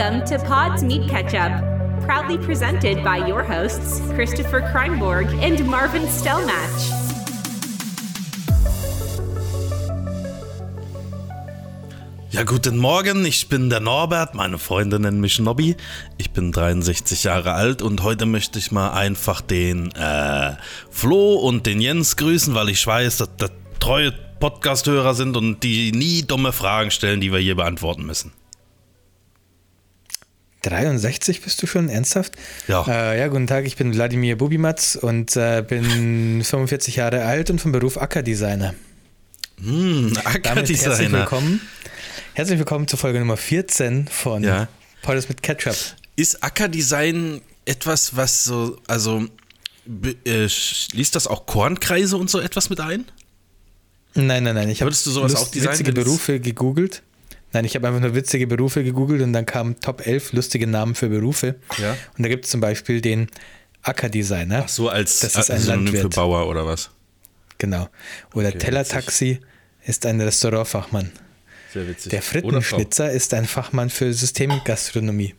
Welcome to Pod's Meat Ketchup, proudly presented by your hosts, Christopher Kreinborg and Marvin Stellmatch. Ja, guten Morgen, ich bin der Norbert, meine Freunde nennen mich Nobby. Ich bin 63 Jahre alt und heute möchte ich mal einfach den äh, Flo und den Jens grüßen, weil ich weiß, dass das treue Podcast-Hörer sind und die nie dumme Fragen stellen, die wir hier beantworten müssen. 63 bist du schon, ernsthaft? Ja. Äh, ja, guten Tag, ich bin Wladimir Bubimatz und äh, bin 45 Jahre alt und vom Beruf Ackerdesigner. Hm, Damit herzlich Ackerdesigner. willkommen. Herzlich willkommen zur Folge Nummer 14 von Ja. Poddes mit Ketchup. Ist Ackerdesign etwas, was so, also äh, schließt das auch Kornkreise und so etwas mit ein? Nein, nein, nein. Ich habe Würdest du sowas auch designen, witzige Berufe gegoogelt. Nein, ich habe einfach nur witzige Berufe gegoogelt und dann kamen Top 11 lustige Namen für Berufe. Ja. Und da gibt es zum Beispiel den Ackerdesigner. So als Das ist ein Synonym für Landwirt. Bauer oder was? Genau. Oder Tellertaxi ist ein Restaurantfachmann. Sehr witzig. Der Frittenschnitzer ist ein Fachmann für Systemgastronomie.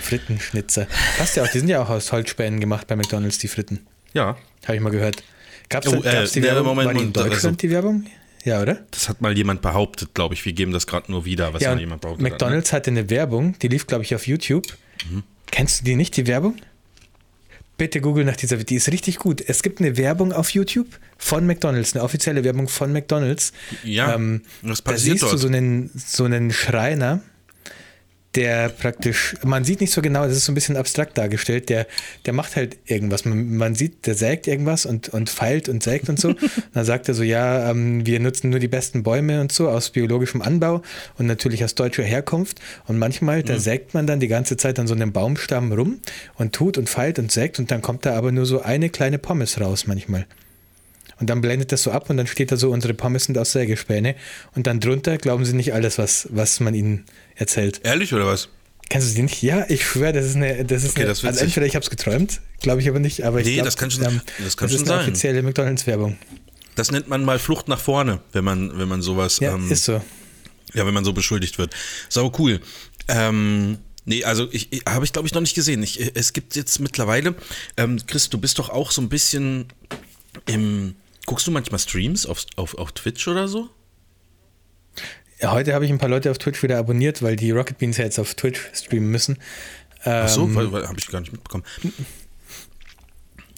Frittenschnitzer. Passt ja auch, die sind ja auch aus Holzspänen gemacht bei McDonalds, die Fritten. Ja, Habe ich mal gehört. Gab es Oh, äh, die Werbung? Moment, War die in Moment, also- Deutschland, die Werbung? Ja, oder? das hat mal jemand behauptet, glaube ich. Wir geben das gerade nur wieder, was ja, mal jemand behauptet ne? McDonalds hatte eine Werbung, die lief, glaube ich, auf YouTube. Mhm. Kennst du die nicht, die Werbung? Bitte google nach dieser, die ist richtig gut. Es gibt eine Werbung auf YouTube von McDonalds, eine offizielle Werbung von McDonalds. Ja, ähm, was da passiert siehst du dort? so einen, so einen Schreiner, der praktisch, man sieht nicht so genau, das ist so ein bisschen abstrakt dargestellt, der, der macht halt irgendwas. Man, man sieht, der sägt irgendwas und, und feilt und sägt und so. Und dann sagt er so, ja, ähm, wir nutzen nur die besten Bäume und so aus biologischem Anbau und natürlich aus deutscher Herkunft. Und manchmal, da sägt man dann die ganze Zeit an so einem Baumstamm rum und tut und feilt und sägt und dann kommt da aber nur so eine kleine Pommes raus manchmal. Und dann blendet das so ab und dann steht da so, unsere Pommes sind aus Sägespäne. Und dann drunter glauben sie nicht alles, was, was man ihnen erzählt. Ehrlich oder was? Kennst du die nicht? Ja, ich schwöre, das ist eine, das ist Okay, eine, das ist also entweder ich habe es geträumt, glaube ich aber nicht, aber ich Nee, glaub, das kann schon- das kann das schon ist eine sein. offizielle McDonalds-Werbung. Das nennt man mal Flucht nach vorne, wenn man, wenn man sowas, Ja, ähm, ist so. ja, wenn man so beschuldigt wird. Sau cool. Ähm, nee, also ich, ich habe ich glaube ich noch nicht gesehen. Ich, es gibt jetzt mittlerweile, ähm, Chris, du bist doch auch so ein bisschen im, guckst du manchmal Streams auf, auf, auf Twitch oder so? Heute habe ich ein paar Leute auf Twitch wieder abonniert, weil die Rocket Beans ja jetzt auf Twitch streamen müssen. Ach so, Ähm, weil, weil habe ich gar nicht mitbekommen.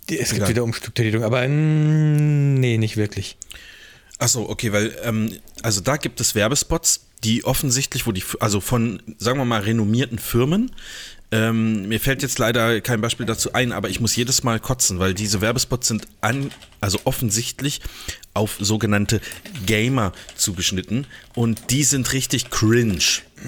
die, es gibt egal. wieder Umstrukturierung, aber nee, nicht wirklich. Ach so, okay, weil ähm, also da gibt es Werbespots, die offensichtlich, wo die, also von, sagen wir mal, renommierten Firmen. Ähm, mir fällt jetzt leider kein Beispiel dazu ein, aber ich muss jedes Mal kotzen, weil diese Werbespots sind an, also offensichtlich auf sogenannte Gamer zugeschnitten und die sind richtig cringe,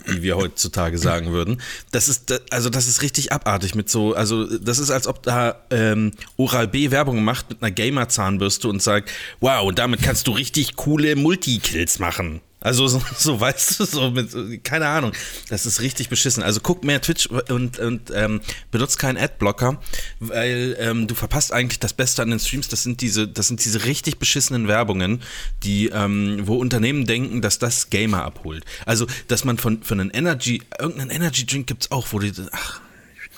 wie wir heutzutage sagen würden. Das ist, also das ist richtig abartig mit so, also das ist, als ob da ähm, Oral B Werbung macht mit einer Gamer-Zahnbürste und sagt, wow, damit kannst du richtig coole Multikills machen. Also so, so weißt du, so mit, keine Ahnung, das ist richtig beschissen. Also guck mehr Twitch und, und ähm, benutzt keinen Adblocker, weil ähm, du verpasst eigentlich das Beste an den Streams. Das sind diese, das sind diese richtig beschissenen Werbungen, die, ähm, wo Unternehmen denken, dass das Gamer abholt. Also, dass man von, von einem Energy, irgendeinen Energy Drink gibt's auch, wo die, ach,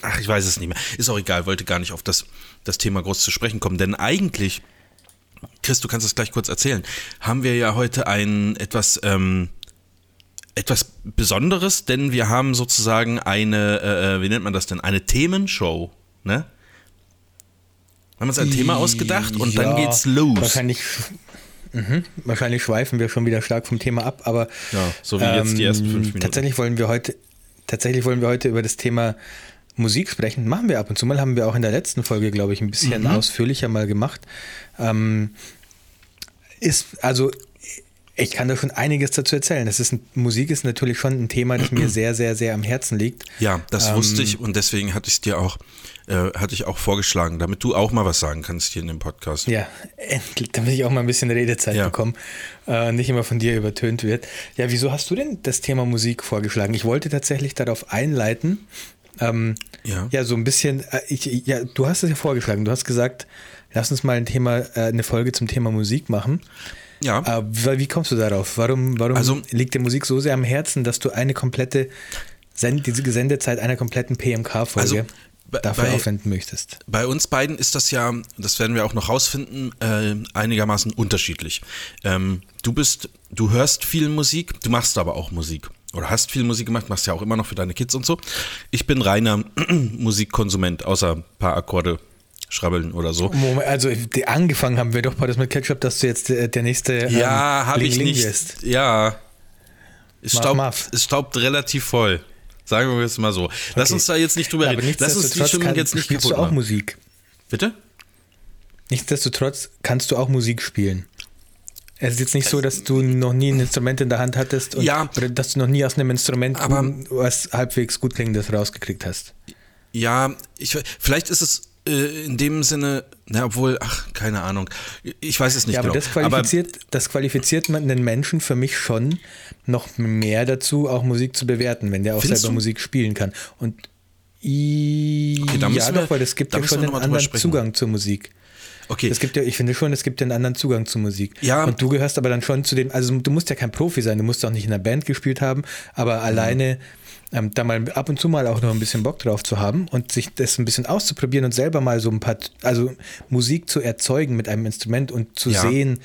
ach, ich weiß es nicht mehr. Ist auch egal, wollte gar nicht auf das, das Thema groß zu sprechen kommen, denn eigentlich Chris, du kannst es gleich kurz erzählen. Haben wir ja heute ein etwas, ähm, etwas Besonderes, denn wir haben sozusagen eine, äh, wie nennt man das denn? Eine Themenshow, ne? Haben uns ein Thema ausgedacht und dann Ja, geht's los. Wahrscheinlich, mhm, wahrscheinlich schweifen wir schon wieder stark vom Thema ab, aber ähm, Ja, so wie jetzt die ersten fünf Minuten. Tatsächlich wollen wir heute, tatsächlich wollen wir heute über das Thema Musik sprechen. Machen wir ab und zu mal, haben wir auch in der letzten Folge, glaube ich, ein bisschen Mhm. ausführlicher mal gemacht. Ähm, ist, also ich kann da schon einiges dazu erzählen. Das ist ein, Musik ist natürlich schon ein Thema, das mir sehr, sehr, sehr am Herzen liegt. Ja, das Ähm, wusste ich und deswegen hatte ich es dir auch, äh, hatte ich auch vorgeschlagen, damit du auch mal was sagen kannst hier in dem Podcast. Ja, endlich, damit ich auch mal ein bisschen Redezeit Ja. bekomme, äh, nicht immer von dir übertönt wird. Ja, wieso hast du denn das Thema Musik vorgeschlagen? Ich wollte tatsächlich darauf einleiten. Ähm, Ja. ja, so ein bisschen, äh, ich, ja, du hast es ja vorgeschlagen. Du hast gesagt, lass uns mal ein Thema, äh, eine Folge zum Thema Musik machen. Ja. Äh, wie kommst du darauf? Warum, warum Also- liegt dir Musik so sehr am Herzen, dass du eine komplette Send, diese Sendezeit einer kompletten PMK-Folge Also, dafür bei- aufwenden möchtest. Bei uns beiden ist das ja, das werden wir auch noch rausfinden, äh, einigermaßen unterschiedlich. Ähm, du bist, du hörst viel Musik, du machst aber auch Musik. Oder hast viel Musik gemacht, machst ja auch immer noch für deine Kids und so. Ich bin reiner Musikkonsument, außer ein paar Akkorde schrabbeln oder so. Moment, also die, angefangen haben wir doch bei das mit Ketchup, dass du jetzt der, der nächste ähm, Ja, habe ich nicht. wirst. Ja. Es staubt, es staubt relativ voll. Sagen wir es mal so. Lass Okay. uns da jetzt nicht drüber Ja, reden. Lass uns die Stimmung kann, jetzt nicht spielst du kaputt auch machen. Musik. Bitte? Nichtsdestotrotz kannst du auch Musik spielen. Es ist jetzt nicht so, dass du noch nie ein Instrument in der Hand hattest und, Ja. oder dass du noch nie aus einem Instrument Aber- was halbwegs gut klingendes rausgekriegt hast. Ja, ich, vielleicht ist es äh, in dem Sinne, na, obwohl, ach, keine Ahnung. Ich weiß es nicht ja, aber genau. das qualifiziert, das qualifiziert man einen Menschen für mich schon noch mehr dazu, auch Musik zu bewerten, wenn der auch selber du? Musik spielen kann. Und i- Okay, da ja, wir- doch, weil es gibt ja schon einen anderen sprechen. Zugang zur Musik. okay, Es gibt ja, ich finde schon, es gibt ja einen anderen Zugang zur Musik. Ja. Und du gehörst aber dann schon zu dem, also du musst ja kein Profi sein, du musst auch nicht in einer Band gespielt haben, aber alleine ähm, da mal ab und zu mal auch noch ein bisschen Bock drauf zu haben und sich das ein bisschen auszuprobieren und selber mal so ein paar, also Musik zu erzeugen mit einem Instrument und zu Ja. sehen,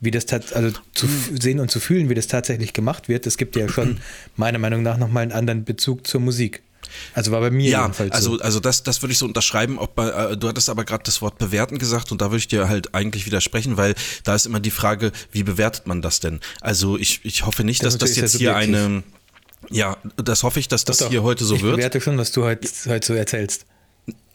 wie das also zu f- sehen und zu fühlen, wie das tatsächlich gemacht wird. Das gibt ja schon meiner Meinung nach nochmal einen anderen Bezug zur Musik. Also war bei mir ja, jedenfalls also, so. also das, das würde ich so unterschreiben. Ob bei, äh, du hattest aber gerade das Wort bewerten gesagt und da würde ich dir halt eigentlich widersprechen, weil da ist immer die Frage, wie bewertet man das denn? Also ich, ich hoffe nicht, Das dass das jetzt hier eine, ja, das hoffe ich, dass das Doch, hier heute so ich wird. bewerte schon, was du heute, heute so erzählst.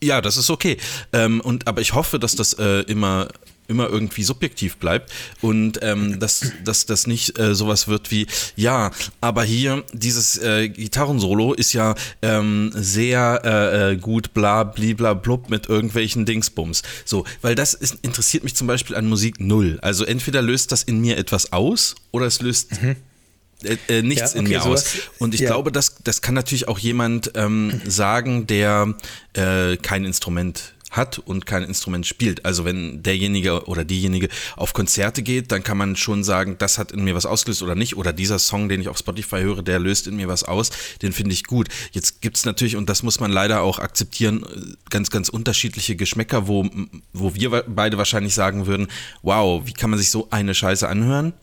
Ja, das ist okay. Ähm, und, aber ich hoffe, dass das äh, immer, immer irgendwie subjektiv bleibt und ähm, dass, dass das nicht äh, sowas wird wie, ja, aber hier dieses äh, Gitarrensolo ist ja ähm, sehr äh, äh, gut, bla, blibla, blub mit irgendwelchen Dingsbums. So, weil das ist, interessiert mich zum Beispiel an Musik null. Also entweder löst das in mir etwas aus oder es löst äh, äh, nichts Ja, in okay, mir sowas- aus. Und ich ja. glaube, das, das kann natürlich auch jemand ähm, sagen, der äh, kein Instrument hat und kein Instrument spielt. Also wenn derjenige oder diejenige auf Konzerte geht, dann kann man schon sagen, das hat in mir was ausgelöst oder nicht. Oder dieser Song, den ich auf Spotify höre, der löst in mir was aus, den finde ich gut. Jetzt gibt's natürlich, und das muss man leider auch akzeptieren, äh, ganz, ganz unterschiedliche Geschmäcker, wo, wo wir beide wahrscheinlich sagen würden, wow, wie kann man sich so eine Scheiße anhören?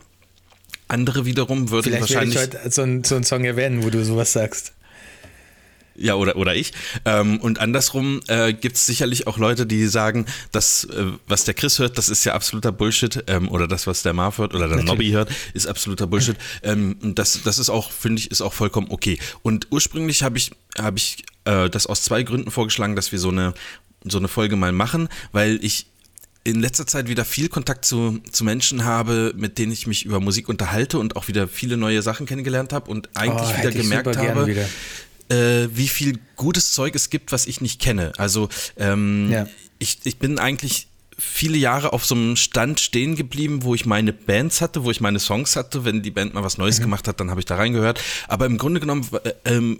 Andere wiederum würden Vielleicht werde ich wahrscheinlich heute so, einen- so einen Song erwähnen, wo du sowas sagst. Ja, oder, oder ich. Ähm, und andersrum äh, gibt es sicherlich auch Leute, die sagen, das, äh, was der Chris hört, das ist ja absoluter Bullshit. Ähm, oder das, was der Marv hört oder der Nobby hört, ist absoluter Bullshit. Ähm, das, das ist auch, finde ich, ist auch vollkommen okay. Und ursprünglich habe ich, hab ich äh, das aus zwei Gründen vorgeschlagen, dass wir so eine, so eine Folge mal machen, weil ich in letzter Zeit wieder viel Kontakt zu, zu Menschen habe, mit denen ich mich über Musik unterhalte und auch wieder viele neue Sachen kennengelernt habe und eigentlich Oh, wieder gemerkt habe, wieder. äh, wie viel gutes Zeug es gibt, was ich nicht kenne. Also ähm, Ja. ich, ich bin eigentlich viele Jahre auf so einem Stand stehen geblieben, wo ich meine Bands hatte, wo ich meine Songs hatte. Wenn die Band mal was Mhm. Neues gemacht hat, dann habe ich da reingehört. Aber im Grunde genommen äh, ähm,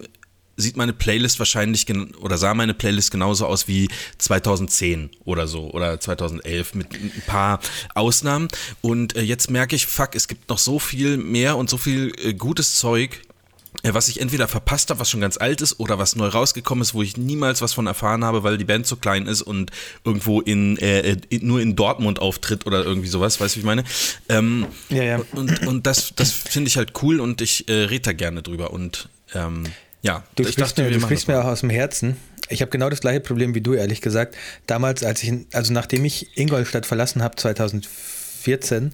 sieht meine Playlist wahrscheinlich oder sah meine Playlist genauso aus wie 2010 oder so oder 2011 mit ein paar Ausnahmen. Und äh, jetzt merke ich, fuck, es gibt noch so viel mehr und so viel äh, gutes Zeug, äh, was ich entweder verpasst habe, was schon ganz alt ist, oder was neu rausgekommen ist, wo ich niemals was von erfahren habe, weil die Band so klein ist und irgendwo in, äh, in nur in Dortmund auftritt oder irgendwie sowas, weißt du, wie ich meine? Ähm, Ja, ja. Und, und das, das finde ich halt cool und ich äh, rede da gerne drüber und ähm, ja, Du ich sprichst, mir, du sprichst mir auch aus dem Herzen. Ich habe genau das gleiche Problem wie du, ehrlich gesagt. Damals, als ich, also nachdem ich Ingolstadt verlassen habe, 2014,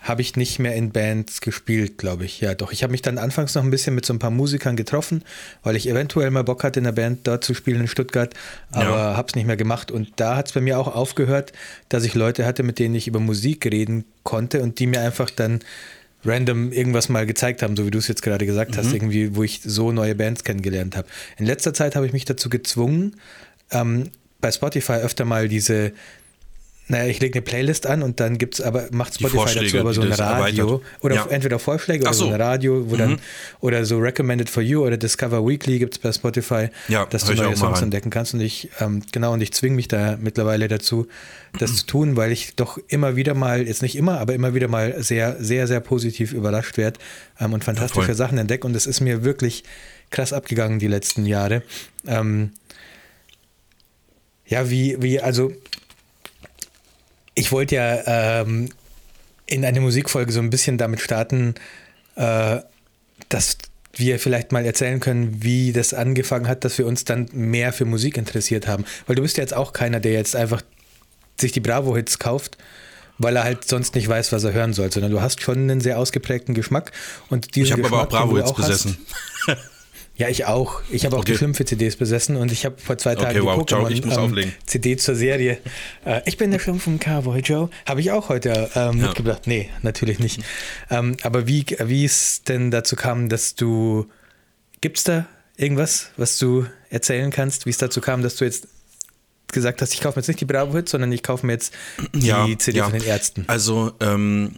habe ich nicht mehr in Bands gespielt, glaube ich. Ja, doch. Ich habe mich dann anfangs noch ein bisschen mit so ein paar Musikern getroffen, weil ich eventuell mal Bock hatte, in der Band dort zu spielen in Stuttgart, aber Ja. habe es nicht mehr gemacht. Und da hat es bei mir auch aufgehört, dass ich Leute hatte, mit denen ich über Musik reden konnte und die mir einfach dann random irgendwas mal gezeigt haben, so wie du es jetzt gerade gesagt hast, irgendwie, wo ich so neue Bands kennengelernt habe. In letzter Zeit habe ich mich dazu gezwungen, ähm, bei Spotify öfter mal diese, naja, ich lege eine Playlist an und dann gibt's aber, macht Spotify dazu aber so ein Radio erweitert. oder Ja. entweder Vorschläge oder so so. ein Radio, wo dann, oder so Recommended for You oder Discover Weekly gibt es bei Spotify, Ja, dass du neue Songs entdecken kannst und ich, ähm, genau, und ich zwinge mich da mittlerweile dazu, das zu tun, weil ich doch immer wieder mal, jetzt nicht immer, aber immer wieder mal sehr, sehr, sehr positiv überrascht werde ähm, und fantastische voll. Sachen entdecke und es ist mir wirklich krass abgegangen die letzten Jahre. Ähm, ja, wie, wie, also ich wollte ja ähm, in eine Musikfolge so ein bisschen damit starten, äh, dass wir vielleicht mal erzählen können, wie das angefangen hat, dass wir uns dann mehr für Musik interessiert haben. Weil du bist ja jetzt auch keiner, der jetzt einfach sich die Bravo-Hits kauft, weil er halt sonst nicht weiß, was er hören soll, sondern du hast schon einen sehr ausgeprägten Geschmack. Und ich habe aber auch Bravo-Hits besessen. Ja, ich auch. Ich habe auch okay. die Schimpfe-CDs besessen und ich habe vor zwei Tagen okay, wow, die Pokémon ich muss ähm, CD zur Serie. Äh, ich bin der Schimpf vom Cowboy Joe. Habe ich auch heute ähm, ja. mitgebracht. Nee, natürlich nicht. Ähm, aber wie, wie es denn dazu kam, dass du. Gibt es da irgendwas, was du erzählen kannst, wie es dazu kam, dass du jetzt gesagt hast, ich kaufe mir jetzt nicht die Bravo Hits, sondern ich kaufe mir jetzt die ja, CD ja. von den Ärzten? Also, ähm,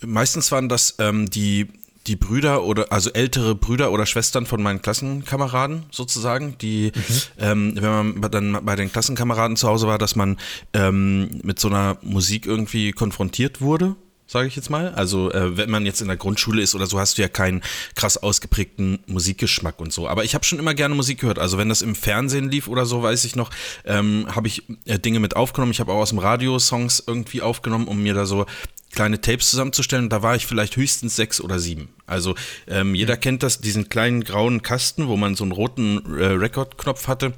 meistens waren das ähm, die die Brüder oder also ältere Brüder oder Schwestern von meinen Klassenkameraden sozusagen, die, mhm. ähm, wenn man dann bei den Klassenkameraden zu Hause war, dass man ähm, mit so einer Musik irgendwie konfrontiert wurde, sage ich jetzt mal. Also äh, wenn man jetzt in der Grundschule ist oder so, hast du ja keinen krass ausgeprägten Musikgeschmack und so. Aber ich habe schon immer gerne Musik gehört. Also wenn das im Fernsehen lief oder so, weiß ich noch, ähm, habe ich äh, Dinge mit aufgenommen. Ich habe auch aus dem Radio Songs irgendwie aufgenommen, um mir da so kleine Tapes zusammenzustellen. da war ich vielleicht höchstens sechs oder sieben. Also ähm, jeder mhm. kennt das, diesen kleinen grauen Kasten, wo man so einen roten äh, Rekordknopf hatte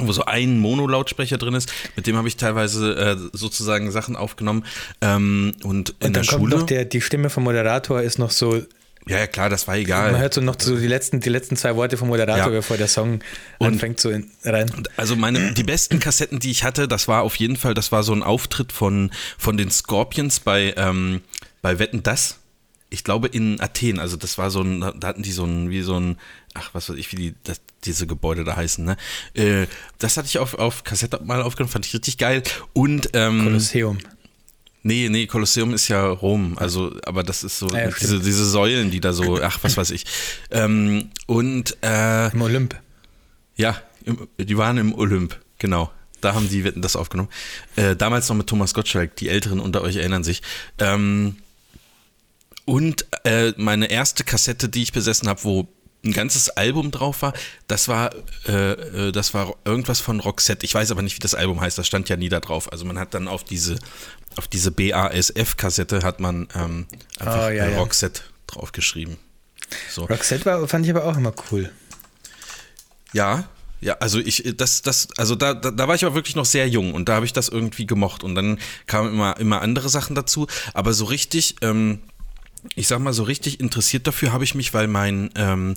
wo so ein Mono-Lautsprecher drin ist, mit dem habe ich teilweise äh, sozusagen Sachen aufgenommen. Ähm, und in und dann der kommt Schule. Noch der, die Stimme vom Moderator ist noch so ja, ja, klar, das war egal. Man hört so noch so die letzten, die letzten zwei Worte vom Moderator, ja. bevor der Song und anfängt so in, rein. Also meine, die besten Kassetten, die ich hatte, das war auf jeden Fall, das war so ein Auftritt von, von den Scorpions bei, ähm, bei Wetten Das. Ich glaube in Athen, also das war so ein, da hatten die so ein, wie so ein, ach, was weiß ich, wie die, das, diese Gebäude da heißen, ne? Äh, das hatte ich auf, auf Kassette mal aufgenommen, fand ich richtig geil. Und ähm, Kolosseum. Nee, nee, Kolosseum ist ja Rom, also, aber das ist so, ja, diese, diese Säulen, die da so, ach, was weiß ich. Ähm, und äh, Im Olymp. Ja, im, die waren im Olymp, genau. Da haben die das aufgenommen. Äh, damals noch mit Thomas Gottschalk, die Älteren unter euch erinnern sich. Ähm, und äh, meine erste Kassette, die ich besessen habe, wo ein ganzes Album drauf war. Das war, äh, äh, das war irgendwas von Roxette. Ich weiß aber nicht, wie das Album heißt. Das stand ja nie da drauf. Also man hat dann auf diese, auf diese BASF-Kassette hat man ähm, einfach oh, ja, ja. Roxette draufgeschrieben. So. Roxette war, fand ich aber auch immer cool. Ja, ja, also ich, das, das, also da, da, da war ich aber wirklich noch sehr jung und da habe ich das irgendwie gemocht und dann kamen immer, immer andere Sachen dazu. Aber so richtig, ähm, ich sag mal, so richtig interessiert dafür habe ich mich, weil mein, ähm,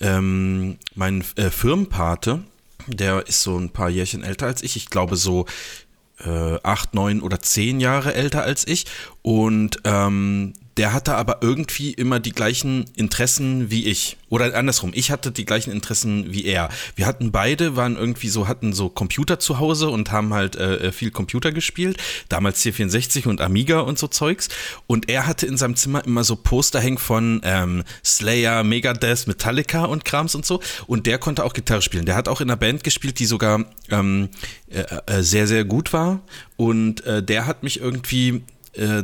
ähm, mein äh, Firmenpate, der ist so ein paar Jährchen älter als ich, ich glaube so äh, acht, neun oder zehn Jahre älter als ich. Und ähm, der hatte aber irgendwie immer die gleichen Interessen wie ich. Oder andersrum, ich hatte die gleichen Interessen wie er. Wir hatten beide, waren irgendwie so, hatten so Computer zu Hause und haben halt äh, viel Computer gespielt. Damals C64 und Amiga und so Zeugs. Und er hatte in seinem Zimmer immer so Poster hängen von ähm, Slayer, Megadeth, Metallica und Krams und so. Und der konnte auch Gitarre spielen. Der hat auch in einer Band gespielt, die sogar ähm, äh, äh, sehr, sehr gut war. Und äh, der hat mich irgendwie äh,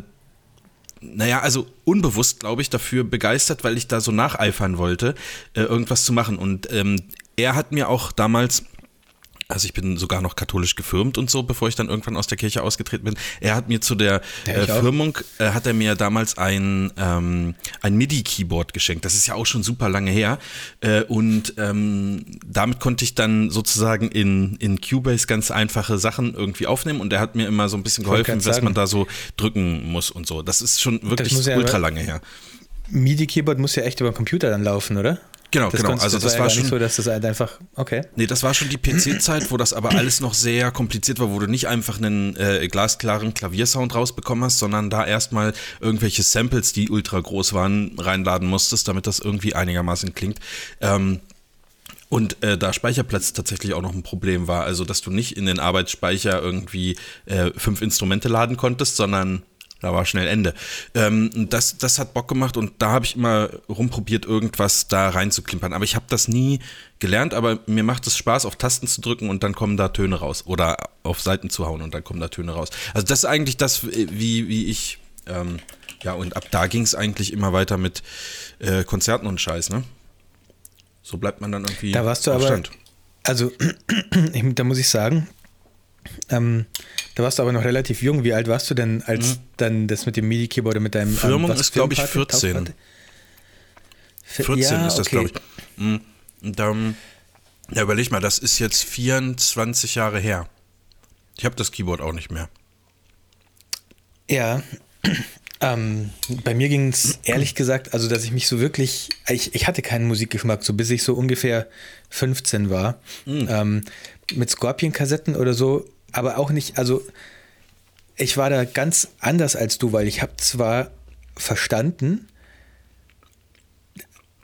naja, also unbewusst, glaube ich, dafür begeistert, weil ich da so nacheifern wollte, äh, irgendwas zu machen. Und ähm, er hat mir auch damals also ich bin sogar noch katholisch gefirmt und so, bevor ich dann irgendwann aus der Kirche ausgetreten bin. Er hat mir zu der ja, äh, Firmung, äh, hat er mir damals ein, ähm, ein MIDI-Keyboard geschenkt. Das ist ja auch schon super lange her. Äh, und ähm, damit konnte ich dann sozusagen in, in Cubase ganz einfache Sachen irgendwie aufnehmen. Und er hat mir immer so ein bisschen geholfen, was man da so drücken muss und so. Das ist schon wirklich ultra lange her. MIDI-Keyboard muss ja echt über den Computer dann laufen, oder? Genau, das genau. Also das, das war, schon so, dass das halt einfach okay. Nee, das war schon die PC-Zeit, wo das aber alles noch sehr kompliziert war, wo du nicht einfach einen äh, glasklaren Klaviersound rausbekommen hast, sondern da erstmal irgendwelche Samples, die ultra groß waren, reinladen musstest, damit das irgendwie einigermaßen klingt. Ähm, und äh, da Speicherplatz tatsächlich auch noch ein Problem war, also dass du nicht in den Arbeitsspeicher irgendwie äh, fünf Instrumente laden konntest, sondern da war schnell Ende. Ähm, das, das hat Bock gemacht und da habe ich immer rumprobiert, irgendwas da reinzuklimpern. Aber ich habe das nie gelernt, aber mir macht es Spaß, auf Tasten zu drücken und dann kommen da Töne raus. Oder auf Seiten zu hauen und dann kommen da Töne raus. Also das ist eigentlich das, wie, wie ich, ähm, ja, und ab da ging es eigentlich immer weiter mit äh, Konzerten und Scheiß, ne? So bleibt man dann irgendwie Da warst du aber, Stand. also da muss ich sagen, ähm, da warst du aber noch relativ jung. Wie alt warst du denn, als dann das mit dem MIDI-Keyboard oder mit deinem Mhm. Firmung was, ist, glaub ich, Filmparty? 14. Taufparty? Fi- 14 ja, ist das, okay. glaube ich. Mhm. Und dann, ja, überleg mal, das ist jetzt 24 Jahre her. Ich habe das Keyboard auch nicht mehr. Ja, ähm, bei mir ging es ehrlich gesagt, also dass ich mich so wirklich, ich, ich hatte keinen Musikgeschmack, so bis ich so ungefähr 15 war. Ähm, mit Scorpion-Kassetten oder so, aber auch nicht, also ich war da ganz anders als du, weil ich habe zwar verstanden,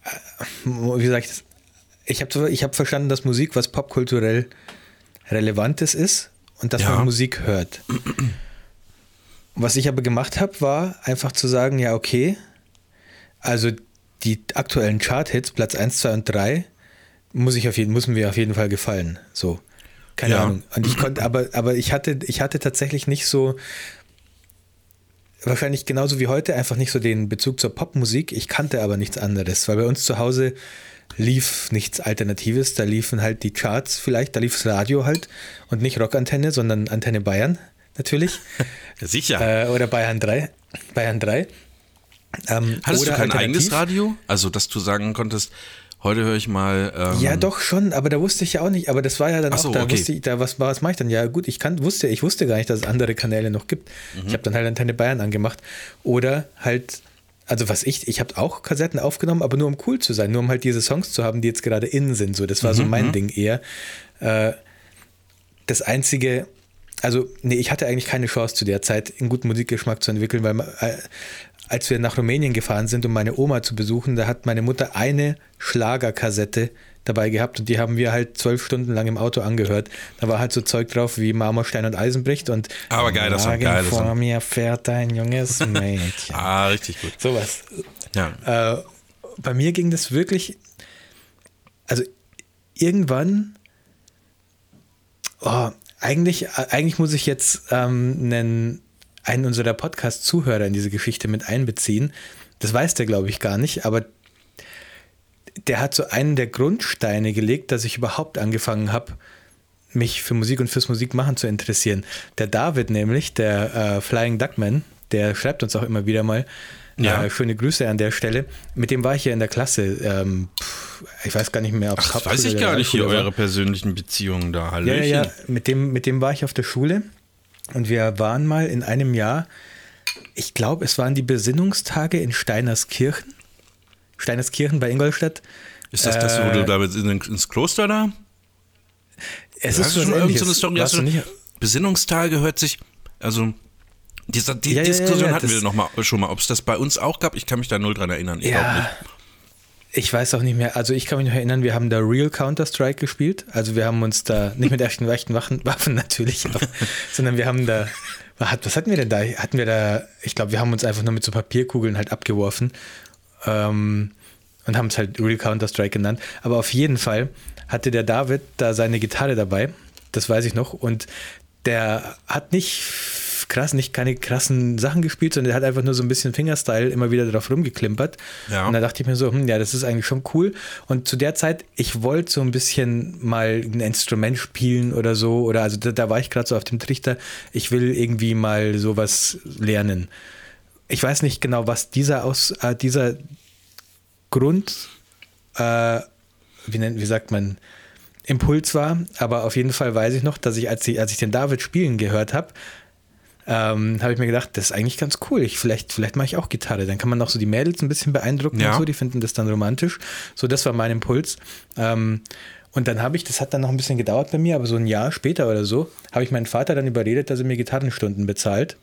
äh, wie sag ich das, ich habe ich hab verstanden, dass Musik was popkulturell Relevantes ist und dass Ja. man Musik hört. Was ich aber gemacht habe, war einfach zu sagen, ja, okay, also die aktuellen Chart-Hits, Platz 1, 2 und 3, muss ich auf jeden, müssen mir auf jeden Fall gefallen. So. Keine Ja. Ahnung. Und ich konnte, aber, aber ich hatte, ich hatte tatsächlich nicht so, wahrscheinlich genauso wie heute, einfach nicht so den Bezug zur Popmusik. Ich kannte aber nichts anderes, weil bei uns zu Hause lief nichts Alternatives. Da liefen halt die Charts vielleicht, da lief das Radio halt und nicht Rockantenne, sondern Antenne Bayern natürlich. Sicher. Äh, oder Bayern 3. Bayern 3. Ähm, Hattest du oder kein eigenes Radio? Also, dass du sagen konntest, heute höre ich mal. Ähm, Ja, doch schon, aber da wusste ich ja auch nicht. Aber das war ja dann Ach so, auch, da okay. wusste ich, da was, was mache ich dann? Ja, gut, ich kann, wusste, ich wusste gar nicht, dass es andere Kanäle noch gibt. Mhm. Ich habe dann halt Antenne Bayern angemacht. Oder halt, also was ich, ich habe auch Kassetten aufgenommen, aber nur um cool zu sein, nur um halt diese Songs zu haben, die jetzt gerade in sind. So, das war Mhm, so mein Ding eher. Äh, das einzige, also nee, ich hatte eigentlich keine Chance zu der Zeit, einen guten Musikgeschmack zu entwickeln, weil äh, als wir nach Rumänien gefahren sind, um meine Oma zu besuchen, da hat meine Mutter eine Schlagerkassette dabei gehabt und die haben wir halt zwölf Stunden lang im Auto angehört. Da war halt so Zeug drauf wie Marmorstein und Eisenbricht und Aber geiler Song, Wagen geiler vor mir fährt ein junges Mädchen. Ah, richtig gut. Sowas. Ja. Äh, bei mir ging das wirklich, also irgendwann, oh, eigentlich, äh, eigentlich muss ich jetzt ähm, einen, einen unserer Podcast-Zuhörer in diese Geschichte mit einbeziehen. Das weiß der, glaube ich, gar nicht, aber der hat so einen der Grundsteine gelegt, dass ich überhaupt angefangen habe, mich für Musik und fürs Musikmachen zu interessieren. Der David nämlich, der äh, Flying Duckman, der schreibt uns auch immer wieder mal. Ja. Äh, schöne Grüße an der Stelle. Mit dem war ich ja in der Klasse. Ähm, pff, ich weiß gar nicht mehr, ob es Ach, das weiß ich gar nicht, hier eure persönlichen Beziehungen da. Hallöchen. ja, ja. Mit dem, mit dem war ich auf der Schule und wir waren mal in einem Jahr, ich glaube, es waren die Besinnungstage in Steinerskirchen. Steinerskirchen bei Ingolstadt. Ist das das, wo Äh, du da mit in, ins Kloster da? Es ist schon irgend so eine Story? Besinnungstage hört sich, also dieser, die Ja, ja, ja, Diskussion ja, hatten wir noch mal, schon mal, ob es das bei uns auch gab. Ich kann mich da null dran erinnern. Ich glaube nicht. Ich weiß auch nicht mehr. Also ich kann mich noch erinnern, wir haben da Real Counter-Strike gespielt. Also wir haben uns da, nicht mit echten, echten Waffen, Waffen natürlich, aber, sondern wir haben da, was was hatten wir denn da? Hatten wir da, ich glaube, wir haben uns einfach nur mit so Papierkugeln halt abgeworfen ähm, und haben es halt Real Counter-Strike genannt. Aber auf jeden Fall hatte der David da seine Gitarre dabei, das weiß ich noch, und der hat nicht krass, nicht keine krassen Sachen gespielt, sondern der hat einfach nur so ein bisschen Fingerstyle immer wieder drauf rumgeklimpert. Ja. Und da dachte ich mir so, hm, ja, das ist eigentlich schon cool. Und zu der Zeit, ich wollte so ein bisschen mal ein Instrument spielen oder so, oder also da, da war ich gerade so auf dem Trichter, ich will irgendwie mal sowas lernen. Ich weiß nicht genau, was dieser aus äh, dieser Grund, äh, wie, nennt, wie sagt man, Impuls war, aber auf jeden Fall weiß ich noch, dass ich, als ich, als ich den David spielen gehört habe, ähm, habe ich mir gedacht, das ist eigentlich ganz cool. Ich, vielleicht vielleicht mache ich auch Gitarre. Dann kann man auch so die Mädels ein bisschen beeindrucken Ja. und so, die finden das dann romantisch. So, das war mein Impuls. Ähm, und dann habe ich, das hat dann noch ein bisschen gedauert bei mir, aber so ein Jahr später oder so, habe ich meinen Vater dann überredet, dass er mir Gitarrenstunden bezahlt.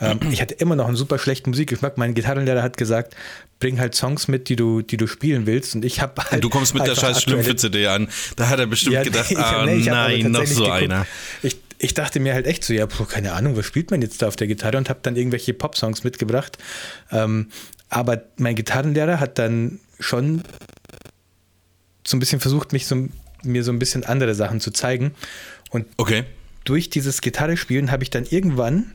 Ähm, ich hatte immer noch einen super schlechten Musikgeschmack. Mein Gitarrenlehrer hat gesagt, bring halt Songs mit, die du, die du spielen willst. Und ich habe halt. Du kommst mit der scheiß Schlümpfe-CD an. Da hat er bestimmt ja, gedacht, nee, ich ah nee, nein, noch so geguckt. einer. Ich, ich dachte mir halt echt so, ja, puh, keine Ahnung, was spielt man jetzt da auf der Gitarre und habe dann irgendwelche Pop-Songs mitgebracht. Ähm, aber mein Gitarrenlehrer hat dann schon so ein bisschen versucht, mich so, mir so ein bisschen andere Sachen zu zeigen. Und Okay. durch dieses Gitarre spielen habe ich dann irgendwann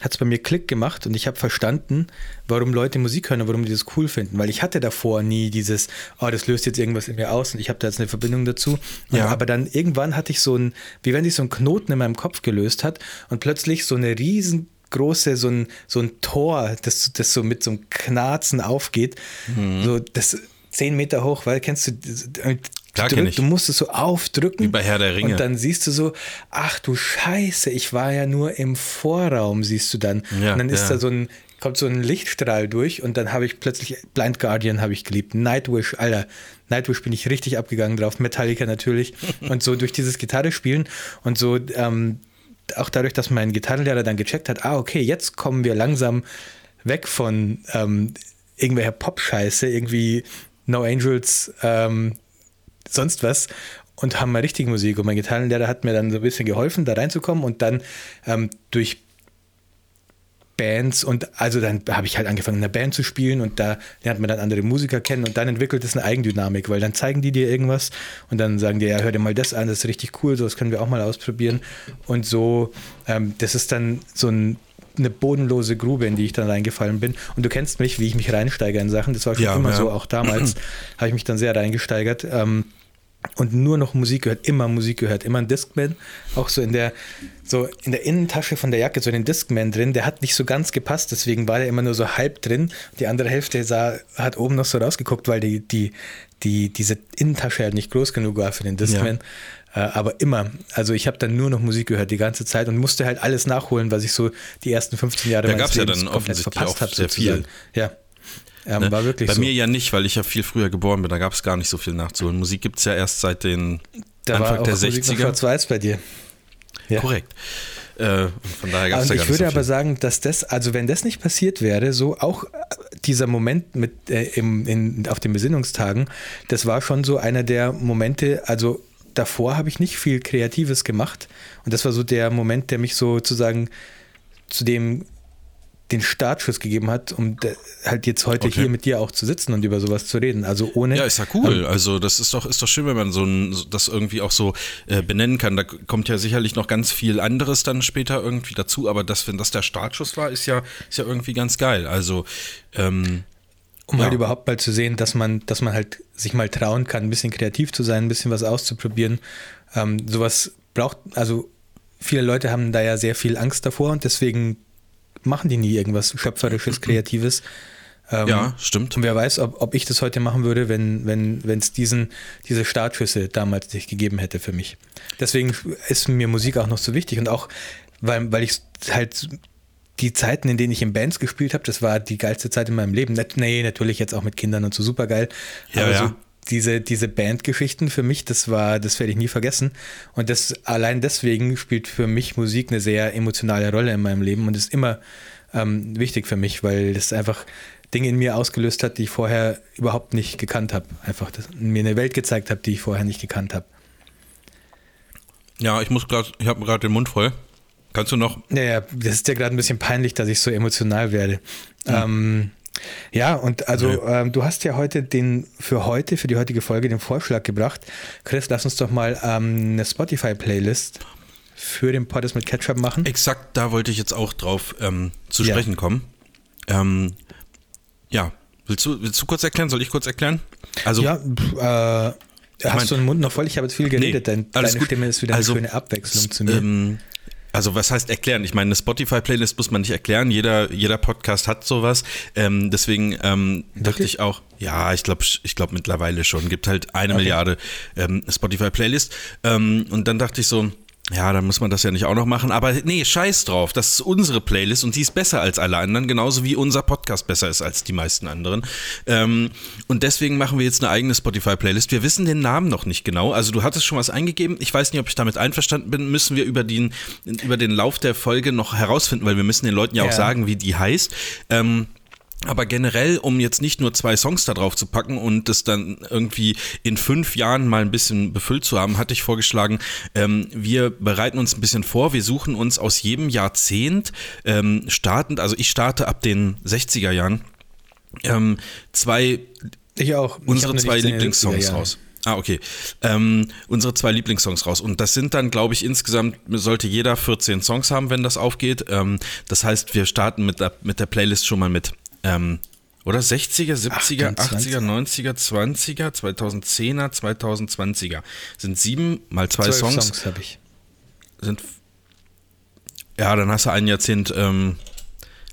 hat es bei mir Klick gemacht und ich habe verstanden, warum Leute Musik hören und warum die das cool finden. Weil ich hatte davor nie dieses, oh, das löst jetzt irgendwas in mir aus und ich habe da jetzt eine Verbindung dazu. Ja. Aber dann irgendwann hatte ich so ein, wie wenn sich so ein Knoten in meinem Kopf gelöst hat und plötzlich so eine riesengroße, so ein, so ein Tor, das, das so mit so einem Knarzen aufgeht. Mhm. So das zehn Meter hoch, weil kennst du, Klar drück- kenn ich. du musst es so aufdrücken. Wie bei Herr der Ringe. Und dann siehst du so, ach du Scheiße, ich war ja nur im Vorraum, siehst du dann. Ja, und dann ist ja. da so ein, kommt so ein Lichtstrahl durch und dann habe ich plötzlich Blind Guardian habe ich geliebt. Nightwish, Alter. Nightwish bin ich richtig abgegangen drauf. Metallica natürlich. und so durch dieses Gitarre spielen und so, ähm, auch dadurch, dass mein Gitarrenlehrer dann gecheckt hat, ah, okay, jetzt kommen wir langsam weg von ähm, irgendwelcher Pop-Scheiße, irgendwie No Angels, ähm, sonst was und haben mal richtige Musik. Und mein Gitarrenlehrer hat mir dann so ein bisschen geholfen, da reinzukommen und dann ähm, durch Bands und also dann habe ich halt angefangen in einer Band zu spielen und da lernt man dann andere Musiker kennen und dann entwickelt es eine Eigendynamik, weil dann zeigen die dir irgendwas und dann sagen die, ja, hör dir mal das an, das ist richtig cool, so das können wir auch mal ausprobieren und so, ähm, das ist dann so ein eine bodenlose Grube, in die ich dann reingefallen bin. Und du kennst mich, wie ich mich reinsteige in Sachen. Das war schon Ja, immer ja. so, auch damals habe ich mich dann sehr reingesteigert. Ähm, und nur noch Musik gehört, immer Musik gehört, immer ein Discman, auch so in der, so in der Innentasche von der Jacke, so den Discman drin, der hat nicht so ganz gepasst, deswegen war der immer nur so halb drin. Die andere Hälfte sah, hat oben noch so rausgeguckt, weil die, die, die, diese Innentasche halt nicht groß genug war für den Discman. Äh, aber immer, also ich habe dann nur noch Musik gehört die ganze Zeit und musste halt alles nachholen, was ich so die ersten 15 Jahre Da meines gab's ja Lebens dann komplett offensichtlich verpasst auch habe. sehr viel. Ja, ähm, Ne? war wirklich Bei so. mir ja nicht, weil ich ja viel früher geboren bin. Da gab es gar nicht so viel nachzuholen. Musik gibt es ja erst seit den da Anfang war auch der Musik noch 60er. Schwarz-Weiß bei dir. Ja. Korrekt. Äh, von daher gab es ja gar ich würde so aber sagen, dass das, also wenn das nicht passiert wäre, so auch äh, dieser Moment mit äh, im, in, auf den Besinnungstagen, das war schon so einer der Momente, also davor habe ich nicht viel Kreatives gemacht. Und das war so der Moment, der mich sozusagen zu dem den Startschuss gegeben hat, um halt jetzt heute Okay. hier mit dir auch zu sitzen und über sowas zu reden. Also ohne. Ja, ist ja cool. Also das ist doch, ist doch schön, wenn man so ein, das irgendwie auch so äh, benennen kann. Da kommt ja sicherlich noch ganz viel anderes dann später irgendwie dazu, aber das, wenn das der Startschuss war, ist ja, ist ja irgendwie ganz geil. Also ähm, um Ja. halt überhaupt mal zu sehen, dass man, dass man halt sich mal trauen kann, ein bisschen kreativ zu sein, ein bisschen was auszuprobieren. Ähm, sowas braucht, also viele Leute haben da ja sehr viel Angst davor und deswegen machen die nie irgendwas Schöpferisches, Kreatives. Ähm, ja, stimmt. Und wer weiß, ob, ob ich das heute machen würde, wenn wenn wenn, es diesen diese Startschüsse damals nicht gegeben hätte für mich. Deswegen ist mir Musik auch noch so wichtig und auch, weil, weil ich halt die Zeiten, in denen ich in Bands gespielt habe, das war die geilste Zeit in meinem Leben. Nee, natürlich jetzt auch mit Kindern und so super geil. Ja, aber ja. so diese, diese Bandgeschichten für mich, das war, das werde ich nie vergessen. Und das allein deswegen spielt für mich Musik eine sehr emotionale Rolle in meinem Leben und ist immer ähm, wichtig für mich, weil das einfach Dinge in mir ausgelöst hat, die ich vorher überhaupt nicht gekannt habe. Einfach mir eine Welt gezeigt habe, die ich vorher nicht gekannt habe. Ja, ich muss gerade, ich habe gerade den Mund voll. Kannst du noch? Naja, das ist ja gerade ein bisschen peinlich, dass ich so emotional werde. Ähm, ja, und also Nö. ähm, du hast ja heute den, für heute, für die heutige Folge, den Vorschlag gebracht. Chris, lass uns doch mal ähm, eine Spotify-Playlist für den Poddes mit Ketchup machen. Exakt, da wollte ich jetzt auch drauf ähm, zu Ja. sprechen kommen. Ähm, ja, willst du, willst du kurz erklären? Soll ich kurz erklären? Also, ja, äh, hast mein- du den Mund noch voll? Ich habe jetzt viel geredet, Nee, denn alles deine gut. Stimme ist wieder Also, eine schöne Abwechslung zu mir. Also was heißt erklären? Ich meine, eine Spotify-Playlist muss man nicht erklären. Jeder, jeder Podcast hat sowas. Ähm, deswegen ähm, dachte ich auch, ja, ich glaube ich glaub mittlerweile schon. Gibt halt eine Okay. Milliarde ähm, Spotify-Playlist. Ähm, und dann dachte ich so, ja, dann muss man das ja nicht auch noch machen. Aber nee, scheiß drauf. Das ist unsere Playlist und die ist besser als alle anderen, genauso wie unser Podcast besser ist als die meisten anderen. Ähm, und deswegen machen wir jetzt eine eigene Spotify-Playlist. Wir wissen den Namen noch nicht genau. Also du hattest schon was eingegeben. Ich weiß nicht, ob ich damit einverstanden bin. Müssen wir über den, über den Lauf der Folge noch herausfinden, weil wir müssen den Leuten ja, auch Ja. sagen, wie die heißt. Ähm, aber generell, um jetzt nicht nur zwei Songs da drauf zu packen und das dann irgendwie in fünf Jahren mal ein bisschen befüllt zu haben, hatte ich vorgeschlagen, ähm, wir bereiten uns ein bisschen vor. Wir suchen uns aus jedem Jahrzehnt ähm, startend, also ich starte ab den 60er Jahren, ähm, zwei ich auch. Ich unsere nur zwei Lieblingssongs 70er Jahren. raus. Ah, okay. Ähm, unsere zwei Lieblingssongs raus. Und das sind dann, glaube ich, insgesamt sollte jeder 14 Songs haben, wenn das aufgeht. Ähm, das heißt, wir starten mit der, mit der Playlist schon mal mit. Ähm, oder 60er, 70er, 28. 80er, 90er, 20er, 2010er, 2020er. Sind sieben mal zwei Songs. Songs habe ich. Sind, ja, dann hast du ein Jahrzehnt ähm,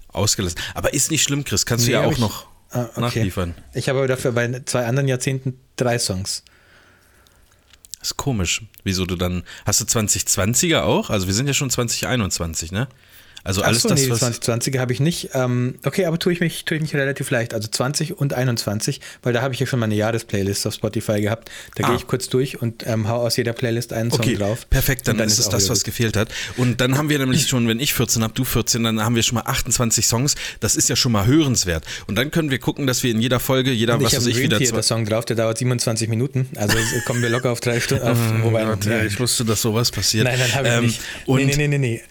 ausgelassen. Aber ist nicht schlimm, Chris. Kannst du Nee, ja hab auch ich- noch Ah, okay. nachliefern. Ich habe aber dafür bei zwei anderen Jahrzehnten drei Songs. Das ist komisch. Wieso du dann. Hast du 2020er auch? Also wir sind ja schon 2021, ne? Also alles Achso, das, nee, die was. 2020er habe ich nicht. Ähm, okay, aber tue ich, mich, tue ich mich relativ leicht. Also 20 und 21, weil da habe ich ja schon meine Jahresplaylist auf Spotify gehabt. Da Ah. gehe ich kurz durch und ähm, hau aus jeder Playlist einen Okay, Song drauf. perfekt, dann, Und ist es das, was gut. gefehlt hat. Und dann haben wir nämlich schon, wenn ich 14 habe, du 14, dann haben wir schon mal 28 Songs. Das ist ja schon mal hörenswert. Und dann können wir gucken, dass wir in jeder Folge, jeder, Und ich was weiß ich, wieder zwei. Song drauf, der dauert 27 Minuten. Also kommen wir locker auf drei Stunden. Auf, wobei, Oh Gott, ja, ich wusste, dass sowas passiert. nein, nein, habe ich Ähm, nicht. Nee, nee, nee, nee, nee.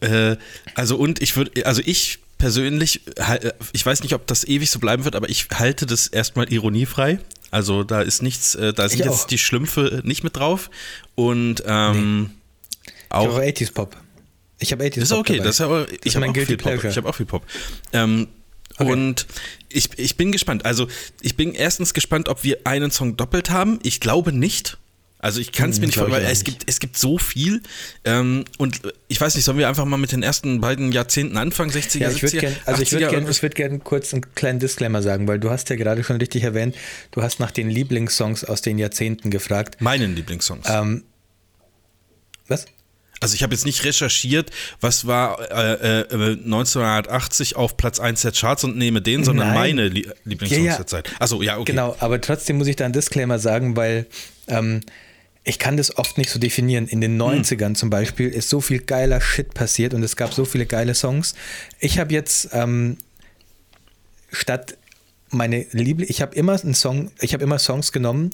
Äh, also und ich würde, also ich persönlich, hal- ich weiß nicht, ob das ewig so bleiben wird, aber ich halte das erstmal ironiefrei. Also da ist nichts, äh, da sind Ich jetzt auch. die Schlümpfe nicht mit drauf. Und ähm, Ich habe auch. 80s Pop. Ich habe 80s Das ist Pop okay, dabei. das ist aber, ich habe auch viel Pop. Ich habe auch viel Pop. Ähm, Okay. Und ich, ich bin gespannt. Also ich bin erstens gespannt, ob wir einen Song doppelt haben. Ich glaube nicht. Also ich kann es mir nicht ich vorstellen, weil es gibt, es gibt so viel. Ähm, und ich weiß nicht, sollen wir einfach mal mit den ersten beiden Jahrzehnten anfangen? 60er, Ja, ich würde 70er, gerne also ich würd 80er gern, irgendwas? ich würd gern kurz einen kleinen Disclaimer sagen, weil du hast ja gerade schon richtig erwähnt, du hast nach den Lieblingssongs aus den Jahrzehnten gefragt. Meinen Lieblingssongs. Ähm, was? Also ich habe jetzt nicht recherchiert, was war äh, äh, 1980 auf Platz 1 der Charts und nehme den, sondern Nein. meine Lie Lieblingssongs Ja, ja. der Zeit. Achso, ja, okay. Genau, aber trotzdem muss ich da einen Disclaimer sagen, weil ähm, ich kann das oft nicht so definieren. In den 90ern zum Beispiel ist so viel geiler Shit passiert und es gab so viele geile Songs. Ich habe jetzt ähm, statt meine Liebe, ich habe immer einen Song, ich habe immer Songs genommen,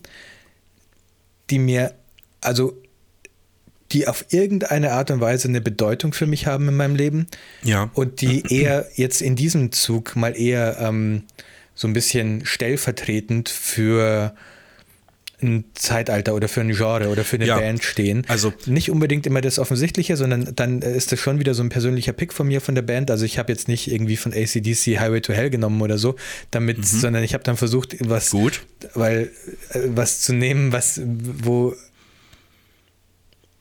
die mir, also die auf irgendeine Art und Weise eine Bedeutung für mich haben in meinem Leben Ja. und die eher jetzt in diesem Zug mal eher ähm, so ein bisschen stellvertretend für ein Zeitalter oder für ein Genre oder für eine Ja, Band stehen. also- nicht unbedingt immer das Offensichtliche, sondern dann ist das schon wieder so ein persönlicher Pick von mir von der Band. Also ich habe jetzt nicht irgendwie von ACDC Highway to Hell genommen oder so, damit, sondern ich habe dann versucht, was, Mhm. Gut. weil äh, was zu nehmen, was wo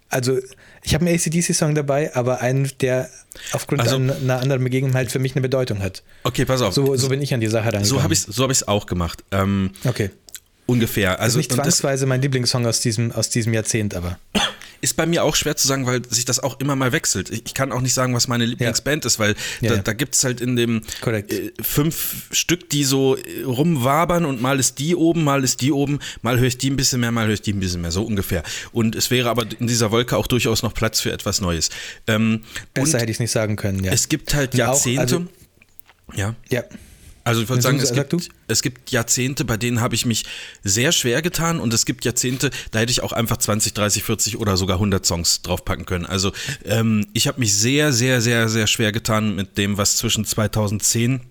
also ich habe einen ACDC-Song dabei, aber einen, der aufgrund Also- einer, anderen Begegnung halt für mich eine Bedeutung hat. Okay, pass auf. So, so bin ich an die Sache rangegangen. So habe ich es so hab auch gemacht. Ähm, Okay. Ungefähr. Also Also nicht und das zwangsweise mein Lieblingssong aus diesem, aus diesem Jahrzehnt, aber. ist bei mir auch schwer zu sagen, weil sich das auch immer mal wechselt. Ich, ich kann auch nicht sagen, was meine Lieblingsband ist, weil Ja, da, ja. da gibt es halt in dem Korrekt. äh, fünf Stück, die so äh, rumwabern und mal ist die oben, mal ist die oben, mal höre ich die ein bisschen mehr, mal höre ich die ein bisschen mehr, so ungefähr. Und es wäre aber in dieser Wolke auch durchaus noch Platz für etwas Neues. Ähm, Besser hätte ich es nicht sagen können, ja. es gibt halt Und auch, Jahrzehnte. also- ja. ja. Also ich würde sagen, es gibt, es gibt Jahrzehnte, bei denen habe ich mich sehr schwer getan und es gibt Jahrzehnte, da hätte ich auch einfach 20, 30, 40 oder sogar 100 Songs draufpacken können. Also ähm, ich habe mich sehr, sehr, sehr, sehr schwer getan mit dem, was zwischen 2010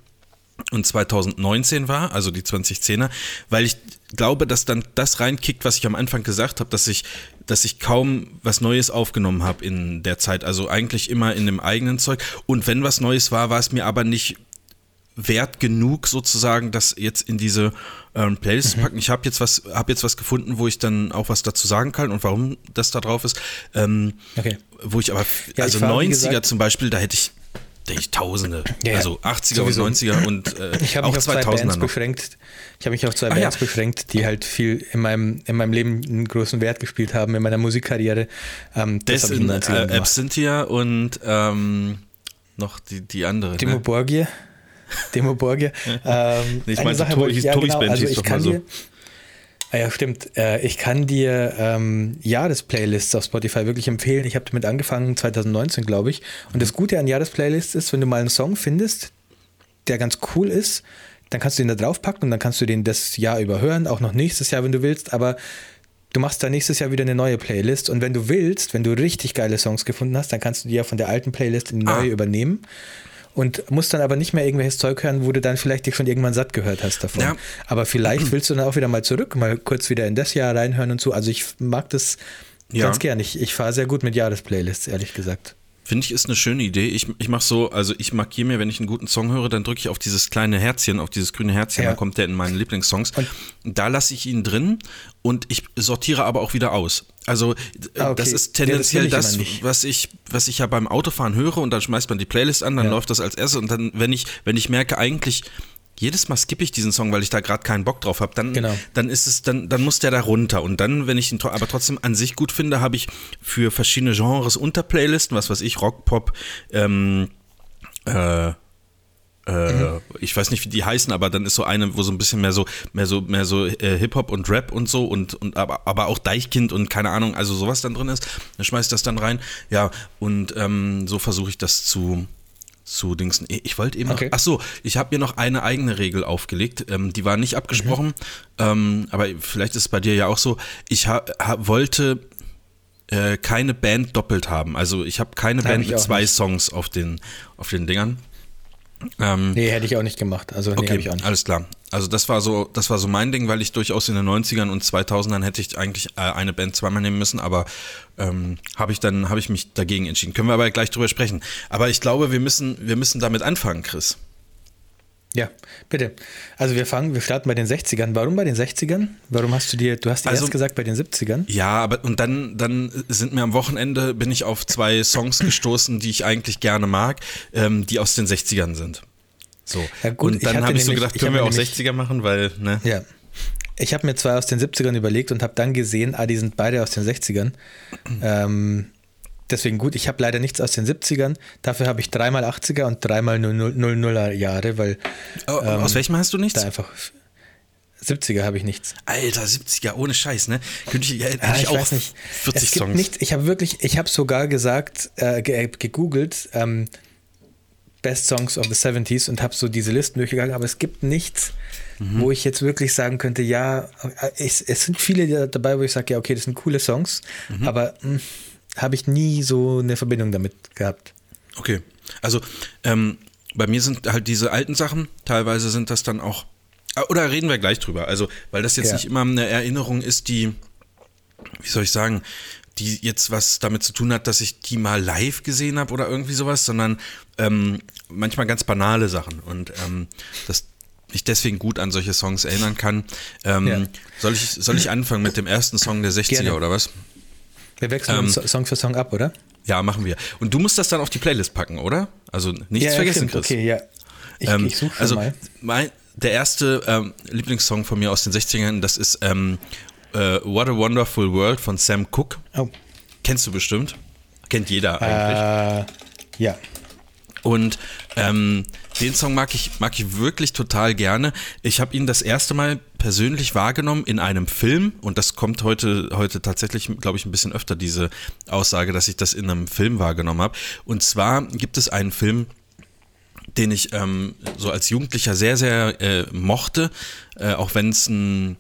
und 2019 war, also die 2010er, weil ich glaube, dass dann das reinkickt, was ich am Anfang gesagt habe, dass ich, dass ich kaum was Neues aufgenommen habe in der Zeit. Also eigentlich immer in dem eigenen Zeug. Und wenn was Neues war, war es mir aber nicht wert genug sozusagen, das jetzt in diese ähm, Playlist zu packen. Ich habe jetzt was, habe jetzt was gefunden, wo ich dann auch was dazu sagen kann und warum das da drauf ist. Ähm, Okay. Wo ich aber, Ja, also ich war, wie 90er gesagt- zum Beispiel, da hätte ich, da hätte ich Tausende, Ja, ja. also 80er Sowieso. und 90er und äh, Ich habe auch mich auf zwei 2000er Bands noch. beschränkt. Ich habe mich auf zwei Ah, ja. Bands beschränkt, die halt viel in meinem, in meinem Leben einen großen Wert gespielt haben, in meiner Musikkarriere. Ähm, das in sind den 90ern äh. Absentia und ähm, noch die, die andere. Timo ne? Borgia. Demo Borgia. Ähm, ich eine meinte, Sache To- wollte ich, ja, genau, also ich doch kann mal so. dir, ah ja, stimmt. Äh, ich kann dir ähm, Jahresplaylists auf Spotify wirklich empfehlen. Ich habe damit angefangen 2019, glaube ich. Und das Gute an Jahresplaylists ist, wenn du mal einen Song findest, der ganz cool ist, dann kannst du den da draufpacken und dann kannst du den das Jahr über hören, auch noch nächstes Jahr, wenn du willst. Aber du machst da nächstes Jahr wieder eine neue Playlist. Und wenn du willst, wenn du richtig geile Songs gefunden hast, dann kannst du die ja von der alten Playlist in die Ah. neue übernehmen. Und musst dann aber nicht mehr irgendwelches Zeug hören, wo du dann vielleicht dich schon irgendwann satt gehört hast davon. Ja. Aber vielleicht willst du dann auch wieder mal zurück, mal kurz wieder in das Jahr reinhören und so. Also ich mag das Ja. ganz gern. Ich, ich fahre sehr gut mit Jahresplaylists, ehrlich gesagt. Finde ich, ist eine schöne Idee. Ich, ich mache so, also ich markiere mir, wenn ich einen guten Song höre, dann drücke ich auf dieses kleine Herzchen, auf dieses grüne Herzchen, Ja. dann kommt der in meine Lieblingssongs. da lasse ich ihn drin und ich sortiere aber auch wieder aus. Also äh, Ah, okay. das ist Ja, das tendenziell ich das, was ich, was ich ja beim Autofahren höre und dann schmeißt man die Playlist an, dann Ja. läuft das als erstes und dann, wenn ich, wenn ich merke, eigentlich jedes Mal skippe ich diesen Song, weil ich da gerade keinen Bock drauf habe, dann, Genau. dann ist es, dann, dann muss der da runter. Und dann, wenn ich ihn aber trotzdem an sich gut finde, habe ich für verschiedene Genres Unterplaylisten, was weiß ich, Rock, Pop, ähm, äh, äh, ich weiß nicht, wie die heißen, aber dann ist so eine, wo so ein bisschen mehr so, mehr so, mehr so äh, Hip-Hop und Rap und so und, und aber, aber auch Deichkind und keine Ahnung, also sowas dann drin ist, dann schmeiß ich das dann rein. Ja, und ähm, so versuche ich das zu, zu Dingsen. Ich wollte eben Okay. noch, ach so, ich habe mir noch eine eigene Regel aufgelegt, ähm, die war nicht abgesprochen, ähm, aber vielleicht ist es bei dir ja auch so. Ich ha, ha, wollte äh, keine Band doppelt haben. Also ich habe keine Band mit zwei nicht. Songs auf den, auf den Dingern. Ähm, Nee, hätte ich auch nicht gemacht. Also nee, okay, ich auch nicht. alles klar. Also das war so, das war so mein Ding, weil ich durchaus in den 90ern und 2000ern hätte ich eigentlich äh, eine Band zweimal nehmen müssen, aber ähm, habe ich dann, habe ich mich dagegen entschieden. Können wir aber gleich drüber sprechen. Aber ich glaube, wir müssen, wir müssen damit anfangen, Chris. Ja, bitte. Also wir fangen, wir starten bei den 60ern. Warum bei den 60ern? Warum hast du dir, du hast dir Also- erst gesagt bei den 70ern? Ja, aber und dann, dann sind mir am Wochenende bin ich auf zwei Songs gestoßen, die ich eigentlich gerne mag, ähm, die aus den 60ern sind. So. Ja, gut, und dann habe ich so gedacht, können wir auch nämlich- 60er machen, weil, ne? Ja. Ich habe mir zwei aus den 70ern überlegt und habe dann gesehen, ah, die sind beide aus den 60ern. Ähm, deswegen gut, ich habe leider nichts aus den 70ern. Dafür habe ich dreimal 80er und dreimal 00er Jahre, weil Oh, aus welchem hast du nichts? da einfach 70er habe ich nichts. Alter, 70er, ohne Scheiß, ne? Könnte ich, hätte Ah, ich ich auch weiß nicht. 40 es gibt Songs. nichts. Ich habe wirklich, ich habe sogar gesagt, äh, ge gegoogelt, ähm, Best Songs of the 70s und habe so diese Listen durchgegangen, aber es gibt nichts, Mhm. wo ich jetzt wirklich sagen könnte, ja, äh, es, sind viele da- dabei, wo ich sage, ja, okay, das sind coole Songs, Mhm. aber mh, habe ich nie so eine Verbindung damit gehabt. Okay. Also, ähm, bei mir sind halt diese alten Sachen, teilweise sind das dann auch. Ah, Oder reden wir gleich drüber. Also, weil das jetzt Ja. nicht immer eine Erinnerung ist, die, wie soll ich sagen, die jetzt was damit zu tun hat, dass ich die mal live gesehen habe oder irgendwie sowas, sondern ähm, manchmal ganz banale Sachen. Und ähm, dass ich deswegen gut an solche Songs erinnern kann. Ähm, Ja. soll, ich, soll ich anfangen mit dem ersten Song der 60er Gerne. oder was? Wir wechseln Ähm, So- Song für Song ab, oder? Ja, machen wir. Und du musst das dann auf die Playlist packen, oder? Also nichts ja, vergessen, stimmt. Chris. Okay, ja. Ich, Ähm, ich suche also mal. Mein, der erste ähm, Lieblingssong von mir aus den 60ern, das ist ähm, äh, What a Wonderful World von Sam Cooke. Oh, Kennst du bestimmt. Kennt jeder eigentlich. äh, ja. Und ähm, den Song mag ich, mag ich wirklich total gerne. Ich habe ihn das erste Mal persönlich wahrgenommen in einem Film und das kommt heute, heute tatsächlich, glaube ich, ein bisschen öfter, diese Aussage, dass ich das in einem Film wahrgenommen habe. Und zwar gibt es einen Film, den ich ähm, so als Jugendlicher sehr, sehr äh, mochte, äh, auch wenn es ein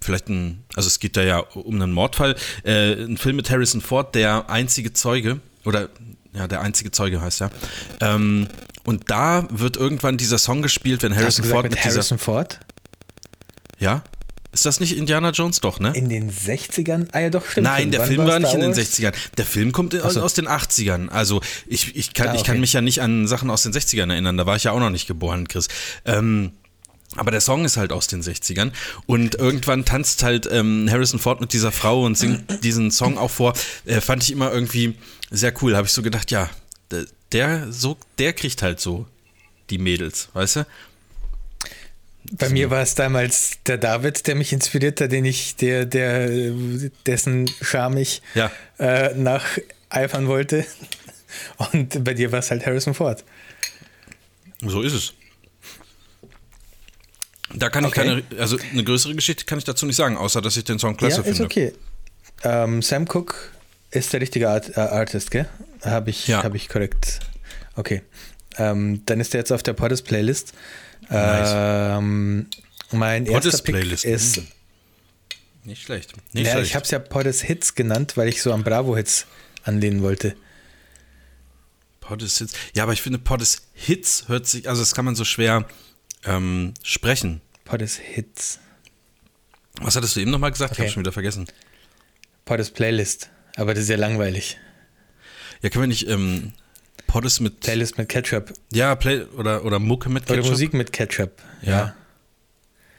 vielleicht ein, also es geht da ja um einen Mordfall, äh, ein Film mit Harrison Ford, der einzige Zeuge, oder ja, der einzige Zeuge heißt ja. Ähm, und da wird irgendwann dieser Song gespielt, wenn Harrison gesagt Ford mit mit dieser. Harrison Ford? Ja? Ist das nicht Indiana Jones doch, ne? In den 60ern? Ah ja, doch, stimmt. Nein, der Wann Film war nicht in den Star Wars? 60ern. Der Film kommt so. aus den 80ern. Also ich, ich, kann, Ah, ich kann okay. mich ja nicht an Sachen aus den 60ern erinnern. Da war ich ja auch noch nicht geboren, Chris. Ähm, aber der Song ist halt aus den 60ern. Und irgendwann tanzt halt ähm, Harrison Ford mit dieser Frau und singt diesen Song auch vor. Äh, fand ich immer irgendwie sehr cool. Habe ich so gedacht, ja, der- der, so, der kriegt halt so die Mädels, weißt du? Bei mir war es damals der David, der mich inspiriert hat, den ich, der, der, dessen Charme ich Ja. äh, nacheifern wollte. Und bei dir war es halt Harrison Ford. So ist es. Da kann Okay. ich keine, also eine größere Geschichte kann ich dazu nicht sagen, außer dass ich den Song klasse ja, ist finde. okay. Ähm, Sam Cooke ist der richtige Art, äh, Artist, gell? Habe ich, Ja. hab ich korrekt. Okay. Ähm, dann ist der jetzt auf der Poddes Playlist. Nice. Ähm, mein Poddes erster Pick Playlist. ist Mhm. Nicht schlecht. Nicht ja, schlecht. ich habe es ja Poddes Hits genannt, weil ich so am Bravo-Hits anlehnen wollte. Poddes Hits. Ja, aber ich finde, Poddes Hits hört sich, also das kann man so schwer ähm, sprechen. Poddes Hits. Was hattest du eben nochmal gesagt? Ich Okay. habe schon wieder vergessen. Poddes Playlist. Aber das ist ja langweilig. Ja, können wir nicht ähm, Poddes mit. Playlist mit Ketchup. Ja, Play oder, oder Mucke mit Oder Ketchup. Musik mit Ketchup. Ja.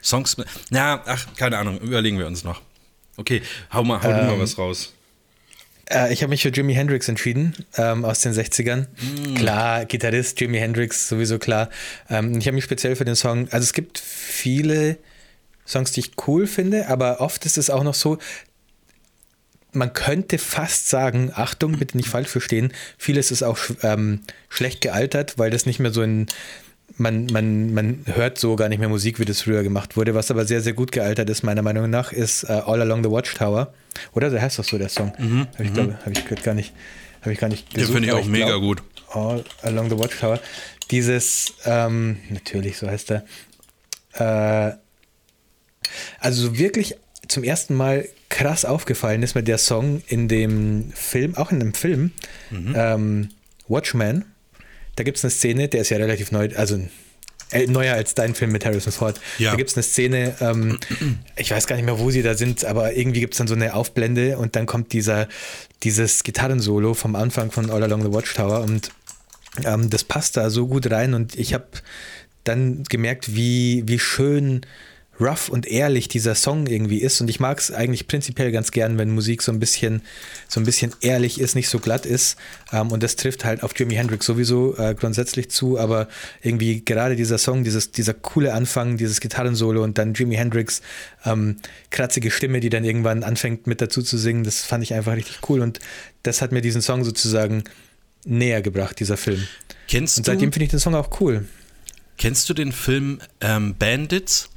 Songs mit. Ja, ach, keine Ahnung, überlegen wir uns noch. Okay, hau mal, hau du mal Ähm, was raus. Äh, ich habe mich für Jimi Hendrix entschieden, ähm, aus den 60ern. Mm. Klar, Gitarrist, Jimi Hendrix, sowieso klar. Ähm, ich habe mich speziell für den Song, also es gibt viele Songs, die ich cool finde, aber oft ist es auch noch so, man könnte fast sagen, Achtung, bitte nicht falsch verstehen, vieles ist auch ähm, schlecht gealtert, weil das nicht mehr so in, man, man, man hört so gar nicht mehr Musik, wie das früher gemacht wurde. Was aber sehr, sehr gut gealtert ist, meiner Meinung nach, ist äh, All Along the Watchtower. Oder der heißt doch so, der Song. Hab ich, glaube, habe ich gar nicht, habe ich gar nicht Den finde ich auch mega glaub, gut. All Along the Watchtower. Dieses, ähm, natürlich, so heißt er. Äh, also so wirklich zum ersten Mal krass aufgefallen ist mir der Song in dem Film, auch in dem Film, ähm, Watchmen. Da gibt es eine Szene, der ist ja relativ neu, also äh, neuer als dein Film mit Harrison Ford. Ja. Da gibt es eine Szene, ähm, ich weiß gar nicht mehr, wo sie da sind, aber irgendwie gibt es dann so eine Aufblende und dann kommt dieser, dieses Gitarrensolo vom Anfang von All Along the Watchtower und ähm, das passt da so gut rein und ich habe dann gemerkt, wie, wie schön rough und ehrlich dieser Song irgendwie ist und ich mag es eigentlich prinzipiell ganz gern, wenn Musik so ein bisschen so ein bisschen ehrlich ist, nicht so glatt ist ähm, und das trifft halt auf Jimi Hendrix sowieso äh, grundsätzlich zu, aber irgendwie gerade dieser Song, dieses, dieser coole Anfang, dieses Gitarrensolo und dann Jimi Hendrix ähm, kratzige Stimme, die dann irgendwann anfängt mit dazu zu singen, das fand ich einfach richtig cool und das hat mir diesen Song sozusagen näher gebracht, dieser Film. Kennst Und seitdem finde ich den Song auch cool. kennst du den Film ähm, Bandits?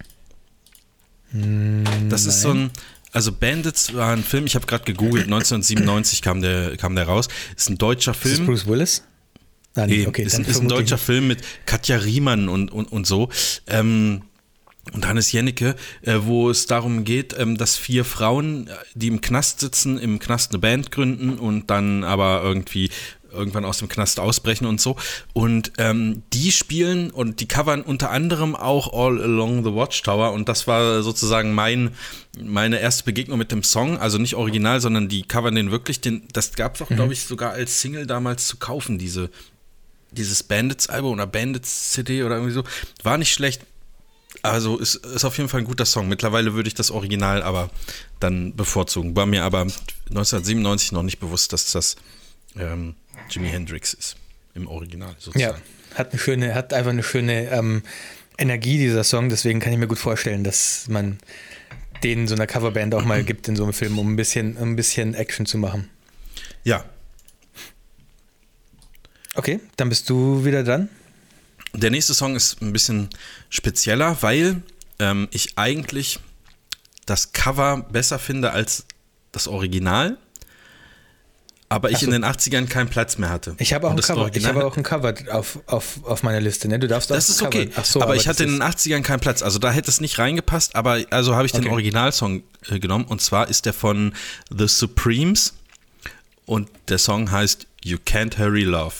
Das ist so ein, also Bandits war ein Film, ich habe gerade gegoogelt, 1997 kam der, kam der raus. Ist ein deutscher Ist das Film. Bruce Willis? Ah, Nee, okay, ist, ist ein deutscher. Film mit Katja Riemann und, und, und so. Ähm, und Hannes Jennecke, äh, wo es darum geht, ähm, dass vier Frauen, äh, die im Knast sitzen, im Knast eine Band gründen und dann aber irgendwie irgendwann aus dem Knast ausbrechen und so. Und ähm, die spielen und die covern unter anderem auch All Along the Watchtower. Und das war sozusagen mein, meine erste Begegnung mit dem Song. Also nicht original, sondern die covern den wirklich. Den, das gab es auch, glaube ich, sogar als Single damals zu kaufen, diese, dieses Bandits-Album oder Bandits-CD oder irgendwie so. War nicht schlecht. Also ist, ist auf jeden Fall ein guter Song. Mittlerweile würde ich das Original aber dann bevorzugen. War mir aber 1997 noch nicht bewusst, dass das ähm, Jimi Hendrix ist. Im Original Ja, sozusagen. hat eine schöne, hat einfach eine schöne ähm, Energie, dieser Song. Deswegen kann ich mir gut vorstellen, dass man den so einer Coverband auch mal gibt in so einem Film, um ein bisschen, ein bisschen Action zu machen. Ja. Okay, dann bist du wieder dran. Der nächste Song ist ein bisschen spezieller, weil ähm, ich eigentlich das Cover besser finde als das Original. Aber ich so. in den 80ern keinen Platz mehr hatte. Ich habe auch, ein Cover. Ich Original- habe auch ein Cover auf, auf, auf meiner Liste. Ne? Du darfst auch Das ist okay. So, aber, ich hatte in den 80ern keinen Platz. Also da hätte es nicht reingepasst, aber also habe ich den Okay. Originalsong äh, genommen. Und zwar ist der von The Supremes. Und der Song heißt You Can't Hurry Love.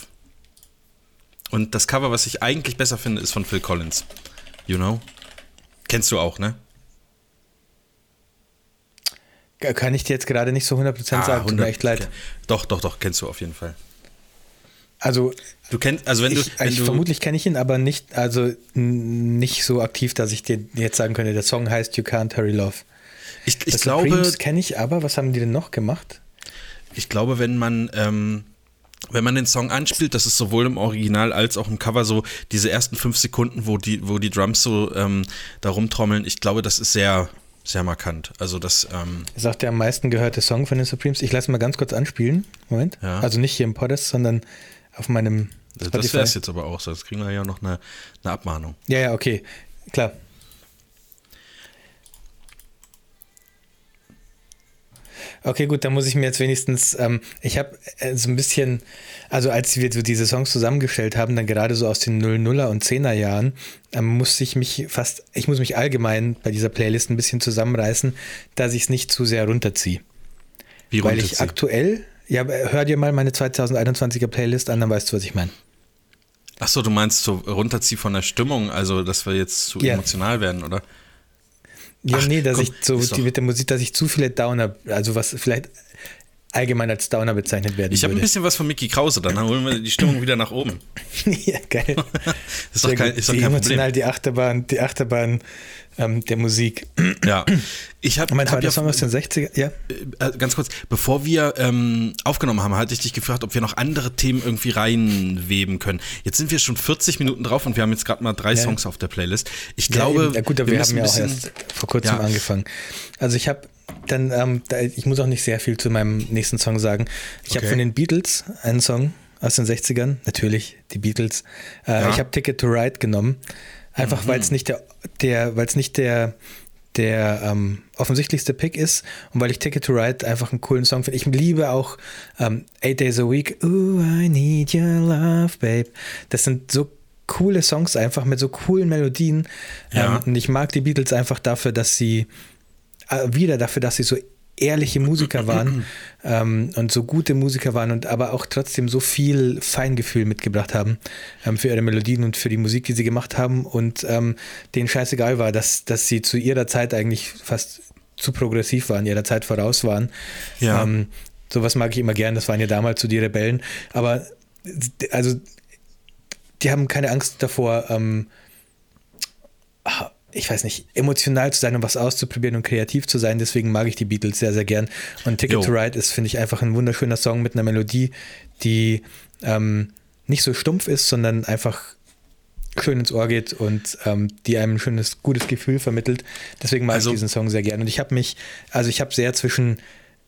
Und das Cover, was ich eigentlich besser finde, ist von Phil Collins. You know? Kennst du auch, ne? Ist- kann ich dir jetzt gerade nicht so 100% sagen. Tut mir 100 echt leid. Doch, doch, doch, kennst du auf jeden Fall. Also, Du kennst, also wenn ich, du, wenn ich du vermutlich kenne ich ihn, aber nicht, also nicht so aktiv, dass ich dir jetzt sagen könnte, der Song heißt You Can't Hurry Love. ich, ich Das glaube, Supremes kenne ich aber, was haben die denn noch gemacht? Ich glaube, wenn man, ähm, wenn man den Song anspielt, das ist sowohl im Original als auch im Cover so diese ersten fünf Sekunden, wo die, wo die Drums so ähm, da rumtrommeln, ich glaube, das ist sehr, sehr markant. Also das, ähm, ist auch der am meisten gehörte Song von den Supremes. Ich lasse mal ganz kurz anspielen. Moment. Ja. Also nicht hier im Podcast, sondern auf meinem das Spotify. wäre es jetzt aber auch, sonst kriegen wir ja noch eine, eine Abmahnung. Ja, ja, okay. Klar. Okay, gut, dann muss ich mir jetzt wenigstens, ähm, ich habe äh, so ein bisschen, also als wir so diese Songs zusammengestellt haben, dann gerade so aus den 00er und 10er Jahren, ähm, musste ich mich fast, ich muss mich allgemein bei dieser Playlist ein bisschen zusammenreißen, dass ich es nicht zu sehr runterziehe. Wie Weil runterzieht? ich aktuell, Ja, hör dir mal meine 2021er Playlist an, dann weißt du, was ich meine. Achso, du meinst so runterziehen von der Stimmung, also dass wir jetzt zu Ja. emotional werden, oder? Ja, Ach, nee, dass komm, ich so die, mit der Musik, dass ich zu viele Downer, also was vielleicht allgemein als Downer bezeichnet werden Ich habe ein bisschen was von Mickey Krause, dann holen wir die Stimmung wieder nach oben. ja, geil. Ist doch kein, ist doch kein emotional Problem. die Achterbahn, die Achterbahn ähm, der Musik. Ja. Ich habe mein hab zweiter ja, aus den 60er, ja. äh, ganz kurz, bevor wir ähm, aufgenommen haben, hatte ich dich gefragt, ob wir noch andere Themen irgendwie reinweben können. Jetzt sind wir schon 40 Minuten drauf und wir haben jetzt gerade mal drei Ja. Songs auf der Playlist. Ich glaube, ja, gut, aber wir, müssen haben ja auch erst vor kurzem angefangen. Also ich habe dann, ähm, da, ich muss auch nicht sehr viel zu meinem nächsten Song sagen. Ich habe Okay. von den Beatles einen Song aus den 60ern, natürlich die Beatles. Äh, Ja. Mhm. Ich habe Ticket to Ride genommen, einfach weil es nicht der, der weil es nicht der der ähm, offensichtlichste Pick ist und weil ich Ticket to Ride einfach einen coolen Song finde. Ich liebe auch ähm, Eight Days a Week, Ooh, I Need Your Love, Babe. Das sind so coole Songs einfach mit so coolen Melodien. Ja. Ähm, und ich mag die Beatles einfach dafür, dass sie wieder dafür, dass sie so ehrliche Musiker waren ähm, und so gute Musiker waren und aber auch trotzdem so viel Feingefühl mitgebracht haben ähm, für ihre Melodien und für die Musik, die sie gemacht haben und ähm, denen scheißegal war, dass, dass sie zu ihrer Zeit eigentlich fast zu progressiv waren, ihrer Zeit voraus waren. Ja. Ähm, sowas mag ich immer gern, das waren ja damals so die Rebellen, aber also die haben keine Angst davor, ähm, ich weiß nicht, emotional zu sein und was auszuprobieren und kreativ zu sein. Deswegen mag ich die Beatles sehr, sehr gern. Und Ticket Jo. to Ride ist, finde ich, einfach ein wunderschöner Song mit einer Melodie, die ähm, nicht so stumpf ist, sondern einfach schön ins Ohr geht und ähm, die einem ein schönes, gutes Gefühl vermittelt. Deswegen mag Also- ich diesen Song sehr gern. Und ich habe mich, also ich habe sehr zwischen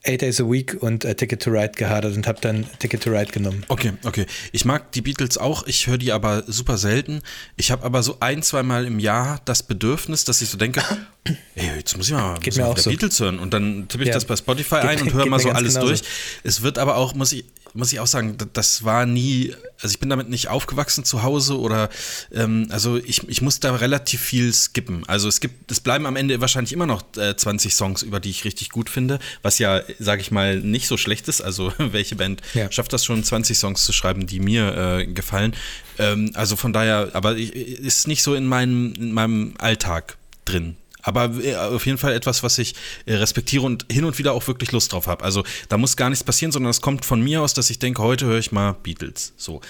Eight Days a Week und äh, Ticket to Ride gehadert und habe dann Ticket to Ride genommen. Okay, okay. Ich mag die Beatles auch, ich höre die aber super selten. Ich habe aber so ein, zweimal im Jahr das Bedürfnis, dass ich so denke, ey, jetzt muss ich mal, Geht muss mir mal auch so. Beatles hören. Und dann tippe ich Ja. das bei Spotify Geht- ein und höre mal so alles genauso. durch. Es wird aber auch, muss ich, muss ich auch sagen, das war nie, also ich bin damit nicht aufgewachsen zu Hause oder, ähm, also ich, ich muss da relativ viel skippen. Also es gibt, es bleiben am Ende wahrscheinlich immer noch äh, 20 Songs, über die ich richtig gut finde, was ja, sage ich mal, nicht so schlecht ist. Also welche Band Ja. schafft das schon, 20 Songs zu schreiben, die mir äh, gefallen. Ähm, also von daher, aber ich, ist nicht so in meinem, in meinem Alltag drin. Aber äh, auf jeden Fall etwas, was ich äh, respektiere und hin und wieder auch wirklich Lust drauf habe. Also da muss gar nichts passieren, sondern es kommt von mir aus, dass ich denke, heute höre ich mal Beatles. So.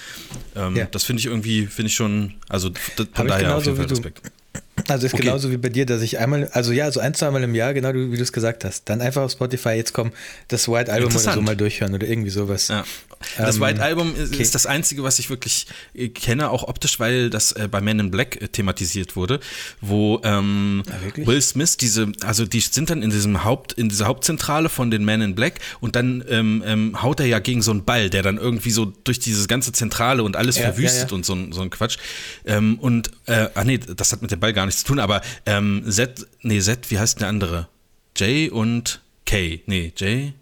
Ähm, Ja. Das finde ich irgendwie, finde ich schon, also Hab von daher auf jeden Fall wie du. Also ist Okay. genauso wie bei dir, dass ich einmal, also ja, so ein, zweimal im Jahr, genau wie du es gesagt hast, dann einfach auf Spotify jetzt kommen, das White Album oder so mal durchhören oder irgendwie sowas. Ja. Das Ähm, White Album ist, okay. ist das einzige, was ich wirklich äh, kenne, auch optisch, weil das äh, bei Men in Black äh, thematisiert wurde, wo ähm, Ah, wirklich? Will Smith diese, also die sind dann in diesem Haupt, in dieser Hauptzentrale von den Men in Black und dann ähm, ähm, haut er ja gegen so einen Ball, der dann irgendwie so durch diese ganze Zentrale und alles Ja, verwüstet ja, ja. und so, ein- so ein Quatsch. Ähm, und, äh, ach nee, das hat mit dem Ball gar nichts zu tun, aber ähm, Z, nee, Z, wie heißt der andere? Jay und K. Nee, Jay.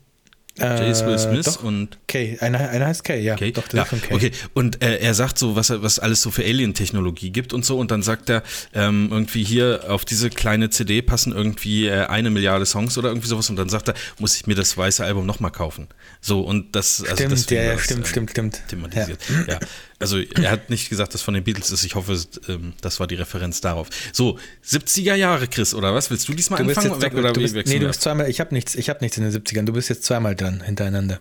Jay ist Will Äh, Smith doch. und Kay, einer, einer heißt Kay, ja. Okay, Doch, das ja, ist schon Kay. okay. Und äh, er sagt so, was was alles so für Alien-Technologie gibt und so. Und dann sagt er ähm, irgendwie hier auf diese kleine CD passen irgendwie äh, eine Milliarde Songs oder irgendwie sowas. Und dann sagt er, muss ich mir das weiße Album nochmal kaufen. So und das, also Stimmt, deswegen ja, ja, das, stimmt, äh, stimmt, stimmt. Thematisiert. Ja. Also er hat nicht gesagt, dass von den Beatles ist. Ich hoffe, ähm, das war die Referenz darauf. So 70er Jahre, Chris, oder was? Willst du diesmal Du anfangen? jetzt, Weg, oder du bist, nee, du bist zweimal, ich habe nichts, ich habe nichts in den 70ern, du bist jetzt zweimal dran hintereinander.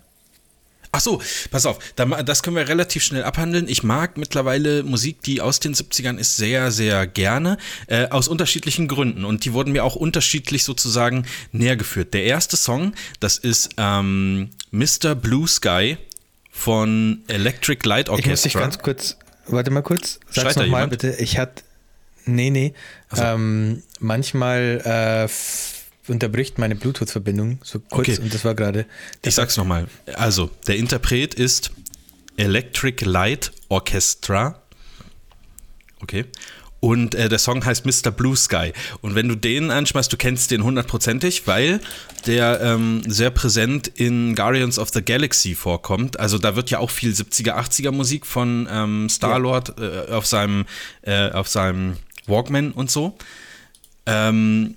Ach so, pass auf, das können wir relativ schnell abhandeln. Ich mag mittlerweile Musik, die aus den 70ern ist, sehr, sehr gerne, äh, aus unterschiedlichen Gründen. Und die wurden mir auch unterschiedlich sozusagen näher geführt. Der erste Song, das ist ähm, Mr. Blue Sky von Electric Light Ich muss dich Orchestra. ganz kurz, warte mal kurz, sag's nochmal bitte. Ich hatte, nee, nee, ähm, manchmal äh, unterbricht meine Bluetooth-Verbindung so kurz Okay. und das war gerade. Ich sag's nochmal. Also, der Interpret ist Electric Light Orchestra. Okay. Und äh, der Song heißt Mr. Blue Sky. Und wenn du den anschmeißt, du kennst den hundertprozentig, weil der ähm, sehr präsent in Guardians of the Galaxy vorkommt. Also da wird ja auch viel 70er, 80er Musik von ähm, Star-Lord äh, auf seinem, äh, auf seinem Walkman und so. Ähm,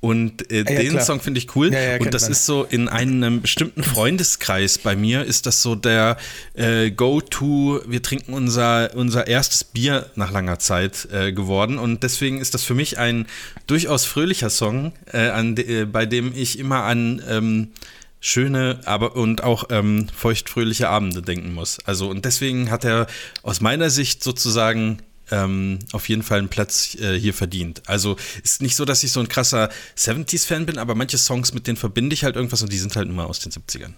Und äh, Ah, ja, den klar. Song finde ich cool. Ja, ja, und das man. ist so in einem bestimmten Freundeskreis bei mir, ist das so der äh, Go-To, wir trinken unser, unser erstes Bier nach langer Zeit äh, geworden. Und deswegen ist das für mich ein durchaus fröhlicher Song, äh, an, äh, bei dem ich immer an ähm, schöne aber und auch ähm, feuchtfröhliche Abende denken muss. Also und deswegen hat er aus meiner Sicht sozusagen ähm, auf jeden Fall einen Platz äh, hier verdient. Also ist nicht so, dass ich so ein krasser 70s-Fan bin, aber manche Songs, mit denen verbinde ich halt irgendwas und die sind halt immer aus den 70ern.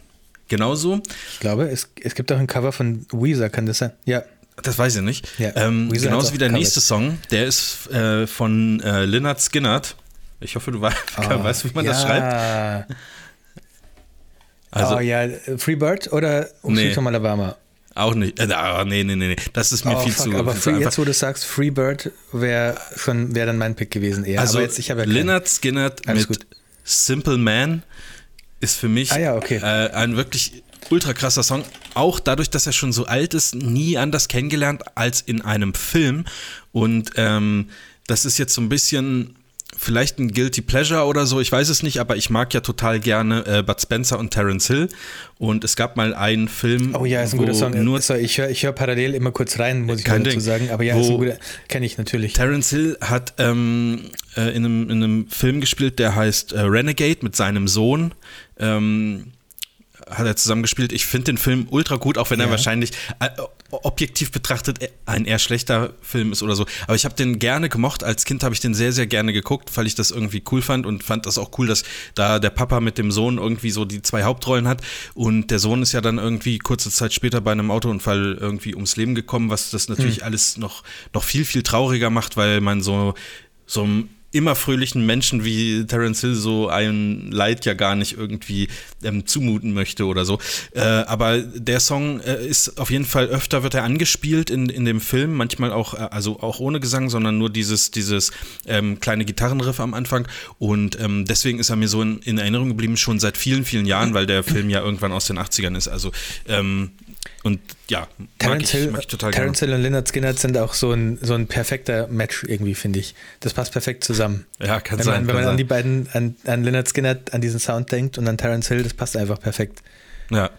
Genauso, Ich glaube, es, es gibt auch ein Cover von Weezer, kann das sein? Ja. das weiß ich nicht. Ja, ähm, genauso wie der Covers. nächste Song, der ist äh, von äh, Lynyrd Skynyrd. Ich hoffe, du weißt, weißt wie man das schreibt. ja. Also oh ja, Freebird oder um Nee. Sweet Home Alabama? Auch nicht. Äh, ah, nee, nee, nee, nee. Das ist mir Oh, viel fuck, zu. aber viel jetzt, wo du sagst, Freebird wäre schon wäre dann mein Pick gewesen eher. Also aber jetzt, ich habe ja Skynyrd Alles mit gut. Simple Man ist für mich Ah ja, okay. äh, ein wirklich ultra krasser Song. Auch dadurch, dass er schon so alt ist, nie anders kennengelernt als in einem Film. Und ähm, das ist jetzt so ein bisschen vielleicht ein Guilty Pleasure oder so, ich weiß es nicht, aber ich mag ja total gerne äh, Bud Spencer und Terence Hill. Und es gab mal einen Film, Oh ja, ist ein guter Song. nur so, ich höre hör parallel immer kurz rein, muss ich mal dazu Ding. sagen. Aber ja, ist ein guter, kenne ich natürlich. Terence Hill hat ähm, äh, in, einem, in einem Film gespielt, der heißt äh, Renegade mit seinem Sohn. Ähm, hat er zusammengespielt. Ich finde den Film ultra gut, auch wenn er Ja. wahrscheinlich äh, objektiv betrachtet äh, ein eher schlechter Film ist oder so. Aber ich habe den gerne gemocht. Als Kind habe ich den sehr, sehr gerne geguckt, weil ich das irgendwie cool fand und fand das auch cool, dass da der Papa mit dem Sohn irgendwie so die zwei Hauptrollen hat. Und der Sohn ist ja dann irgendwie kurze Zeit später bei einem Autounfall irgendwie ums Leben gekommen, was das natürlich alles noch, noch viel, viel trauriger macht, weil man so, so immer fröhlichen Menschen wie Terence Hill so ein Leid ja gar nicht irgendwie ähm, zumuten möchte oder so. Äh, aber der Song äh, ist auf jeden Fall öfter wird er angespielt in, in dem Film, manchmal auch, äh, also auch ohne Gesang, sondern nur dieses, dieses ähm, kleine Gitarrenriff am Anfang. Und ähm, deswegen ist er mir so in, in Erinnerung geblieben, schon seit vielen, vielen Jahren, weil der Film ja irgendwann aus den 80ern ist. Also ähm, und ja, Terence Hill, mag ich total Terence gerne. Hill und Lynyrd Skynyrd sind auch so ein, so ein perfekter Match irgendwie, finde ich. Das passt perfekt zusammen. Ja, kann wenn sein, Man, wenn man sein. an die beiden, an, an Lynyrd Skynyrd, an diesen Sound denkt und an Terence Hill, das passt einfach perfekt. Ja.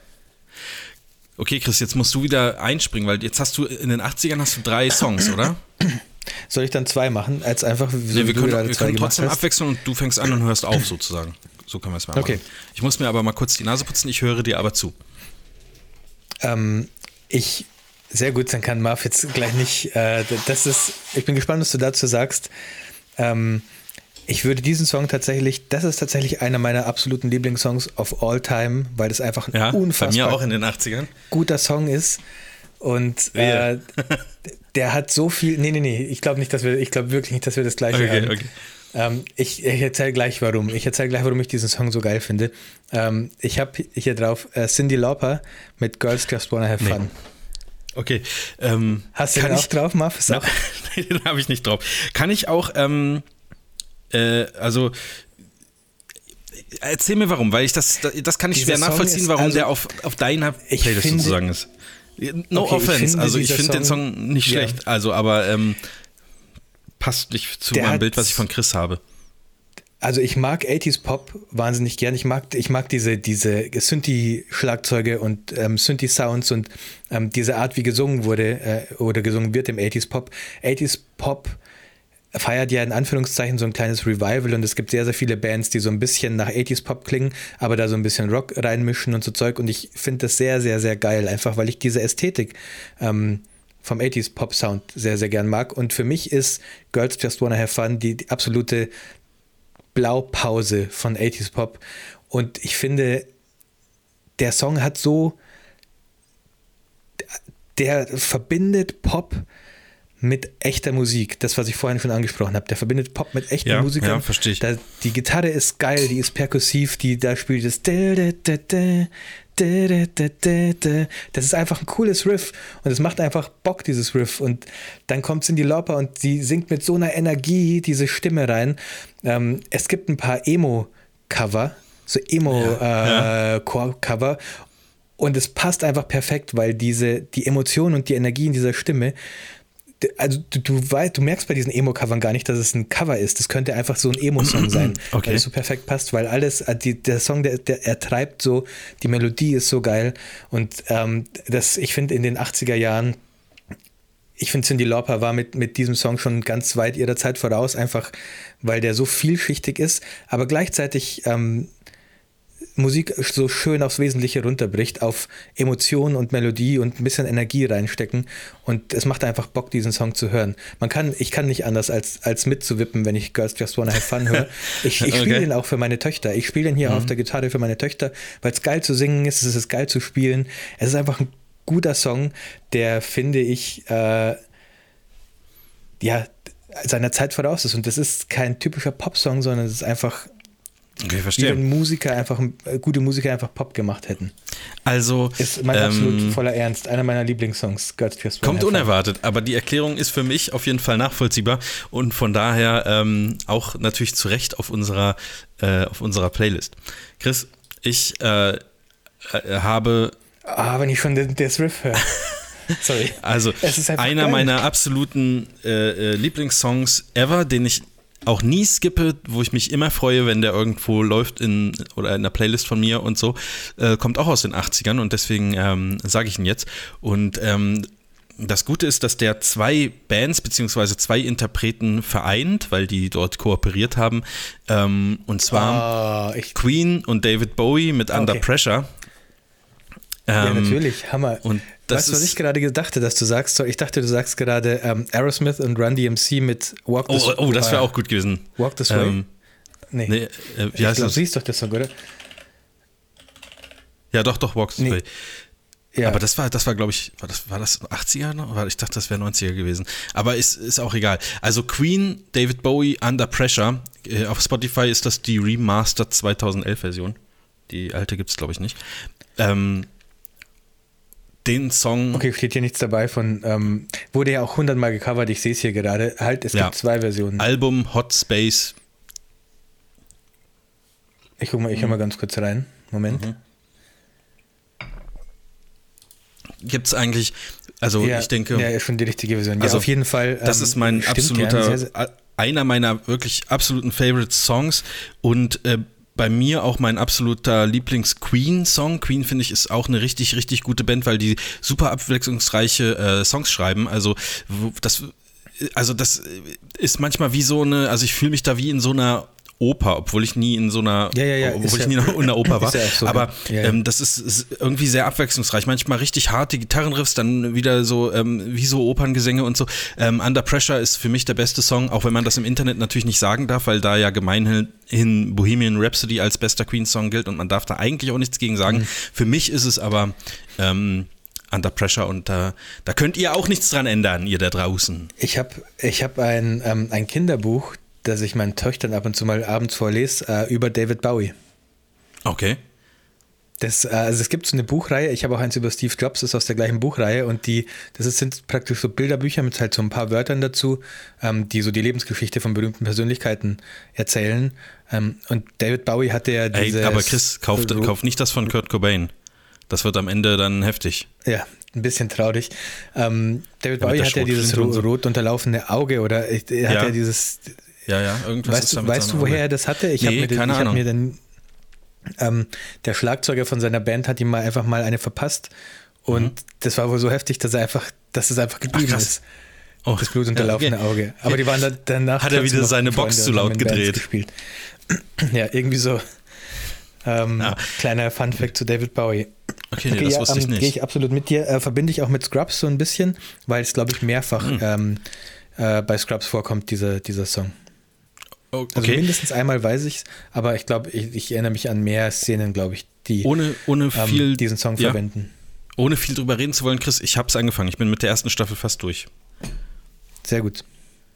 Okay, Chris, jetzt musst du wieder einspringen, weil jetzt hast du in den 80ern hast du drei Songs, oder? Soll ich dann zwei machen, als einfach, so Nee, wir können, wir zwei können trotzdem hast? abwechseln und du fängst an und hörst auf sozusagen. So können wir es mal Okay. machen. Ich muss mir aber mal kurz die Nase putzen, ich höre dir aber zu. Ähm, ich, sehr gut, dann kann Marv jetzt gleich nicht, äh, das ist, ich bin gespannt, was du dazu sagst. Ähm, ich würde diesen Song tatsächlich, das ist tatsächlich einer meiner absoluten Lieblingssongs of all time, weil das einfach ein Ja, bei unfassbar mir auch in den 80ern. guter Song ist. Und äh, der hat so viel. Nee, nee, nee, ich glaube nicht, dass wir, ich glaube wirklich nicht, dass wir das gleiche Okay, haben. okay. Ähm, ich ich erzähle gleich warum. Ich erzähle gleich, warum ich diesen Song so geil finde. Ähm, ich habe hier drauf äh, Cindy Lauper mit Girls Just Wanna Have Fun. Okay. Ähm, Hast du den ich, auch drauf, Marv? Auch, Nein, den habe ich nicht drauf. Kann ich auch, ähm, äh, also erzähl mir warum, weil ich das, das kann ich Dieser schwer Song nachvollziehen, warum also- der auf, auf deiner Ich Playlist sozusagen ist. No Okay, ich offense, finde, also ich finde den Song- nicht Ja. schlecht, also aber ähm, passt nicht zu meinem Bild, was ich von Chris habe. Also ich mag 80s Pop wahnsinnig gern. Ich mag, ich mag diese, diese Synthi-Schlagzeuge und ähm, Synthi-Sounds und ähm, diese Art, wie gesungen wurde äh, oder gesungen wird im 80s Pop. 80s Pop feiert ja in Anführungszeichen so ein kleines Revival und es gibt sehr, sehr viele Bands, die so ein bisschen nach 80s Pop klingen, aber da so ein bisschen Rock reinmischen und so Zeug und ich finde das sehr, sehr, sehr geil, einfach weil ich diese Ästhetik ähm, vom 80s Pop Sound sehr, sehr gern mag und für mich ist Girls Just Wanna Have Fun die, die absolute Blaupause von 80s Pop. Und ich finde, der Song hat so, der verbindet Pop mit echter Musik. Das, was ich vorhin schon angesprochen habe. Der verbindet Pop mit echten Ja, Musikern. ja, verstehe ich. Da, die Gitarre ist geil, die ist perkussiv, die da spielt das. Das ist einfach ein cooles Riff und es macht einfach Bock, dieses Riff. Und dann kommt Cindy Lauper und sie singt mit so einer Energie diese Stimme rein. Ähm, es gibt ein paar Emo-Cover, so Emo-Core-Cover. Äh, ja. Und es passt einfach perfekt, weil diese, die Emotionen und die Energie in dieser Stimme also du, du, weißt, du merkst bei diesen Emo-Covern gar nicht, dass es ein Cover ist. Das könnte einfach so ein Emo-Song sein, Okay. weil es so perfekt passt, weil alles, äh, die, der Song, der, der er treibt so, die Melodie ist so geil und ähm, das, ich finde in den 80er Jahren ich finde, Cindy Lauper war mit, mit diesem Song schon ganz weit ihrer Zeit voraus, einfach weil der so vielschichtig ist, aber gleichzeitig ähm, Musik so schön aufs Wesentliche runterbricht, auf Emotionen und Melodie und ein bisschen Energie reinstecken. Und es macht einfach Bock, diesen Song zu hören. Man kann, ich kann nicht anders als, als mitzuwippen, wenn ich Girls Just Wanna Have Fun höre. Ich, ich spiele Okay. den auch für meine Töchter. Ich spiele den hier auf der Gitarre für meine Töchter, weil es geil zu singen ist, es ist geil zu spielen. Es ist einfach ein guter Song, der, finde ich, äh, ja, seiner Zeit voraus ist. Und das ist kein typischer Popsong, sondern es ist einfach, Okay, wie verstehe. wenn Musiker einfach, äh, gute Musiker einfach Pop gemacht hätten. Also, Ist mein ähm, absolut voller Ernst. Einer meiner Lieblingssongs, Girls Wanna Kommt unerwartet, aber die Erklärung ist für mich auf jeden Fall nachvollziehbar und von daher ähm, auch natürlich zu Recht auf unserer, äh, auf unserer Playlist. Chris, ich äh, äh, habe Ah, wenn ich schon den, das Riff höre. Sorry. also einer geil. meiner absoluten äh, äh, Lieblingssongs ever, den ich auch nie skippe, wo ich mich immer freue, wenn der irgendwo läuft in oder in der Playlist von mir und so, äh, kommt auch aus den 80ern und deswegen ähm, sage ich ihn jetzt. Und ähm, das Gute ist, dass der zwei Bands beziehungsweise zwei Interpreten vereint, weil die dort kooperiert haben. Ähm, und zwar ich, Queen und David Bowie mit Under Okay. Pressure. ja, Ähm, natürlich, Hammer. und das weißt du, was ich gerade gedacht dass du sagst? Ich dachte, du sagst gerade ähm, Aerosmith und Run DMC mit Walk This Oh, oh, das wäre auch gut gewesen. Walk This Way? Ähm, nee. nee, äh, wie ich glaube, siehst doch das Song, oder? Ja, doch, doch, Walk This Nee. Way. Ja. Aber das war, das war, glaube ich, war das, war das 80er noch? Ich dachte, das wäre 90er gewesen. Aber ist, ist auch egal. Also Queen, David Bowie, Under Pressure. Äh, Auf Spotify ist das die Remastered 2011-Version. Die alte gibt es, glaube ich, nicht. Ähm, den Song. Okay, steht hier nichts dabei von, ähm, wurde ja auch hundertmal gecovert, ich sehe es hier gerade. Halt, es Ja. gibt zwei Versionen. Album Hot Space. Ich guck mal, ich höre mal ganz kurz rein. Moment. Mhm. Gibt es eigentlich, also Ja, ich denke. Ja, schon die richtige Version. Ja, Also, auf jeden Fall. Das ähm, ist mein absoluter, Ja, sehr, sehr, einer meiner wirklich absoluten Favorite Songs und äh, bei mir auch mein absoluter Lieblings-Queen-Song. Queen, finde ich, ist auch eine richtig, richtig gute Band, weil die super abwechslungsreiche äh, Songs schreiben. Also, das, also das ist manchmal wie so eine, also ich fühle mich da wie in so einer Oper, obwohl ich nie in so einer, Ja, ja, ja, obwohl ich nie in einer Oper war. so, Aber ähm, das ist, ist irgendwie sehr abwechslungsreich. Manchmal richtig harte Gitarrenriffs, dann wieder so ähm, wie so Operngesänge und so. Ähm, Under Pressure ist für mich der beste Song, auch wenn man das im Internet natürlich nicht sagen darf, weil da ja gemeinhin Bohemian Rhapsody als bester Queen-Song gilt und man darf da eigentlich auch nichts gegen sagen. Mhm. Für mich ist es aber ähm, Under Pressure und da, da könnt ihr auch nichts dran ändern, ihr da draußen. Ich habe ich hab ein, ähm, ein Kinderbuch, das ich meinen Töchtern ab und zu mal abends vorlese, äh, über David Bowie. Okay. Das, äh, also es gibt so eine Buchreihe, ich habe auch eins über Steve Jobs, das ist aus der gleichen Buchreihe und die, das ist, sind praktisch so Bilderbücher mit halt so ein paar Wörtern dazu, ähm, die so die Lebensgeschichte von berühmten Persönlichkeiten erzählen. Ähm, und David Bowie hatte ja Ey, diese. aber Chris, kauf, kauf nicht das von Kurt Cobain. Das wird am Ende dann heftig. Ja, ein bisschen traurig. Ähm, David Ja, Bowie hat ja dieses rot unterlaufene Auge oder er hat Ja. ja dieses. Ja, ja, irgendwas Weißt, ist du, damit weißt du, woher er das hatte? Ich hab Nee, mir, den- keine ich hab Ahnung. mir dann. Ähm, der Schlagzeuger von seiner Band hat ihm mal einfach mal eine verpasst und das war wohl so heftig, dass er einfach, dass es einfach geblieben Mhm. krass. ist. Oh, Das blutunterlaufene ja. Auge. Aber die waren da, danach. Hat er wieder seine Freunde Box zu laut gedreht? Gespielt. Ja, irgendwie so. Ähm, Ja. Kleiner Funfact zu David Bowie. Okay, nee, das wusste ich ähm, nicht. Gehe ich absolut mit dir. Äh, verbinde ich auch mit Scrubs so ein bisschen, weil es, glaube ich, mehrfach Hm. ähm, äh, bei Scrubs vorkommt, dieser, dieser Song. Oh, Also okay. mindestens einmal weiß ich aber ich glaube, ich, ich erinnere mich an mehr Szenen, glaube ich, die ohne, ohne ähm, viel, diesen Song ja, verwenden. ohne viel drüber reden zu wollen, Chris, ich habe es angefangen. Ich bin mit der ersten Staffel fast durch. Sehr gut.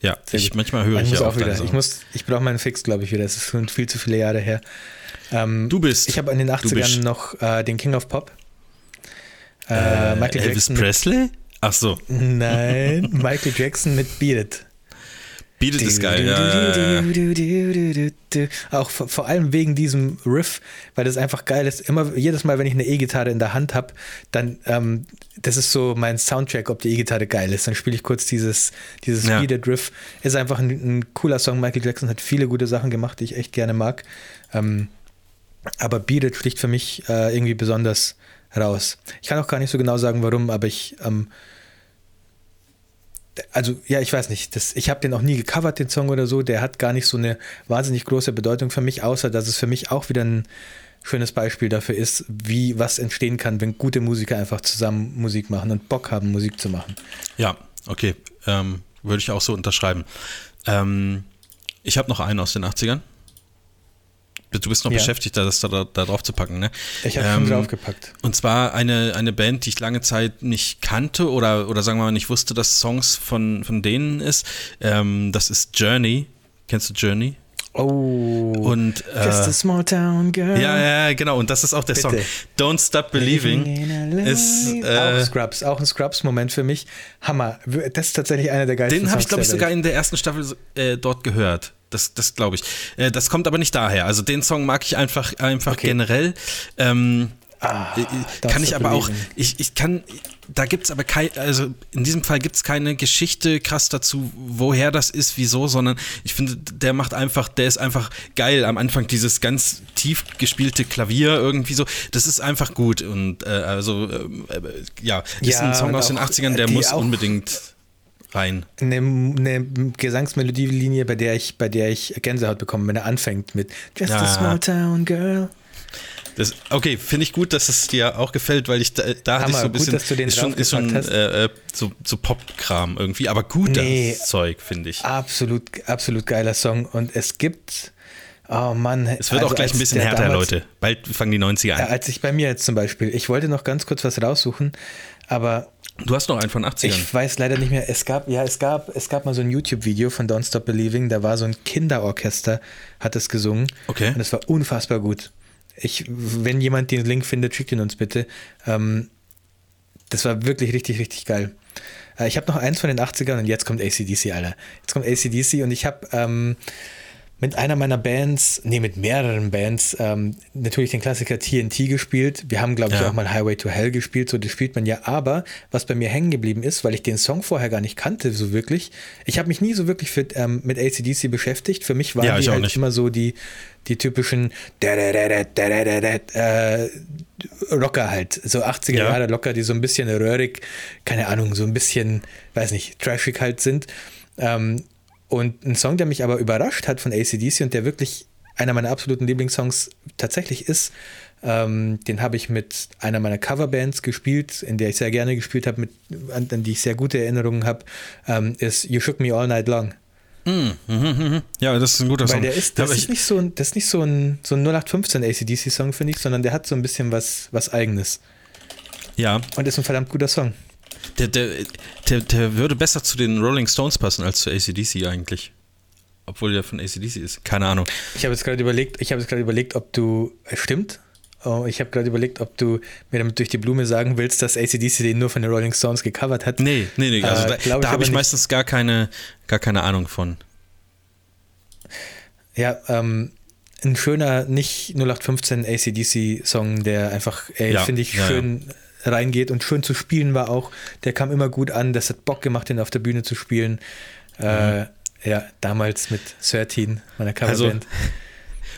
Ja, Sehr ich, gut. manchmal höre ich ich muss ja auch wieder. Ich muss, ich brauche meinen Fix, glaube ich, wieder. Es ist schon viel zu viele Jahre her. Ähm, Du bist. Ich habe in den Du 80ern bist. noch äh, den King of Pop. Äh, äh, Michael Elvis Jackson. Presley? Ach so. Nein, Michael Jackson mit Beat It. Beat ist geil. Ja. Auch vor, allem wegen diesem Riff, weil das einfach geil ist. Immer jedes Mal, wenn ich eine E-Gitarre in der Hand habe, dann ähm, das ist so mein Soundtrack, ob die E-Gitarre geil ist. Dann spiele ich kurz dieses dieses ja. Beat Riff. Ist einfach ein, ein, cooler Song. Michael Jackson hat viele gute Sachen gemacht, die ich echt gerne mag. Ähm, aber Beat It sticht für mich äh, irgendwie besonders raus. Ich kann auch gar nicht so genau sagen, warum, aber ich ähm, also ja, ich weiß nicht, das, ich habe den auch nie gecovert, den Song oder so, der hat gar nicht so eine wahnsinnig große Bedeutung für mich, außer dass es für mich auch wieder ein schönes Beispiel dafür ist, wie was entstehen kann, wenn gute Musiker einfach zusammen Musik machen und Bock haben, Musik zu machen. Ja, okay, ähm, würde ich auch so unterschreiben. Ähm, ich habe noch einen aus den 80ern. Du bist noch ja. beschäftigt, das da, da, drauf zu packen, ne? Ich habe ähm, schon draufgepackt. Und zwar eine, eine Band, die ich lange Zeit nicht kannte oder, oder sagen wir mal nicht wusste, dass Songs von, von denen ist. Ähm, das ist Journey. Kennst du Journey? Oh. Und, äh, Just a small town girl. Ja, ja, genau. Und das ist auch der Bitte. Song. Don't Stop Believing. Ist, äh, auch Scrubs, auch ein Scrubs-Moment für mich. Hammer. Das ist tatsächlich einer der geilsten Den habe ich, glaube ich, sogar in der ersten Staffel äh, dort gehört. Das, das glaube ich. Äh, das kommt aber nicht daher. Also den Song mag ich einfach, einfach okay. generell. Ähm, Ah, äh, kann ich aber auch, ich, ich kann, da gibt es aber kein, also in diesem Fall gibt es keine Geschichte krass dazu, woher das ist, wieso, sondern ich finde, der macht einfach, der ist einfach geil. Am Anfang dieses ganz tief gespielte Klavier irgendwie so, das ist einfach gut und äh, also, äh, ja, ist ja, ein Song aus den 80ern, der muss unbedingt rein. Eine, eine Gesangsmelodielinie, bei der ich, bei der ich Gänsehaut bekomme, wenn er anfängt mit Just ja. a small town girl. Das, okay, finde ich gut, dass es dir auch gefällt, weil ich da, da hatte ich so ein bisschen. Gut, ist schon, ist schon äh, äh, so, so Pop-Kram irgendwie, aber gutes nee, Zeug, finde ich. Absolut, absolut geiler Song. Und es gibt. Oh Mann. Es wird also auch gleich ein bisschen härter, damals, Leute. Bald fangen die 90er an. Als ich bei mir jetzt zum Beispiel, ich wollte noch ganz kurz was raussuchen, aber Du hast noch einen von 80ern. Ich weiß leider nicht mehr. Es gab, ja, es gab, es gab mal so ein YouTube-Video von Don't Stop Believing, da war so ein Kinderorchester, hat es gesungen. Okay. Und es war unfassbar gut. Ich, wenn jemand den Link findet, schickt ihn uns bitte. Ähm, das war wirklich richtig, richtig geil. Äh, ich habe noch eins von den 80ern und jetzt kommt ACDC, Alter. Jetzt kommt ACDC und ich habe ähm, mit einer meiner Bands, nee, mit mehreren Bands, ähm, natürlich den Klassiker TNT gespielt. Wir haben, glaube ich, ja. auch mal Highway to Hell gespielt, so das spielt man ja. Aber was bei mir hängen geblieben ist, weil ich den Song vorher gar nicht kannte, so wirklich, ich habe mich nie so wirklich für, ähm, mit ACDC beschäftigt. Für mich waren ja, die halt nicht. immer so die, die typischen äh, Rocker halt, so 80er ja. Jahre Locker, die so ein bisschen röhrig, keine Ahnung, so ein bisschen, weiß nicht, trashig halt sind. Ähm, und ein Song, der mich aber überrascht hat von ACDC und der wirklich einer meiner absoluten Lieblingssongs tatsächlich ist, ähm, den habe ich mit einer meiner Coverbands gespielt, in der ich sehr gerne gespielt habe, an, an, die ich sehr gute Erinnerungen habe, ähm, ist You Shook Me All Night Long. Mm, mm, ja, das ist ein guter Weil Song. Der ist, das, ist nicht so ein, das ist nicht so ein, so ein 0815 ACDC-Song, finde ich, sondern der hat so ein bisschen was, was Eigenes. Ja. Und ist ein verdammt guter Song. Der, der, der, der würde besser zu den Rolling Stones passen als zu ACDC eigentlich. Obwohl der von ACDC ist. Keine Ahnung. Ich habe jetzt gerade überlegt, ich habe jetzt gerade überlegt, ob du. Äh, stimmt? Oh, ich habe gerade überlegt, ob du mir damit durch die Blume sagen willst, dass ACDC den nur von den Rolling Stones gecovert hat. Nee, nee, nee. Also äh, da, da habe ich meistens gar keine, gar keine Ahnung von. Ja, ähm, ein schöner, nicht 0815 ACDC-Song, der einfach, ja, finde ich, ja, schön. Ja reingeht und schön zu spielen war auch. Der kam immer gut an, das hat Bock gemacht, den auf der Bühne zu spielen. Äh, mhm. ja, damals mit 13, meiner Coverband. Also,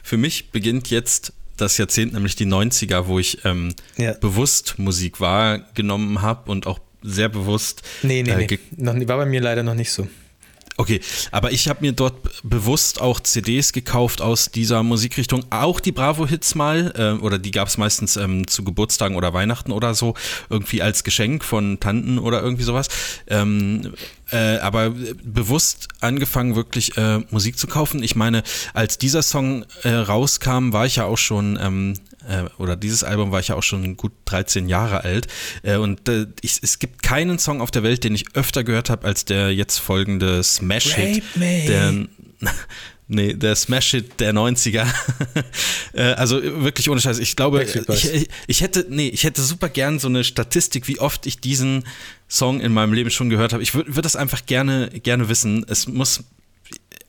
für mich beginnt jetzt das Jahrzehnt, nämlich die 90er, wo ich ähm, ja. bewusst Musik wahrgenommen habe und auch sehr bewusst. Nee, nee, äh, nee. Noch, war bei mir leider noch nicht so. Okay, aber ich habe mir dort bewusst auch CDs gekauft aus dieser Musikrichtung, auch die Bravo-Hits mal, äh, oder die gab es meistens ähm, zu Geburtstagen oder Weihnachten oder so, irgendwie als Geschenk von Tanten oder irgendwie sowas. Ähm, äh, aber bewusst angefangen, wirklich äh, Musik zu kaufen. Ich meine, als dieser Song äh, rauskam, war ich ja auch schon ähm, äh, oder dieses Album war ich ja auch schon gut 13 Jahre alt. Äh, und äh, ich, es gibt keinen Song auf der Welt, den ich öfter gehört habe, als der jetzt folgende Smash-Hit. Der, Nee, der Smash-Hit der 90er. äh, also wirklich ohne Scheiß. Ich glaube, ich, ich, hätte, nee, ich hätte super gern so eine Statistik, wie oft ich diesen Song in meinem Leben schon gehört habe. Ich würde würd das einfach gerne, gerne wissen. Es muss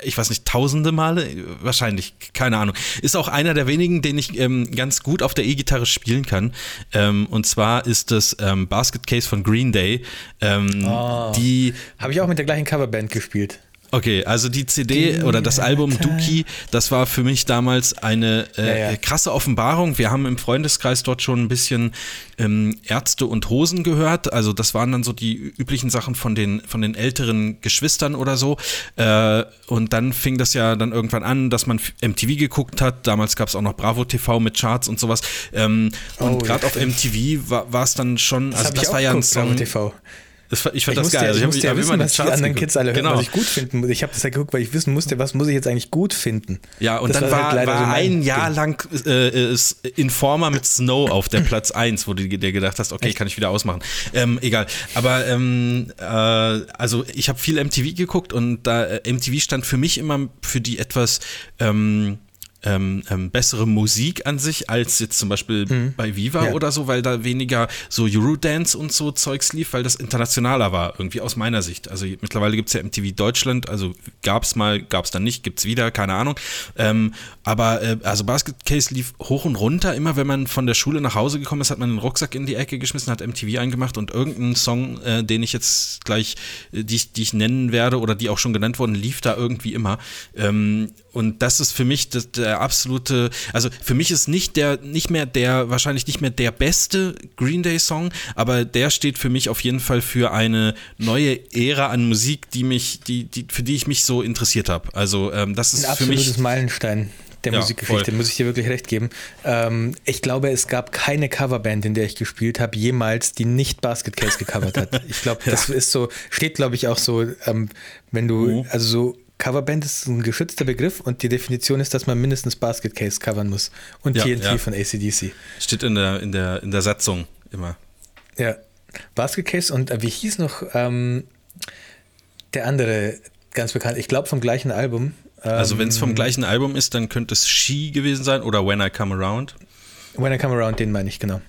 ich weiß nicht, tausende Male, wahrscheinlich, keine Ahnung. Ist auch einer der wenigen, den ich ähm, ganz gut auf der E-Gitarre spielen kann. Ähm, und zwar ist das ähm, Basket Case von Green Day. Oh. Die Habe ich auch mit der gleichen Coverband gespielt. Okay, also die CD oder das Album Dookie, das war für mich damals eine äh, Ja, ja. krasse Offenbarung. Wir haben im Freundeskreis dort schon ein bisschen ähm, Ärzte und Hosen gehört. Also das waren dann so die üblichen Sachen von den, von den älteren Geschwistern oder so. Äh, und dann fing das ja dann irgendwann an, dass man MTV geguckt hat. Damals gab es auch noch Bravo TV mit Charts und sowas. Ähm, und Oh, gerade ja, auf MTV war es dann schon, also hab das ich war ja ein geguckt, Bravo Song. TV. Das, ich fand Ich das musste, geil. ja, Also ich hab- musste ja wissen, was die anderen geguckt. Kids alle hören, Genau. was ich gut finden muss. Ich habe das ja geguckt, weil ich wissen musste, was muss ich jetzt eigentlich gut finden. Ja, und Das dann war, halt war so ein Jahr Ding. lang äh, ist Informer mit Snow auf der Platz 1, wo du dir gedacht hast, okay, kann ich wieder ausmachen. Ähm, egal. Aber ähm, äh, also ich habe viel MTV geguckt und da äh, MTV stand für mich immer für die etwas ähm, ähm, ähm, bessere Musik an sich als jetzt zum Beispiel Mhm. bei Viva Ja. oder so, weil da weniger so Eurodance und so Zeugs lief, weil das internationaler war, irgendwie aus meiner Sicht. Also mittlerweile gibt es ja MTV Deutschland, also gab es mal, gab es dann nicht, gibt es wieder, keine Ahnung. Ähm, aber äh, also Basket Case lief hoch und runter, immer wenn man von der Schule nach Hause gekommen ist, hat man den Rucksack in die Ecke geschmissen, hat MTV eingemacht und irgendein Song, äh, den ich jetzt gleich, äh, die, ich- die ich nennen werde oder die auch schon genannt wurden, lief da irgendwie immer. Ähm, und das ist für mich das, der absolute, also für mich ist nicht der, nicht mehr der, wahrscheinlich nicht mehr der beste Green Day Song, aber der steht für mich auf jeden Fall für eine neue Ära an Musik, die mich, die, die, für die ich mich so interessiert habe. Also ähm, das ist Ein für absolutes mich. Meilenstein der Ja, Musikgeschichte, voll. muss ich dir wirklich recht geben. Ähm, ich glaube, es gab keine Coverband, in der ich gespielt habe, jemals, die nicht Basket Case gecovert hat. Ich glaube, das ist so, steht, glaube ich, auch so, ähm, wenn du, Mhm. also so, Coverband ist ein geschützter Begriff und die Definition ist, dass man mindestens Basket Case covern muss. Und Ja, TNT ja. von ACDC. Steht in der, in der, in der Satzung immer. Ja. Basket Case und äh, wie hieß noch ähm, der andere ganz bekannt? Ich glaube vom gleichen Album. Also wenn es Ähm, vom gleichen Album ist, dann könnte es She gewesen sein oder When I Come Around. When I Come Around, den meine ich, genau.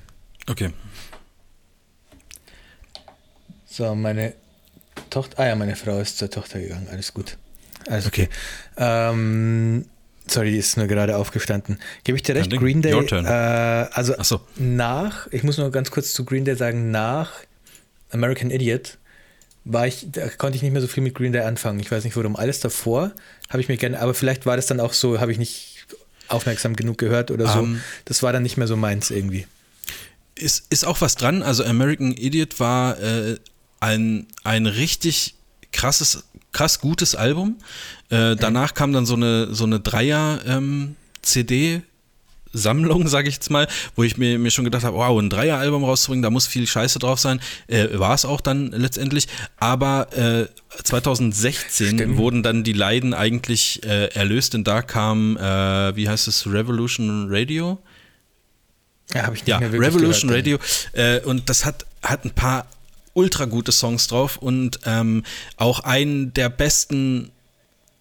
Okay. So, meine Tochter, ah ja, meine Frau ist zur Tochter gegangen, alles gut. Alles okay. Ähm, sorry, die ist nur gerade aufgestanden. Gebe ich dir recht. Green Day, Your turn. äh, also so. nach, ich muss nur ganz kurz zu Green Day sagen, nach American Idiot war ich, da konnte ich nicht mehr so viel mit Green Day anfangen. Ich weiß nicht warum. Alles davor habe ich mir gerne, aber vielleicht war das dann auch so, habe ich nicht aufmerksam genug gehört oder so. Ähm. das war dann nicht mehr so meins irgendwie. Ist, ist auch was dran. Also American Idiot war äh, ein, ein richtig krasses, krass gutes Album. Äh, danach kam dann so eine, so eine Dreier-CD. Sammlung, sage ich jetzt mal, wo ich mir, mir schon gedacht habe, wow, ein Dreier-Album rauszubringen, da muss viel Scheiße drauf sein. Äh, War es auch dann letztendlich. Aber äh, 2016 Stimmt. wurden dann die Leiden eigentlich äh, erlöst, denn da kam, äh, wie heißt es, Revolution Radio? Ja, habe ich nicht Ja, mehr Revolution gehört. Radio. Äh, und das hat, hat ein paar ultra gute Songs drauf und ähm, auch einen der besten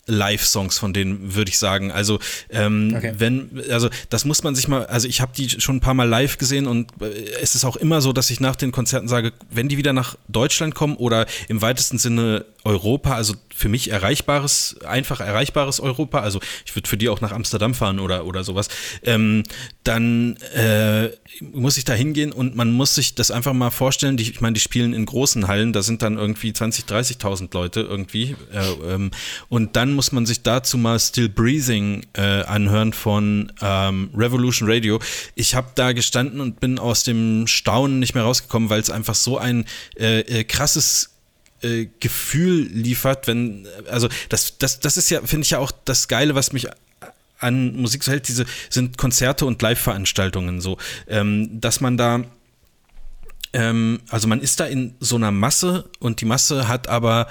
Live-Songs von denen, würde ich sagen. Also, ähm, Okay. wenn, also das muss man sich mal, also ich habe die schon ein paar Mal live gesehen und äh, es ist auch immer so, dass ich nach den Konzerten sage, wenn die wieder nach Deutschland kommen oder im weitesten Sinne Europa, also für mich erreichbares, einfach erreichbares Europa, also ich würde für die auch nach Amsterdam fahren oder, oder sowas, ähm, dann äh, muss ich da hingehen und man muss sich das einfach mal vorstellen, die, ich meine, die spielen in großen Hallen, da sind dann irgendwie 20, 30.000 Leute irgendwie äh, ähm, und dann muss man sich dazu mal Still Breathing äh, anhören von ähm, Revolution Radio. Ich habe da gestanden und bin aus dem Staunen nicht mehr rausgekommen, weil es einfach so ein äh, äh, krasses äh, Gefühl liefert, wenn, also das, das, das ist ja, finde ich ja auch das Geile, was mich an Musik so hält, diese sind Konzerte und Live-Veranstaltungen so, ähm, dass man da ähm, also man ist da in so einer Masse und die Masse hat aber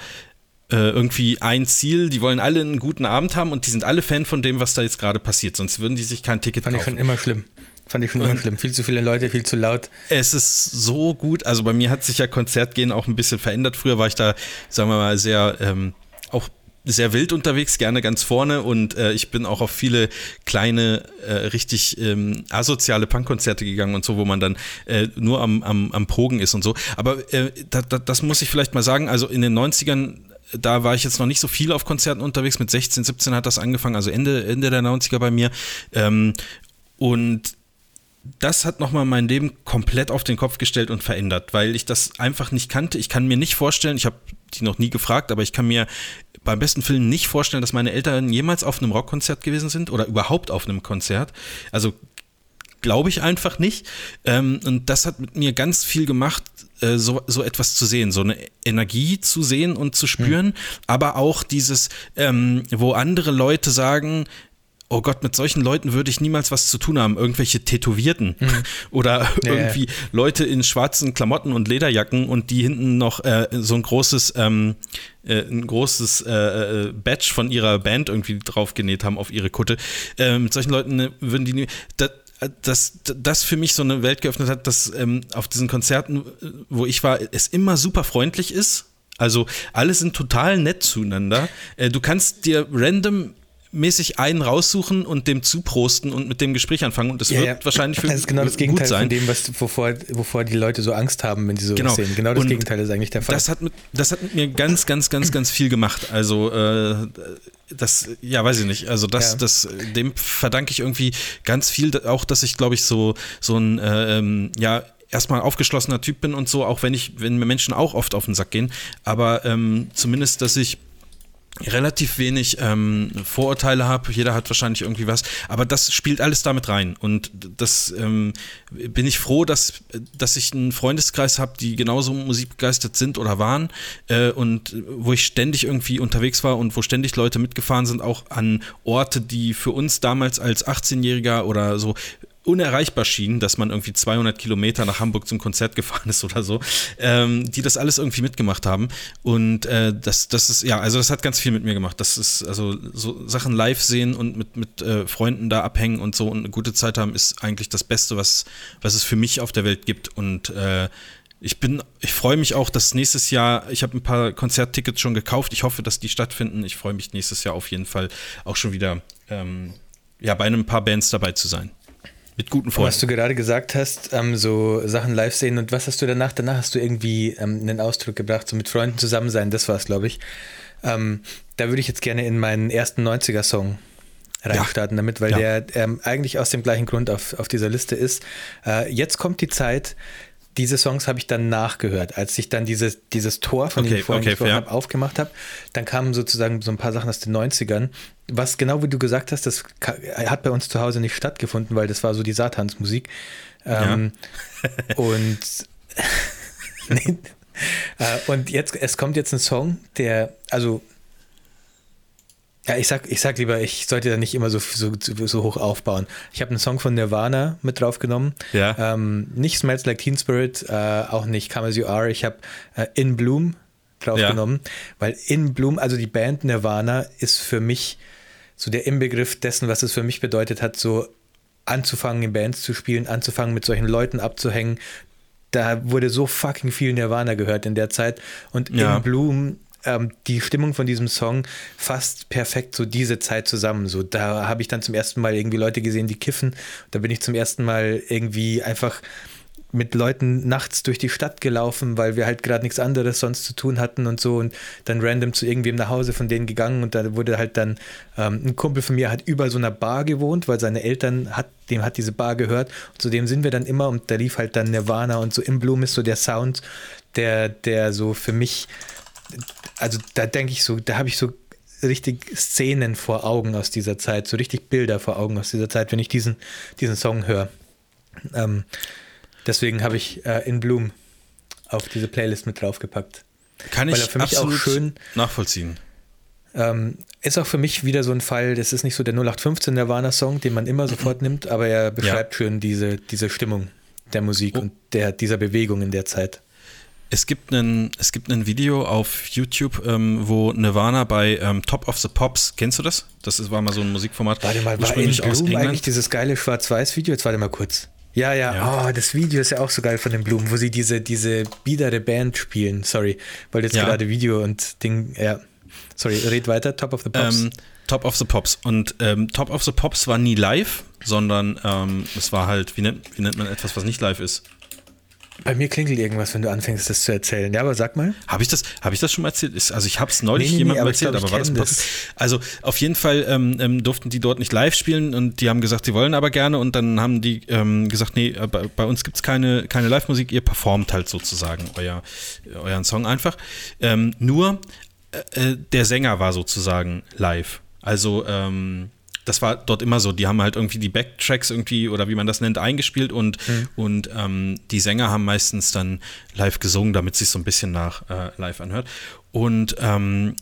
äh, irgendwie ein Ziel, die wollen alle einen guten Abend haben und die sind alle Fan von dem, was da jetzt gerade passiert, sonst würden die sich kein Ticket Fand ich kaufen. schon immer schlimm. Fand ich schon immer schlimm. Viel zu viele Leute, viel zu laut. Es ist so gut. Also bei mir hat sich ja Konzertgehen auch ein bisschen verändert. Früher war ich da, sagen wir mal, sehr ähm, auch sehr wild unterwegs, gerne ganz vorne und äh, ich bin auch auf viele kleine, äh, richtig ähm, asoziale Punkkonzerte gegangen und so, wo man dann äh, nur am, am, am Pogen ist und so. Aber äh, da, da, das muss ich vielleicht mal sagen, also in den 90ern da war ich jetzt noch nicht so viel auf Konzerten unterwegs. Mit 16, 17 hat das angefangen, also Ende, Ende der 90er bei mir. Ähm, und das hat nochmal mein Leben komplett auf den Kopf gestellt und verändert, weil ich das einfach nicht kannte. Ich kann mir nicht vorstellen, ich habe die noch nie gefragt, aber ich kann mir beim besten Film nicht vorstellen, dass meine Eltern jemals auf einem Rockkonzert gewesen sind oder überhaupt auf einem Konzert. Also glaube ich einfach nicht. Ähm, und das hat mit mir ganz viel gemacht, äh, so, so etwas zu sehen, so eine Energie zu sehen und zu spüren, mhm. aber auch dieses, ähm, wo andere Leute sagen, oh Gott, mit solchen Leuten würde ich niemals was zu tun haben. Irgendwelche Tätowierten mhm. oder ja, irgendwie ja. Leute in schwarzen Klamotten und Lederjacken und die hinten noch äh, so ein großes, ähm, äh, ein großes äh, äh Badge von ihrer Band irgendwie draufgenäht haben auf ihre Kutte. Äh, mit solchen Leuten äh, würden die nie, das, dass das für mich so eine Welt geöffnet hat, dass ähm, auf diesen Konzerten, wo ich war, es immer super freundlich ist. Also alle sind total nett zueinander. Äh, du kannst dir random mäßig einen raussuchen und dem zuprosten und mit dem Gespräch anfangen und das ja, wird ja. wahrscheinlich für Das ist genau das Gegenteil sein. von dem, was, wovor, wovor die Leute so Angst haben, wenn sie so genau. sehen. Genau das und Gegenteil ist eigentlich der Fall. Das hat, mit, das hat mit mir ganz, ganz, ganz, ganz viel gemacht. Also äh, das, ja, weiß ich nicht. Also das, ja. das, dem verdanke ich irgendwie ganz viel, auch dass ich, glaube ich, so, so ein, äh, ähm, ja, erstmal aufgeschlossener Typ bin und so, auch wenn ich, wenn mir Menschen auch oft auf den Sack gehen, aber ähm, zumindest, dass ich relativ wenig ähm, Vorurteile habe. Jeder hat wahrscheinlich irgendwie was, aber das spielt alles damit rein. Und das ähm, bin ich froh, dass, dass ich einen Freundeskreis habe, die genauso musikbegeistert sind oder waren äh, und wo ich ständig irgendwie unterwegs war und wo ständig Leute mitgefahren sind, auch an Orte, die für uns damals als 18-Jähriger oder so unerreichbar schienen, dass man irgendwie 200 Kilometer nach Hamburg zum Konzert gefahren ist oder so, ähm, die das alles irgendwie mitgemacht haben. Und äh, das, das ist, ja, also das hat ganz viel mit mir gemacht. Das ist, also so Sachen live sehen und mit, mit äh, Freunden da abhängen und so und eine gute Zeit haben, ist eigentlich das Beste, was, was es für mich auf der Welt gibt. Und äh, ich bin, ich freue mich auch, dass nächstes Jahr, ich habe ein paar Konzerttickets schon gekauft. Ich hoffe, dass die stattfinden. Ich freue mich nächstes Jahr auf jeden Fall auch schon wieder ähm, ja, bei einem paar Bands dabei zu sein. Mit guten Freunden. Was du gerade gesagt hast, ähm, so Sachen live sehen und was hast du danach? Danach hast du irgendwie ähm, einen Ausdruck gebracht, so mit Freunden zusammen sein, das war es, glaube ich. Ähm, da würde ich jetzt gerne in meinen ersten 90er-Song reinstarten ja. damit, weil ja. der ähm, eigentlich aus dem gleichen Grund auf, auf dieser Liste ist. Äh, jetzt kommt die Zeit, diese Songs habe ich dann nachgehört. Als ich dann dieses, dieses Tor, von okay, dem ich vorhin okay, gesprochen habe, aufgemacht habe, dann kamen sozusagen so ein paar Sachen aus den 90ern. Was genau wie du gesagt hast, das hat bei uns zu Hause nicht stattgefunden, weil das war so die Satansmusik. Ähm, ja. und, äh, und jetzt, es kommt jetzt ein Song, der, also ja, ich sag, ich sag lieber, ich sollte da nicht immer so, so, so hoch aufbauen. Ich habe einen Song von Nirvana mit draufgenommen. Ja. Ähm, nicht Smells Like Teen Spirit, äh, auch nicht Come As You Are. Ich habe äh, In Bloom draufgenommen, ja. weil In Bloom, also die Band Nirvana, ist für mich so der Inbegriff dessen, was es für mich bedeutet hat, so anzufangen, in Bands zu spielen, anzufangen, mit solchen Leuten abzuhängen. Da wurde so fucking viel Nirvana gehört in der Zeit. Und ja. In Bloom ähm, die Stimmung von diesem Song fasst perfekt so diese Zeit zusammen. So, da habe ich dann zum ersten Mal irgendwie Leute gesehen, die kiffen. Da bin ich zum ersten Mal irgendwie einfach mit Leuten nachts durch die Stadt gelaufen, weil wir halt gerade nichts anderes sonst zu tun hatten und so und dann random zu irgendwem nach Hause von denen gegangen und da wurde halt dann ähm, ein Kumpel von mir hat über so einer Bar gewohnt, weil seine Eltern hat, dem hat diese Bar gehört und zu dem sind wir dann immer und da lief halt dann Nirvana und so im Bloom ist so der Sound, der, der so für mich also da denke ich so, da habe ich so richtig Szenen vor Augen aus dieser Zeit, so richtig Bilder vor Augen aus dieser Zeit, wenn ich diesen, diesen Song höre. Ähm, deswegen habe ich äh, In Bloom auf diese Playlist mit draufgepackt. Kann ich für mich auch schön nachvollziehen. Ähm, ist auch für mich wieder so ein Fall, das ist nicht so der 0815 Nirvana-Song, den man immer sofort nimmt, aber er beschreibt ja. schön diese, diese Stimmung der Musik oh. und der, dieser Bewegung in der Zeit. Es gibt einen, es gibt ein Video auf YouTube, ähm, wo Nirvana bei ähm, Top of the Pops, kennst du das? Das war mal so ein Musikformat. Warte mal, war in aus Bloom eigentlich dieses geile Schwarz-Weiß-Video? Jetzt warte mal kurz. Ja, ja, ja. Oh, das Video ist ja auch so geil von den Blumen, wo sie diese, diese biedere Band spielen. Sorry, weil jetzt ja. gerade Video und Ding, ja. Sorry, red weiter, Top of the Pops. Ähm, Top of the Pops. Und ähm, Top of the Pops war nie live, sondern ähm, es war halt, wie nennt, wie nennt man etwas, was nicht live ist? Bei mir klingelt irgendwas, wenn du anfängst, das zu erzählen. Ja, aber sag mal. Habe ich das, habe ich das schon mal erzählt? Ist, also ich habe es neulich Nee, nee, nee, jemandem aber ich erzählt, glaub, aber war das, das. Also auf jeden Fall ähm, ähm, durften die dort nicht live spielen und die haben gesagt, sie wollen aber gerne und dann haben die ähm, gesagt, nee, äh, bei, bei uns gibt es keine, keine Live-Musik, ihr performt halt sozusagen euer, euren Song einfach. Ähm, nur äh, äh, der Sänger war sozusagen live. Also ähm, das war dort immer so. Die haben halt irgendwie die Backtracks irgendwie oder wie man das nennt eingespielt und, und ähm, die Sänger haben meistens dann live gesungen, damit es sich so ein bisschen nach äh, live anhört. Und ähm,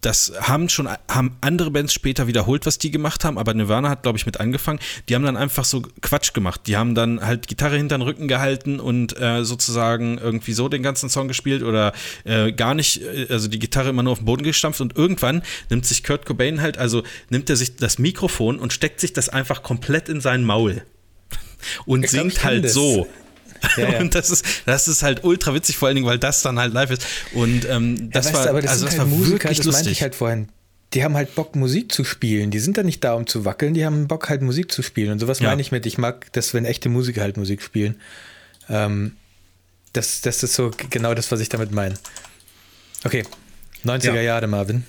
das haben schon haben andere Bands später wiederholt, was die gemacht haben, aber Nirvana hat, glaube ich, mit angefangen. Die haben dann einfach so Quatsch gemacht. Die haben dann halt Gitarre hinter den Rücken gehalten und äh, sozusagen irgendwie so den ganzen Song gespielt oder äh, gar nicht, äh, also die Gitarre immer nur auf den Boden gestampft und irgendwann nimmt sich Kurt Cobain halt, also nimmt er sich das Mikrofon und steckt sich das einfach komplett in sein Maul und Ich glaub, singt kenn halt das. so. Ja, ja. Und das ist, das ist halt ultra witzig, vor allen Dingen, weil das dann halt live ist. Und ähm, das ja, weißt war, aber das also das halt war Musiker, wirklich das meinte lustig. ich halt vorhin. Die haben halt Bock, Musik zu spielen. Die sind da nicht da, um zu wackeln, die haben Bock, halt Musik zu spielen. Und sowas meine ich mit, ich mag das, wenn echte Musiker halt Musik spielen. Ähm, das, das ist so genau das, was ich damit meine. Okay, 90er Ja. Jahre, Marvin.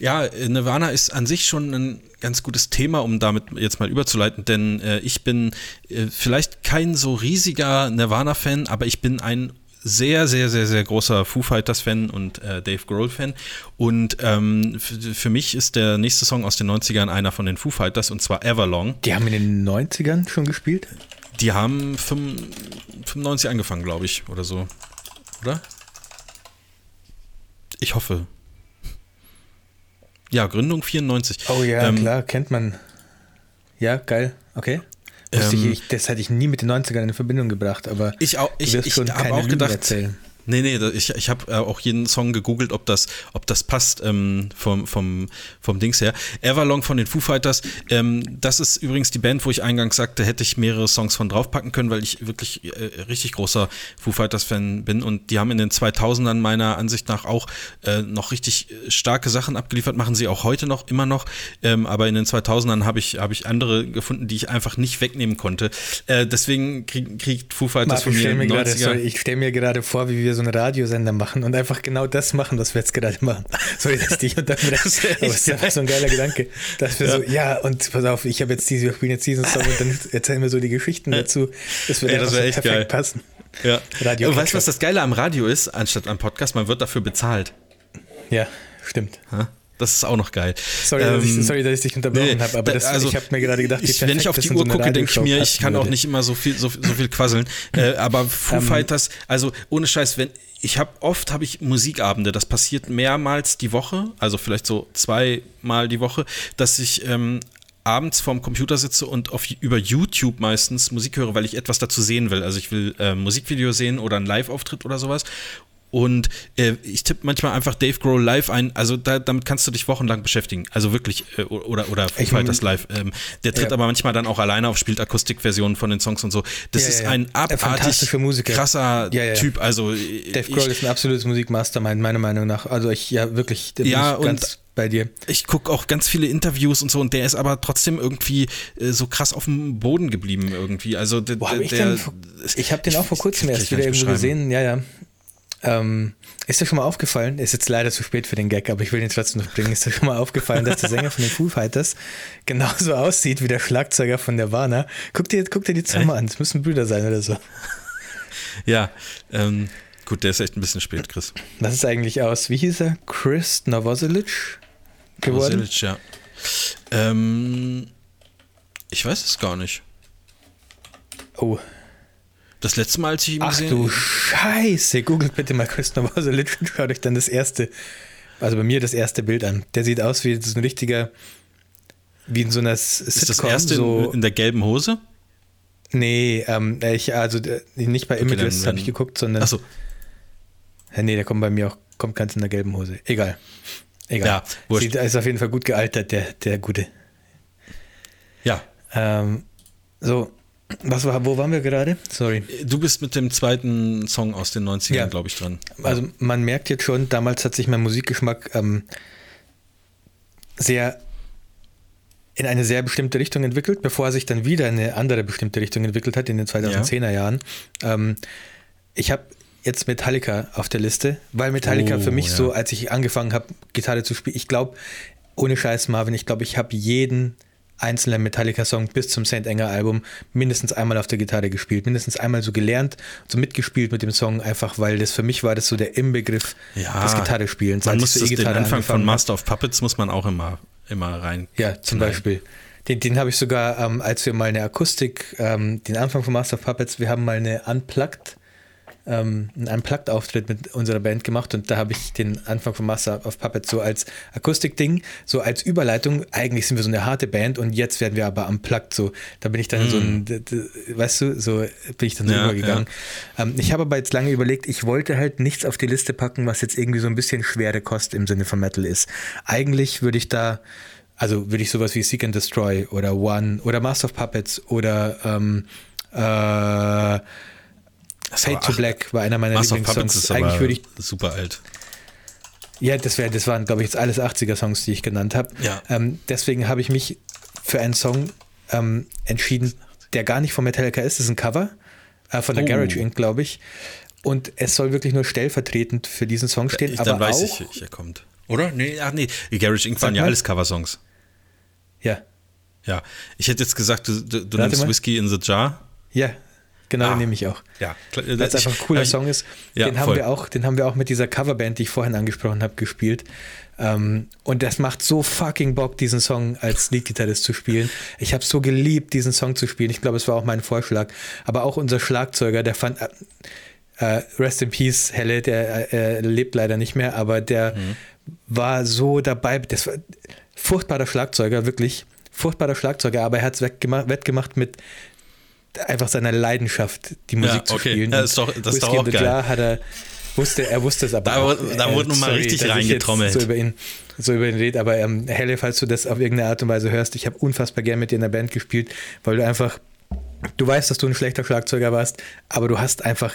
Ja, äh, Nirvana ist an sich schon ein ganz gutes Thema, um damit jetzt mal überzuleiten, denn äh, ich bin äh, vielleicht kein so riesiger Nirvana-Fan, aber ich bin ein sehr, sehr, sehr, sehr großer Foo Fighters-Fan und äh, Dave Grohl-Fan. Und ähm, für, mich ist der nächste Song aus den 90ern einer von den Foo Fighters und zwar Everlong. Die haben in den 90ern schon gespielt? Die haben 95 95 angefangen, glaube ich, oder so. Oder? Ich hoffe. Ja, Gründung 94. Oh ja, Ähm, klar, kennt man. Ja, geil, okay. Ähm, ich, das hätte ich nie mit den 90ern in Verbindung gebracht, aber Ich auch, ich, ich habe auch gedacht. erzählen. Nee, nee, ich, ich habe äh, auch jeden Song gegoogelt, ob das, ob das passt ähm, vom, vom, vom Dings her. Everlong von den Foo Fighters, ähm, das ist übrigens die Band, wo ich eingangs sagte, hätte ich mehrere Songs von draufpacken können, weil ich wirklich äh, richtig großer Foo Fighters-Fan bin und die haben in den 2000ern meiner Ansicht nach auch äh, noch richtig äh, starke Sachen abgeliefert, machen sie auch heute noch, immer noch, ähm, aber in den 2000ern habe ich, hab ich andere gefunden, die ich einfach nicht wegnehmen konnte. Äh, deswegen krieg, kriegt Foo Fighters Marc, von ich mir stelle mir, in den gerade, 90er. sorry, ich stell mir gerade vor, wie wir so einen Radiosender machen und einfach genau das machen, was wir jetzt gerade machen. Sorry, dass ich dich unterbreche. Aber es ist einfach so ein geiler Gedanke. Dass wir Ja. so, ja, und pass auf, ich habe jetzt diese, wir spielen jetzt diesen Song und dann erzählen wir so die Geschichten dazu. Das würde Ey, das so echt perfekt geil. passen. Ja. Radio Und weißt du, was das Geile am Radio ist, anstatt am Podcast? Man wird dafür bezahlt. Ja, stimmt. Ha? Das ist auch noch geil. Sorry, dass, Ähm, ich, sorry dass ich dich unterbrochen nee, habe, aber da- das, also, ich habe mir gerade gedacht, ich, wenn ich auf die so Uhr eine gucke, denke ich mir, ich kann auch würde. nicht immer so viel, so, so viel quasseln. äh, aber Foo Ähm. Fighters, also ohne Scheiß, wenn ich habe oft habe ich Musikabende, das passiert mehrmals die Woche, also vielleicht so zweimal die Woche, dass ich ähm, abends vorm Computer sitze und auf, über YouTube meistens Musik höre, weil ich etwas dazu sehen will. Also ich will äh, Musikvideo sehen oder einen Live-Auftritt oder sowas. Und äh, ich tippe manchmal einfach Dave Grohl live ein. Also da, damit kannst du dich wochenlang beschäftigen. Also wirklich, äh, oder, oder Foo Fighters mein- live. Ähm, der tritt Ja. aber manchmal dann auch alleine auf, spielt Akustikversionen von den Songs und so. Das Ja, ist ja, ein abartig krasser. Typ. Also Dave ich, Grohl ist ein absolutes Musikmastermind, meiner Meinung nach. Also ich, ja, wirklich, Ja, und- ganz bei dir. ich gucke auch ganz viele Interviews und so und der ist aber trotzdem irgendwie äh, so krass auf dem Boden geblieben irgendwie. Also der, Wo hab ich der vor- Ich habe den auch vor kurzem erst wieder irgendwo gesehen. Ja, ja. Ähm, ist dir schon mal aufgefallen, ist jetzt leider zu spät für den Gag, aber ich will ihn trotzdem noch bringen. Ist dir schon mal aufgefallen, dass der Sänger von den Foo Fighters genauso aussieht wie der Schlagzeuger von Nirvana? Guck dir, guck dir die mal an, das müssen Brüder sein oder so. Ja, ähm, gut, der ist echt ein bisschen spät, Chris. Was ist eigentlich aus, wie hieß er? Chris Novoselic geworden? Vasilic, ja. Ähm, ich weiß es gar nicht. Oh, Das letzte Mal, als ich ihn ach gesehen du Scheiße. Googelt bitte mal Chris Novoselic und schaut euch dann das erste, also bei mir das erste Bild an. Der sieht aus wie so ein richtiger, wie in so einer S- Sitcom. ist das erste so, in, in der gelben Hose? Nee, ähm, ich, also äh, nicht bei Images dann- habe ich geguckt, sondern. Achso, nee, der kommt bei mir auch, kommt ganz in der gelben Hose. Egal. Egal. Ja, wurscht. Sieht, ist auf jeden Fall gut gealtert, der, der Gute. ja. Ähm, so, was war, wo waren wir gerade? Sorry. Du bist mit dem zweiten Song aus den 90ern, Ja. glaube ich, dran. Also man merkt jetzt schon, damals hat sich mein Musikgeschmack ähm, sehr in eine sehr bestimmte Richtung entwickelt, bevor er sich dann wieder in eine andere bestimmte Richtung entwickelt hat in den 2010er Jahren. Ähm, ich habe jetzt Metallica auf der Liste, weil Metallica Oh, für mich ja. so, als ich angefangen habe, Gitarre zu spielen, ich glaube, ohne Scheiß, Marvin, ich glaube, ich habe jeden einzelnen Metallica-Song bis zum St. Anger-Album mindestens einmal auf der Gitarre gespielt, mindestens einmal so gelernt, so mitgespielt mit dem Song, einfach weil das für mich war das so der Inbegriff Ja, des Gitarrespielens. Man muss so das, den Anfang von. Master of Puppets muss man auch immer, immer rein. Ja, zum knallen. Beispiel. Den, den habe ich sogar, ähm, als wir mal eine Akustik, ähm, den Anfang von Master of Puppets, wir haben mal eine Unplugged, ähm, einen Unplugged-Auftritt mit unserer Band gemacht und da habe ich den Anfang von Master of Puppets so als Akustik-Ding, so als Überleitung. Eigentlich sind wir so eine harte Band und jetzt werden wir aber Unplugged, so. Da bin ich dann so ein, d- weißt du, so bin ich dann so Ja, übergegangen. Ähm, ich habe aber jetzt lange überlegt, ich wollte halt nichts auf die Liste packen, was jetzt irgendwie so ein bisschen schwere Kost im Sinne von Metal ist. Eigentlich würde ich da, also würde ich sowas wie Seek and Destroy oder One oder Master of Puppets oder ähm, äh, Fade to Black war einer meiner Master Lieblingssongs. ist Eigentlich aber würde ich, super alt. ja, das, wär, das waren, glaube ich, jetzt alles 80er-Songs, die ich genannt habe. Ja. Ähm, deswegen habe ich mich für einen Song ähm, entschieden, der gar nicht von Metallica ist. Das ist ein Cover äh, von der Oh. Garage Inc., glaube ich. Und es soll wirklich nur stellvertretend für diesen Song stehen. Ich, aber dann weiß auch, ich, welcher kommt. Oder? Nee, ach nee. Die Garage Inc. waren ja alles Coversongs. Ja, Ja. Ich hätte jetzt gesagt, du, du, du nimmst mal. Whiskey in the Jar. ja, genau, Ah. den nehme ich auch. Ja, klar, Weil es einfach ein cooler ich- Song ist. Ja, den, haben voll. wir auch, den haben wir auch mit dieser Coverband, die ich vorhin angesprochen habe, gespielt. Ähm, und das macht so fucking Bock, diesen Song als Leadgitarrist zu spielen. Ich habe so geliebt, diesen Song zu spielen. Ich glaube, es war auch mein Vorschlag. Aber auch unser Schlagzeuger, der fand. Äh, äh, Rest in Peace, Helle, der äh, lebt leider nicht mehr, aber der Mhm. war so dabei. Das war furchtbarer Schlagzeuger, wirklich. Furchtbarer Schlagzeuger, aber er hat es wettgemacht mit einfach seiner Leidenschaft, die Musik Ja, zu okay. spielen. Ja, ist doch- das ist doch auch geil. Jar hat er, wusste, er wusste es aber Da auch. wurde- da wurde noch mal sorry, richtig reingetrommelt. So über ihn, so über ihn rede, aber ähm, Helle, falls du das auf irgendeine Art und Weise hörst, ich habe unfassbar gern mit dir in der Band gespielt, weil du einfach, du weißt, dass du ein schlechter Schlagzeuger warst, aber du hast einfach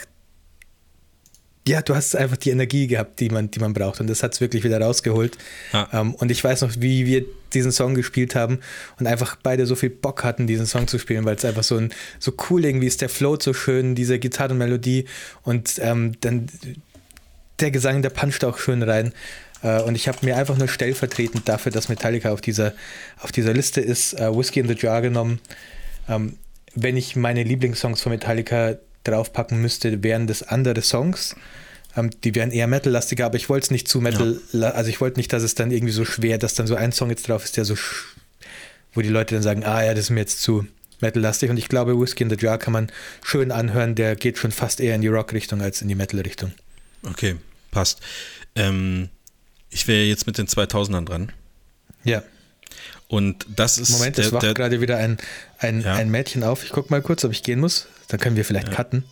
ja, du hast einfach die Energie gehabt, die man, die man braucht. Und das hat es wirklich wieder rausgeholt. Ja. Ähm, und ich weiß noch, wie wir diesen Song gespielt haben und einfach beide so viel Bock hatten, diesen Song zu spielen, weil es einfach so ein so cool irgendwie ist. Der float so schön, diese Gitarrenmelodie und ähm, dann der Gesang, der puncht auch schön rein. Äh, und ich habe mir einfach nur stellvertretend dafür, dass Metallica auf dieser, auf dieser Liste ist, äh, Whiskey in the Jar genommen. Ähm, wenn ich meine Lieblingssongs von Metallica draufpacken müsste, wären das andere Songs. Ähm, die wären eher Metal-lastiger, aber ich wollte es nicht zu Metal, also ich wollte nicht, dass es dann irgendwie so schwer, dass dann so ein Song jetzt drauf ist, der so, wo die Leute dann sagen, ah ja, das ist mir jetzt zu Metal-lastig. Und ich glaube, Whiskey in the Jar kann man schön anhören, der geht schon fast eher in die Rock-Richtung als in die Metal-Richtung. Okay, passt. Ähm, ich wäre jetzt mit den 2000ern dran. Ja. Und das ist Moment, es wacht gerade wieder ein, ein, Ja. ein Mädchen auf. Ich gucke mal kurz, ob ich gehen muss. Dann können wir vielleicht cutten.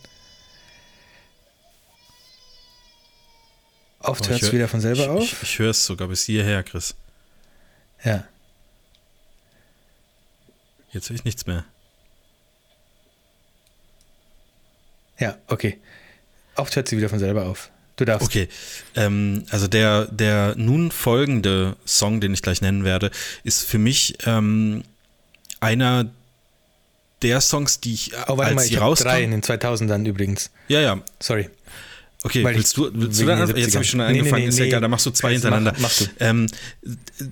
Oft Oh, hört es wieder von selber ich, auf. Ich, ich höre es sogar bis hierher, Chris. ja. Jetzt höre ich nichts mehr. Ja, okay. Oft hört sie wieder von selber auf. Du darfst. Okay, ähm, also der, der nun folgende Song, den ich gleich nennen werde, ist für mich ähm, einer der Songs, die ich, Oh, warte als mal, sie ich habe rauskamen. drei in den 2000ern übrigens. Ja, ja, Sorry. Okay, Weil willst du, willst du dann, jetzt habe ich schon 70ern. Nee, angefangen, nee, ist ja nee, egal, dann machst du zwei jetzt mach- hintereinander. mach du. Ähm,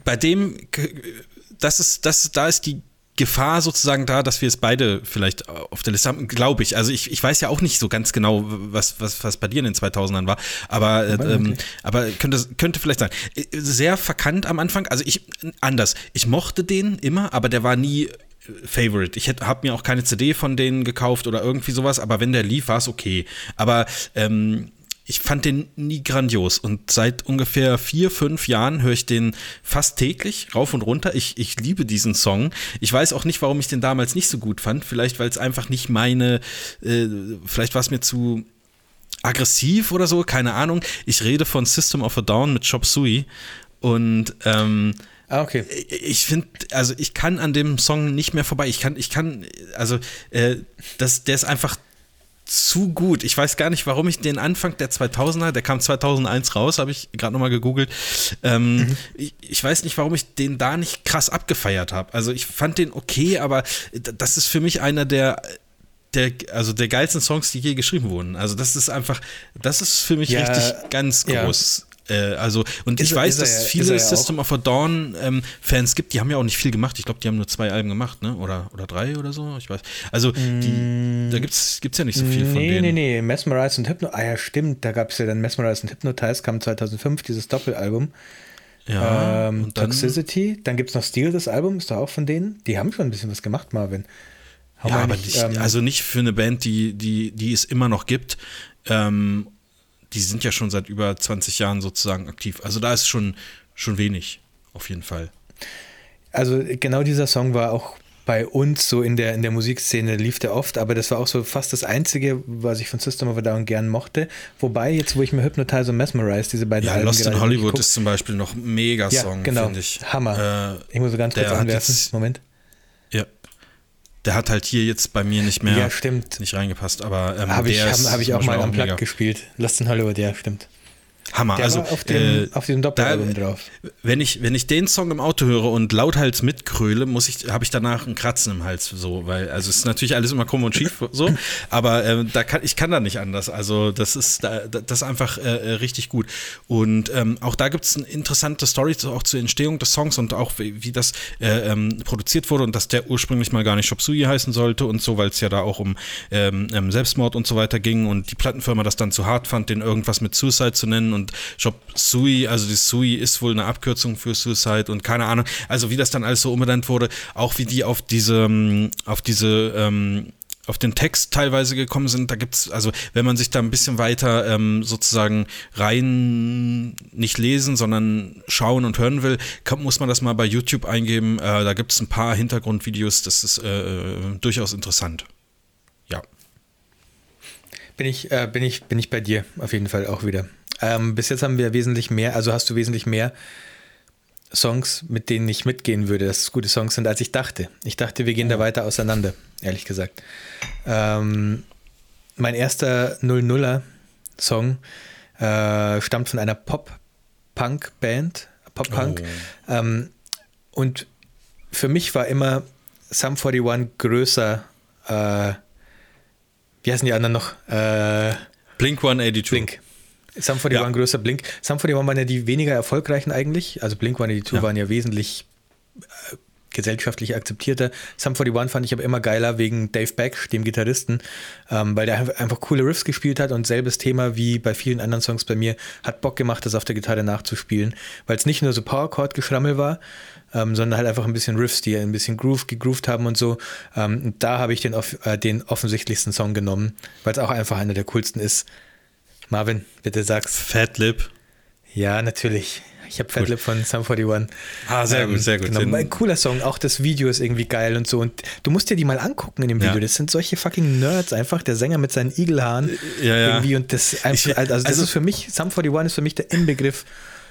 bei dem, das ist, das, da ist die Gefahr sozusagen da, dass wir es beide vielleicht auf der Liste haben, glaube ich. Also ich, ich weiß ja auch nicht so ganz genau, was, was, was bei dir in den 2000ern war, aber, äh, ähm, aber könnte, könnte vielleicht sein. Äh, Sehr verkannt am Anfang, also ich, anders, ich mochte den immer, aber der war nie äh, Favorite. Ich habe mir auch keine CD von denen gekauft oder irgendwie sowas, aber wenn der lief, war es okay. Aber ähm, ich fand den nie grandios und seit ungefähr vier, fünf Jahren höre ich den fast täglich rauf und runter. Ich, ich liebe diesen Song. Ich weiß auch nicht, warum ich den damals nicht so gut fand. Vielleicht, weil es einfach nicht meine, äh, vielleicht war es mir zu aggressiv oder so, keine Ahnung. Ich rede von System of a Down mit Chop Suey und ähm, Ah, okay. ich finde, also ich kann an dem Song nicht mehr vorbei. Ich kann, ich kann, also äh, das, der ist einfach zu gut. Ich weiß gar nicht, warum ich den Anfang der 2000er, der kam 2001 raus, habe ich gerade nochmal gegoogelt. Ähm, Mhm. ich, ich weiß nicht, warum ich den da nicht krass abgefeiert habe. Also ich fand den okay, aber das ist für mich einer der der, also der geilsten Songs, die je geschrieben wurden. Also das ist einfach, das ist für mich Ja, richtig ganz ja. Äh, also, und Ist ich er- weiß, dass es viele System of a Dawn ähm, Fans gibt, die haben ja auch nicht viel gemacht. Ich glaube, die haben nur zwei Alben gemacht, ne? Oder, oder drei oder so. Ich weiß. Also, die, da gibt es ja nicht so viel von nee, denen. nee, nee, Mesmerize und Hypno. Ah ja, stimmt, da gab es ja dann Mesmerize und Hypnotize, kam 2005, dieses Doppelalbum. Ja, ähm, und dann, Toxicity, dann gibt es noch Steel, das Album, ist doch auch von denen. Die haben schon ein bisschen was gemacht, Marvin. Hau ja, aber nicht, nicht, ähm, also nicht für eine Band, die, die, die es immer noch gibt. Ähm, die sind ja schon seit über 20 Jahren sozusagen aktiv. Also da ist schon, schon wenig, auf jeden Fall. Also genau dieser Song war auch bei uns so in der, in der Musikszene lief der oft, aber das war auch so fast das Einzige, was ich von System of a Down gern mochte. Wobei, jetzt wo ich mir Hypnotize und Mesmerize, diese beiden Ja, Alben Lost in Hollywood ist zum Beispiel noch ein mega ja, Song, genau, finde ich. Hammer. Äh, ich muss so ganz kurz anwerfen, Moment. Der hat halt hier jetzt bei mir nicht mehr Ja, stimmt. nicht reingepasst, aber ähm, Habe ich, der hab, hab ich auch mal am mega. gespielt. Lost in Hollywood, ja, stimmt. Hammer. Der also auf, dem, äh, auf Doppelalbum drauf. wenn ich, wenn ich den Song im Auto höre und lauthals mitkröle, muss ich, habe ich danach ein Kratzen im Hals, so, weil, also es ist natürlich alles immer krumm und schief, so, aber ähm, da kann, ich kann da nicht anders. Also das ist, da, da- das ist einfach äh, äh, richtig gut. Und ähm, auch da gibt es eine interessante Story zu, auch zur Entstehung des Songs und auch wie, wie das äh, ähm, produziert wurde und dass der ursprünglich mal gar nicht Shop Suey heißen sollte und so, weil es ja da auch um ähm, ähm, Selbstmord und so weiter ging und die Plattenfirma das dann zu hart fand, den irgendwas mit Suicide zu nennen und Shop Sui, also die Sui ist wohl eine Abkürzung für Suicide und keine Ahnung, also wie das dann alles so umbenannt wurde, auch wie die auf diese, ähm, auf diese, ähm, auf den Text teilweise gekommen sind, da gibt's, also wenn man sich da ein bisschen weiter ähm, sozusagen rein nicht lesen, sondern schauen und hören will, kann, muss man das mal bei YouTube eingeben. Äh, da gibt es ein paar Hintergrundvideos, das ist äh, durchaus interessant. Ja. Bin ich, äh, bin, ich, bin ich bei dir auf jeden Fall auch wieder. Ähm, bis jetzt haben wir wesentlich mehr, also hast du wesentlich mehr Songs, mit denen ich mitgehen würde, dass es gute Songs sind, als ich dachte. Ich dachte, wir gehen da weiter auseinander, ehrlich gesagt. Ähm, mein erster 00er-Song äh, stammt von einer Pop-Punk-Band, Pop-Punk. Ähm, und für mich war immer Sum 41 größer, äh, wie heißen die anderen noch? Äh, Blink 182. Blink. Sum 41 Ja. größer Blink. Sum 41 waren ja die weniger erfolgreichen eigentlich. Also Blink 182 Ja. waren ja wesentlich äh, gesellschaftlich akzeptierter. Sum 41 fand ich aber immer geiler wegen Dave Beck, dem Gitarristen, ähm, weil der einfach- coole Riffs gespielt hat und selbes Thema wie bei vielen anderen Songs bei mir, hat Bock gemacht, das auf der Gitarre nachzuspielen, weil es nicht nur so Powerchord-Geschrammel war, ähm, sondern halt einfach ein bisschen Riffs, die ein bisschen Groove gegroovt haben und so. Ähm, und da habe ich den, äh, den offensichtlichsten Song genommen, weil es auch einfach einer der coolsten ist. Marvin, bitte sag's. Fat Lip. Ja, natürlich. Ich habe Fat Lip von Sum 41. Ah, sehr gut, sehr gut. Genau. Ein cooler Song. Auch das Video ist irgendwie geil und so. Und du musst dir die mal angucken in dem Ja. Video. Das sind solche fucking Nerds einfach. Der Sänger mit seinen Igelhaaren. Ja, ja. Irgendwie. Und das, also das also- ist für mich, Sum 41 ist für mich der Inbegriff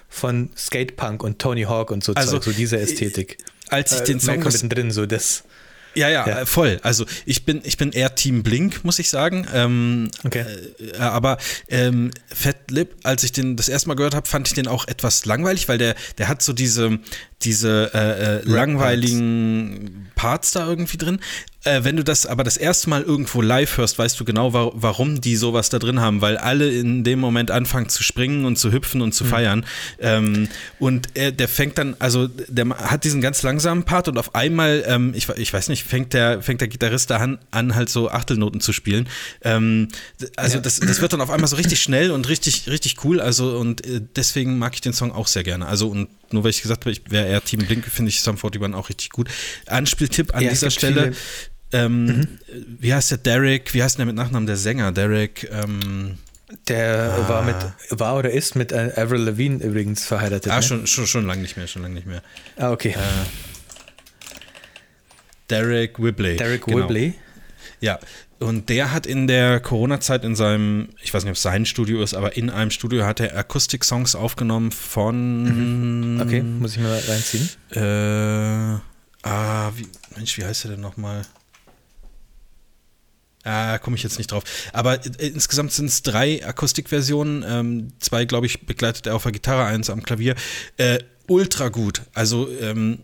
von Skatepunk und Tony Hawk und so Also, Zeug, so diese Ästhetik. Als ich den Song das mittendrin, so das. Ja, ja, Ja. äh, voll. Also ich bin, ich bin eher Team Blink, muss ich sagen. Ähm, Okay. äh, aber ähm, Fat Lip, als ich den das erste Mal gehört habe, fand ich den auch etwas langweilig, weil der, der hat so diese, diese äh, äh, langweiligen Parts da irgendwie drin. Äh, wenn du das aber das erste Mal irgendwo live hörst, weißt du genau, wa warum die sowas da drin haben, weil alle in dem Moment anfangen zu springen und zu hüpfen und zu feiern. Ähm, und er, der fängt dann, also der hat diesen ganz langsamen Part und auf einmal, ähm, ich, ich weiß nicht, fängt der, fängt der Gitarrist da an, an halt so Achtelnoten zu spielen. Ähm, also Ja. das, das wird dann auf einmal so richtig schnell und richtig, richtig cool. Also und äh, deswegen mag ich den Song auch sehr gerne. Also und nur weil ich gesagt habe, ich wäre eher Team Blink, finde ich Sum 41 auch richtig gut. Anspieltipp an Ja, es dieser Stelle. viele- Ähm, Wie heißt der Derek? Wie heißt der mit Nachnamen? Der Sänger, Derek. Ähm, Der Ah. war mit, war oder ist mit äh, Avril Lavigne übrigens verheiratet. ah, ne? schon, schon, schon lange nicht mehr, schon lange nicht mehr. Ah, okay. Derek Whibley. Derek genau. Whibley. Ja, und der hat in der Corona-Zeit in seinem, ich weiß nicht, ob es sein Studio ist, aber in einem Studio hat er Akustik-Songs aufgenommen von. Okay, muss ich mal reinziehen. Äh, ah, wie, Mensch, wie heißt er denn nochmal? Ah, komme ich jetzt nicht drauf. Aber äh, insgesamt sind es drei Akustikversionen. Ähm, zwei, glaube ich, begleitet er auf der Gitarre, eins am Klavier. Äh, ultra gut. Also, ähm,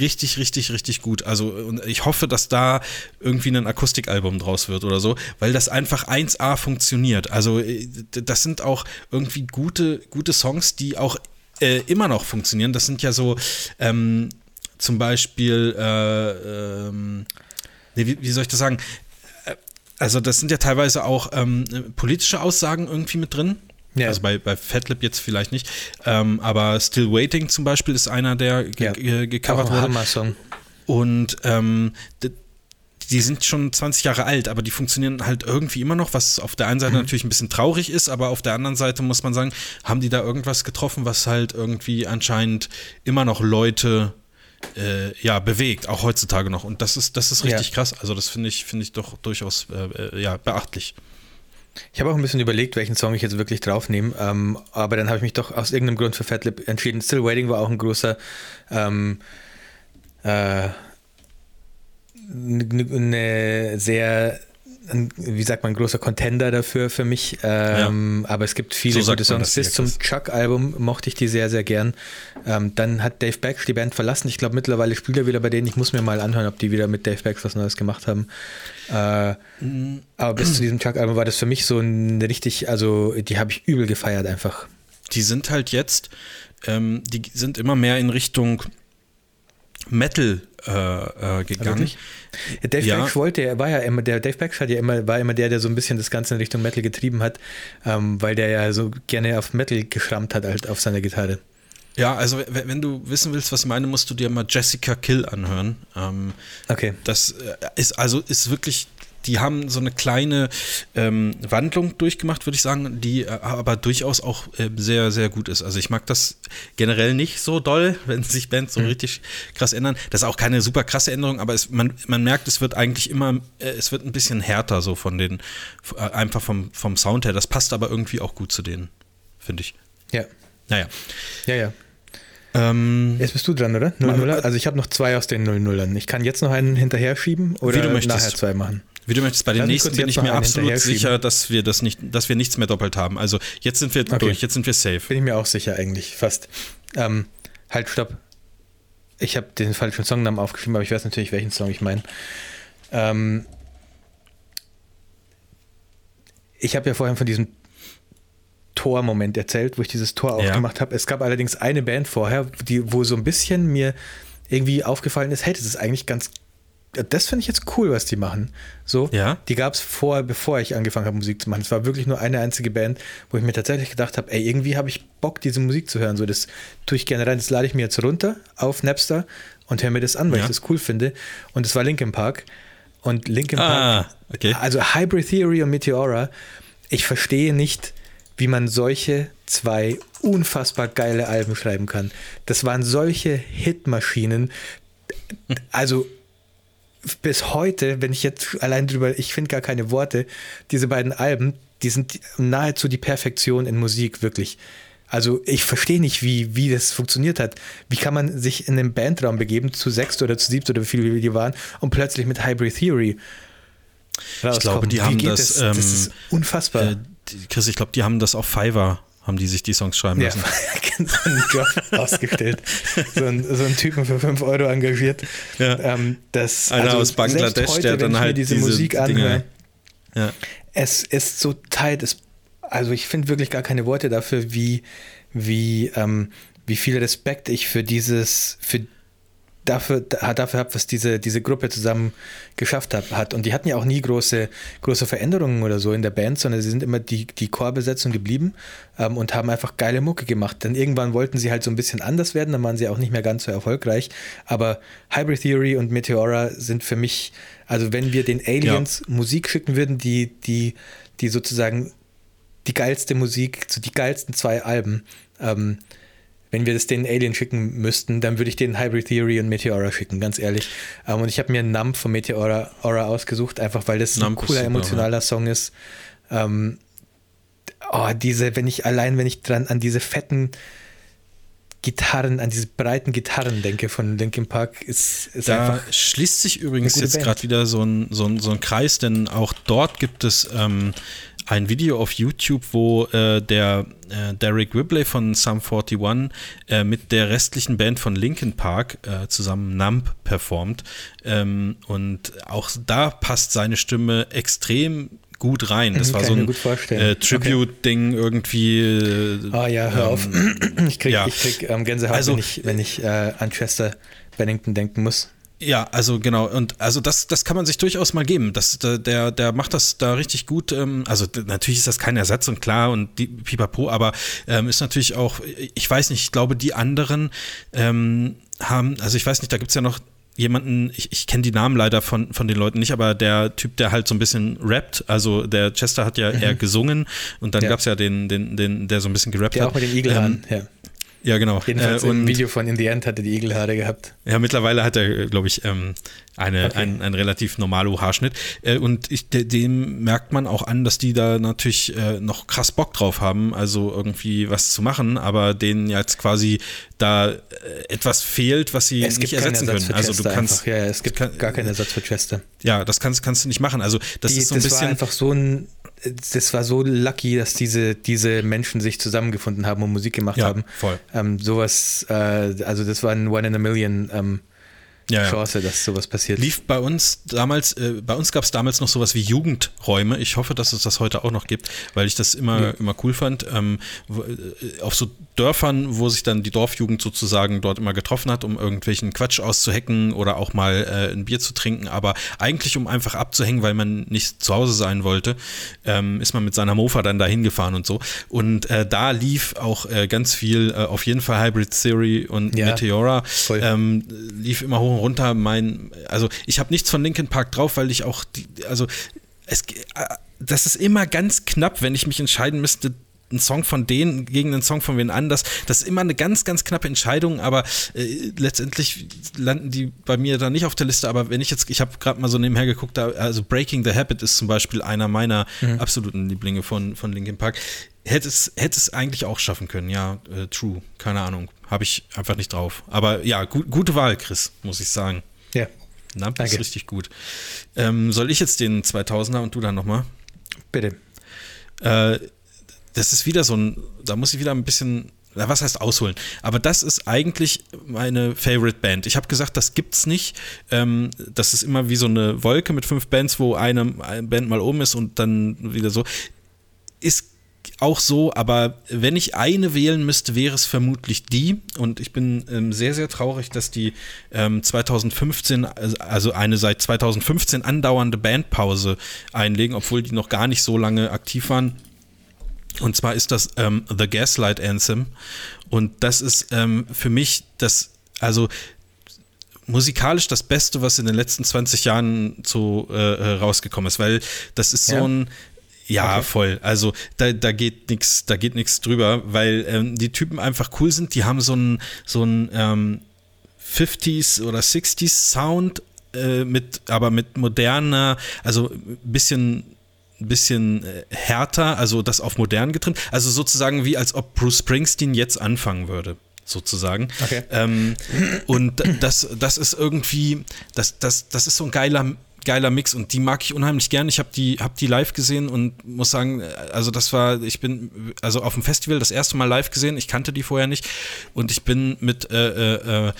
richtig, richtig, richtig gut. Also und ich hoffe, dass da irgendwie ein Akustikalbum draus wird oder so, weil das einfach 1A funktioniert. Also äh, das sind auch irgendwie gute, gute Songs, die auch äh, immer noch funktionieren. Das sind ja so ähm, zum Beispiel, äh, ähm, nee, wie, wie, soll ich das sagen? Also das sind ja teilweise auch ähm, politische Aussagen irgendwie mit drin. Ja. Also bei, bei Fatlip jetzt vielleicht nicht. Ähm, aber Still Waiting zum Beispiel ist einer, der ge ja. gecovert wurde. Und ähm, die sind schon 20 Jahre alt, aber die funktionieren halt irgendwie immer noch, was auf der einen Seite mhm. natürlich ein bisschen traurig ist, aber auf der anderen Seite muss man sagen, haben die da irgendwas getroffen, was halt irgendwie anscheinend immer noch Leute äh, ja, bewegt, auch heutzutage noch. Und das ist, das ist richtig ja. krass. Also das finde ich, finde ich doch durchaus äh, äh ja, beachtlich. Ich habe auch ein bisschen überlegt, welchen Song ich jetzt wirklich draufnehme, ähm, aber dann habe ich mich doch aus irgendeinem Grund für Fatlip entschieden. Still Waiting war auch ein großer ähm, äh, eine sehr, wie sagt man, großer Contender dafür für mich. Ähm, ja. Aber es gibt viele so gute Songs. Bis zum Chuck-Album mochte ich die sehr, sehr gern. Ähm, dann hat Dave Beck die Band verlassen. Ich glaube, mittlerweile spielt er wieder bei denen. Ich muss mir mal anhören, ob die wieder mit Dave Beck was Neues gemacht haben. Äh, mhm. Aber bis zu diesem Chuck-Album war das für mich so ein richtig, also die habe ich übel gefeiert einfach. Die sind halt jetzt, ähm, die sind immer mehr in Richtung Metal äh, äh, gegangen. Ja, Dave ja. Beck wollte, er war ja immer, der Dave Beck hat ja immer, war immer der, der so ein bisschen das Ganze in Richtung Metal getrieben hat, ähm, weil der ja so gerne auf Metal geschrammt hat, halt auf seiner Gitarre. Ja, also wenn du wissen willst, was ich meine, musst du dir mal Jessica Kill anhören. Ähm, okay. Das äh, ist also ist wirklich die haben so eine kleine ähm, Wandlung durchgemacht, würde ich sagen, die äh, aber durchaus auch äh, sehr, sehr gut ist. Also ich mag das generell nicht so doll, wenn sich Bands so mhm. richtig krass ändern. Das ist auch keine super krasse Änderung, aber es, man, man merkt, es wird eigentlich immer, äh, es wird ein bisschen härter so von den, äh, einfach vom, vom Sound her. Das passt aber irgendwie auch gut zu denen, finde ich. Ja. Naja. Ja, ja. Ähm, jetzt bist du dran, oder? 0 Also ich habe noch zwei aus den 0 0 Ich kann jetzt noch einen hinterher schieben oder nachher zwei machen. Wie du möchtest, bei den nächsten bin ich mir absolut sicher, dass wir das nicht, dass wir nichts mehr doppelt haben. Also jetzt sind wir okay. durch, jetzt sind wir safe. Bin ich mir auch sicher eigentlich, fast. Ähm, halt, stopp. Ich habe den falschen Songnamen aufgeschrieben, aber ich weiß natürlich, welchen Song ich meine. Ähm, ich habe ja vorhin von diesem Tor-Moment erzählt, wo ich dieses Tor ja. aufgemacht habe. Es gab allerdings eine Band vorher, die, wo so ein bisschen mir irgendwie aufgefallen ist, hey, das ist eigentlich ganz das finde ich jetzt cool, was die machen. So, ja. die gab es vor, bevor ich angefangen habe, Musik zu machen. Es war wirklich nur eine einzige Band, wo ich mir tatsächlich gedacht habe, ey, irgendwie habe ich Bock, diese Musik zu hören. So, das tue ich gerne rein. Das lade ich mir jetzt runter auf Napster und höre mir das an, weil ja. ich das cool finde. Und es war Linkin Park. Und Linkin ah, Park, okay. also Hybrid Theory und Meteora, ich verstehe nicht, wie man solche zwei unfassbar geile Alben schreiben kann. Das waren solche Hitmaschinen. Also bis heute, wenn ich jetzt allein drüber, ich finde gar keine Worte, diese beiden Alben, die sind nahezu die Perfektion in Musik, wirklich. Also ich verstehe nicht, wie, wie das funktioniert hat. Wie kann man sich in einen Bandraum begeben, zu sechst oder zu siebt oder wie viele die waren, und plötzlich mit Hybrid Theory rauskommen? Ich glaube, die wie haben das, das? das ist ähm, unfassbar. Äh, Chris, ich glaube, die haben das auf Fiverr haben die sich die Songs schreiben lassen. Ja, so einen Job ausgestellt. So, ein, so einen Typen für 5 Euro engagiert. Ja. Ähm, das, Einer also aus Bangladesch, heute, der dann halt diese, diese Musik anhört. Ja. Es ist so tight. Es, also ich finde wirklich gar keine Worte dafür, wie, wie, ähm, wie viel Respekt ich für dieses, für dafür, dafür habe, was diese, diese Gruppe zusammen geschafft hat, hat. Und die hatten ja auch nie große, große Veränderungen oder so in der Band, sondern sie sind immer die, die Chorbesetzung geblieben ähm, und haben einfach geile Mucke gemacht. Denn irgendwann wollten sie halt so ein bisschen anders werden, dann waren sie auch nicht mehr ganz so erfolgreich. Aber Hybrid Theory und Meteora sind für mich, also wenn wir den Aliens ja. Musik schicken würden, die, die, die sozusagen die geilste Musik, so die geilsten zwei Alben, ähm, wenn wir das den Alien schicken müssten, dann würde ich den Hybrid Theory und Meteora schicken, ganz ehrlich. Ähm, und ich habe mir Nump von Meteora Aura ausgesucht, einfach weil das Nump ein cooler, emotionaler Song ist. Ähm, oh, diese, wenn ich allein, wenn ich dran an diese fetten Gitarren, an diese breiten Gitarren denke von Linkin Park, ist, ist da einfach. schließt sich übrigens jetzt gerade wieder so ein, so, ein, so ein Kreis, denn auch dort gibt es ähm, ein Video auf YouTube, wo äh, der äh, Derek Whibley von Sum 41 äh, mit der restlichen Band von Linkin Park äh, zusammen Numb performt. Ähm, und auch da passt seine Stimme extrem gut rein. Das Mhm, war so ein äh, Tribute-Ding irgendwie. äh, Ah ja, hör auf. Ich krieg, ja. ich krieg ähm, Gänsehaut, Also- wenn ich, wenn ich äh, an Chester Bennington denken muss. Ja, also genau. Und also das, das kann man sich durchaus mal geben. Das, der, der macht das da richtig gut. Ähm, also natürlich ist das kein Ersatz und klar und die Pipapo, aber ähm, ist natürlich auch, ich weiß nicht, ich glaube, die anderen ähm, haben, also ich weiß nicht, da gibt es ja noch jemanden, ich, ich kenne die Namen leider von, von den Leuten nicht, aber der Typ, der halt so ein bisschen rappt, also der Chester hat ja eher gesungen und dann Ja. gab es ja den, den, den, der so ein bisschen gerappt Der hat. auch mit den Igelhaaren. Ähm, ja. Ja, genau. Jedenfalls Äh, im Video von In the End hatte die Igelhaare gehabt. ja, mittlerweile hat er, glaube ich, ähm, eine, Okay. ein, einen relativ normalo Haarschnitt. Äh, und ich, de, dem merkt man auch an, dass die da natürlich äh, noch krass Bock drauf haben, also irgendwie was zu machen, aber denen jetzt quasi da äh, etwas fehlt, was sie Es nicht ersetzen können. Also du kannst, einfach. Ja, es gibt kann- gar keinen Ersatz für Chester. ja, das kannst, kannst du nicht machen. Also das Die, ist so ein das war bisschen. einfach so ein, das war so lucky, dass diese, diese Menschen sich zusammengefunden haben und Musik gemacht Ja, haben. voll. Ähm, sowas, äh, also das war ein One in a Million ähm, ja, ja. Chance, dass sowas passiert. Lief bei uns damals, äh, bei uns gab es damals noch sowas wie Jugendräume. Ich hoffe, dass es das heute auch noch gibt, weil ich das immer, immer cool fand. Ähm, wo, äh, auf so Dörfern, wo sich dann die Dorfjugend sozusagen dort immer getroffen hat, um irgendwelchen Quatsch auszuhacken oder auch mal äh, ein Bier zu trinken, aber eigentlich um einfach abzuhängen, weil man nicht zu Hause sein wollte, ähm, ist man mit seiner Mofa dann da hingefahren und so. Und äh, da lief auch äh, ganz viel, äh, auf jeden Fall Hybrid Theory und Ja, Meteora. Ähm, lief immer hoch und runter. Mein, also ich habe nichts von Linkin Park drauf, weil ich auch, die, also es, äh, das ist immer ganz knapp, wenn ich mich entscheiden müsste, einen Song von denen gegen einen Song von wen anders. Das ist immer eine ganz, ganz knappe Entscheidung, aber äh, letztendlich landen die bei mir da nicht auf der Liste. Aber wenn ich jetzt, ich habe gerade mal so nebenher geguckt, da, also Breaking the Habit ist zum Beispiel einer meiner absoluten Lieblinge von, von Linkin Park. Hätte es, hätte es eigentlich auch schaffen können, ja, äh, true, keine Ahnung. Habe ich einfach nicht drauf. Aber ja, gu gute Wahl, Chris, muss ich sagen. Ja, Namp ist Danke. richtig gut. Ähm, soll ich jetzt den 2000er und du dann nochmal? bitte. Äh, das ist wieder so ein, da muss ich wieder ein bisschen, na, was heißt ausholen? Aber das ist eigentlich meine Favorite Band. Ich habe gesagt, das gibt's nicht. Ähm, das ist immer wie so eine Wolke mit fünf Bands, wo eine, eine Band mal oben ist und dann wieder so. Ist auch so, aber wenn ich eine wählen müsste, wäre es vermutlich die. Und ich bin ähm, sehr, sehr traurig, dass die ähm, 2015, also eine seit 2015 andauernde Bandpause einlegen, obwohl die noch gar nicht so lange aktiv waren. Und zwar ist das ähm, The Gaslight Anthem. Und das ist ähm, für mich das, also musikalisch das Beste, was in den letzten 20 Jahren so äh, äh, rausgekommen ist, weil das ist so Ja? ein ja, voll. Also da, da geht nichts, da geht nichts drüber, weil ähm, die Typen einfach cool sind. Die haben so einen so einen ähm, 50s oder 60s Sound äh, mit, aber mit moderner, also ein bisschen bisschen äh, härter, also das auf modern getrimmt. Also sozusagen wie als ob Bruce Springsteen jetzt anfangen würde, sozusagen. Okay. Ähm, und das, das ist irgendwie, das, das, das ist so ein geiler, geiler Mix und die mag ich unheimlich gern. Ich habe die, hab die live gesehen und muss sagen, also das war, ich bin also auf dem Festival das erste Mal live gesehen. Ich kannte die vorher nicht und ich bin mit äh, äh, äh,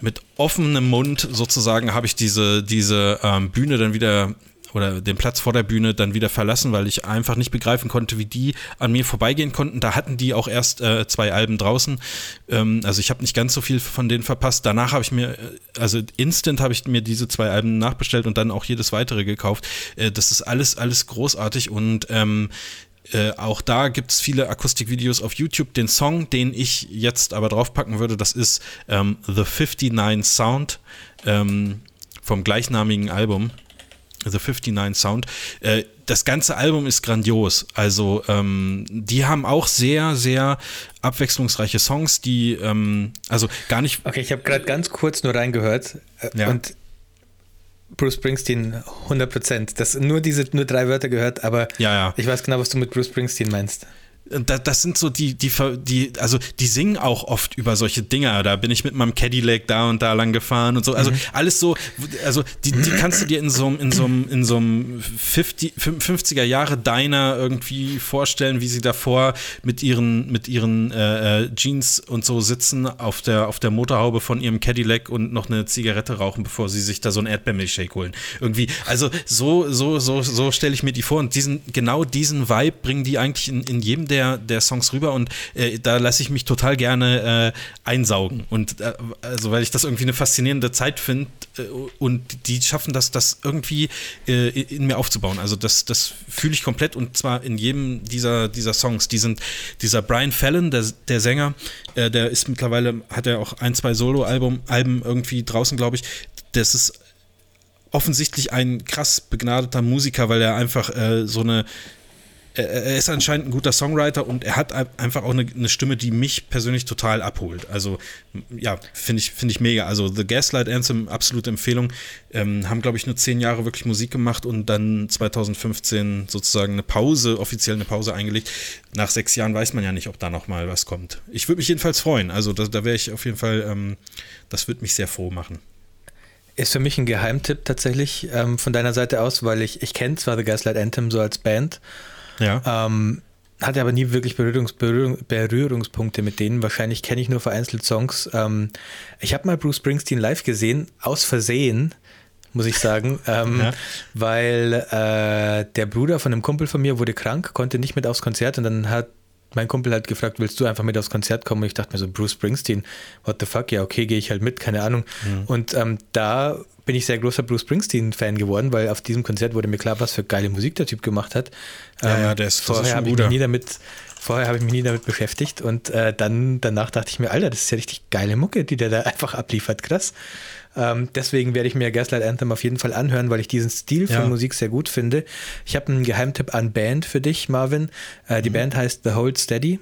mit offenem Mund sozusagen habe ich diese, diese ähm, Bühne dann wieder oder den Platz vor der Bühne dann wieder verlassen, weil ich einfach nicht begreifen konnte, wie die an mir vorbeigehen konnten. Da hatten die auch erst äh, zwei Alben draußen. Ähm, also ich habe nicht ganz so viel von denen verpasst. Danach habe ich mir, äh, also instant habe ich mir diese zwei Alben nachbestellt und dann auch jedes weitere gekauft. Äh, das ist alles, alles großartig und ähm, äh, auch da gibt es viele Akustikvideos auf YouTube. Den Song, den ich jetzt aber draufpacken würde, das ist ähm, The 59 Sound ähm, vom gleichnamigen Album. The 59 Sound. Äh, das ganze Album ist grandios. Also ähm, die haben auch sehr, sehr abwechslungsreiche Songs, die ähm, also gar nicht. Okay, ich habe gerade ganz kurz nur reingehört äh, Ja. und Bruce Springsteen 100 Prozent. Das nur diese nur drei Wörter gehört, aber Ja, ja. ich weiß genau, was du mit Bruce Springsteen meinst. Das, das sind so die, die, die, also die singen auch oft über solche Dinger. Da bin ich mit meinem Cadillac da und da lang gefahren und so. Also mhm. alles so, also die, die kannst du dir in so einem, in so einem, in so einem 50, 50er Jahre Diner irgendwie vorstellen, wie sie davor mit ihren, mit ihren äh, äh, Jeans und so sitzen auf der, auf der Motorhaube von ihrem Cadillac und noch eine Zigarette rauchen, bevor sie sich da so einen Erdbeermilchshake holen. Irgendwie, also so, so, so, so stelle ich mir die vor und diesen, genau diesen Vibe bringen die eigentlich in, in jedem der der, der Songs rüber und äh, da lasse ich mich total gerne äh, einsaugen. Und äh, also weil ich das irgendwie eine faszinierende Zeit finde äh, und die schaffen das, das irgendwie äh, in mir aufzubauen. Also das, das fühle ich komplett und zwar in jedem dieser, dieser Songs. Die sind, dieser Brian Fallon, der, der Sänger, äh, der ist mittlerweile, hat er auch ein, zwei Solo-Alben Alben irgendwie draußen, glaube ich. Das ist offensichtlich ein krass begnadeter Musiker, weil er einfach äh, so eine er ist anscheinend ein guter Songwriter und er hat einfach auch eine, eine Stimme, die mich persönlich total abholt. Also, ja, finde ich, find ich mega. Also, The Gaslight Anthem, absolute Empfehlung. Ähm, haben, glaube ich, nur zehn Jahre wirklich Musik gemacht und dann 2015 sozusagen eine Pause, offiziell eine Pause eingelegt. Nach sechs Jahren weiß man ja nicht, ob da noch mal was kommt. Ich würde mich jedenfalls freuen. Also, da, da wäre ich auf jeden Fall, ähm, das würde mich sehr froh machen. Ist für mich ein Geheimtipp tatsächlich ähm, von deiner Seite aus, weil ich, ich kenne zwar The Gaslight Anthem so als Band ja. Ähm, hatte aber nie wirklich Berührungs Berührung Berührungspunkte mit denen. Wahrscheinlich kenne ich nur vereinzelt Songs. Ähm, ich habe mal Bruce Springsteen live gesehen, aus Versehen, muss ich sagen, ähm, ja. weil äh, der Bruder von einem Kumpel von mir wurde krank, konnte nicht mit aufs Konzert und dann hat mein Kumpel hat gefragt, willst du einfach mit aufs Konzert kommen? Und ich dachte mir so, Bruce Springsteen, what the fuck? Ja, okay, gehe ich halt mit, keine Ahnung. Mhm. Und ähm, da bin ich sehr großer Bruce Springsteen-Fan geworden, weil auf diesem Konzert wurde mir klar, was für geile Musik der Typ gemacht hat. Ja, ähm, ja der ist, vorher habe ich mich nie damit Vorher habe ich mich nie damit beschäftigt und äh, dann danach dachte ich mir, Alter, das ist ja richtig geile Mucke, die der da einfach abliefert, krass. Ähm, deswegen werde ich mir Gaslight Anthem auf jeden Fall anhören, weil ich diesen Stil von ja. Musik sehr gut finde. Ich habe einen Geheimtipp an Band für dich, Marvin. Äh, die mhm. Band heißt The Hold Steady.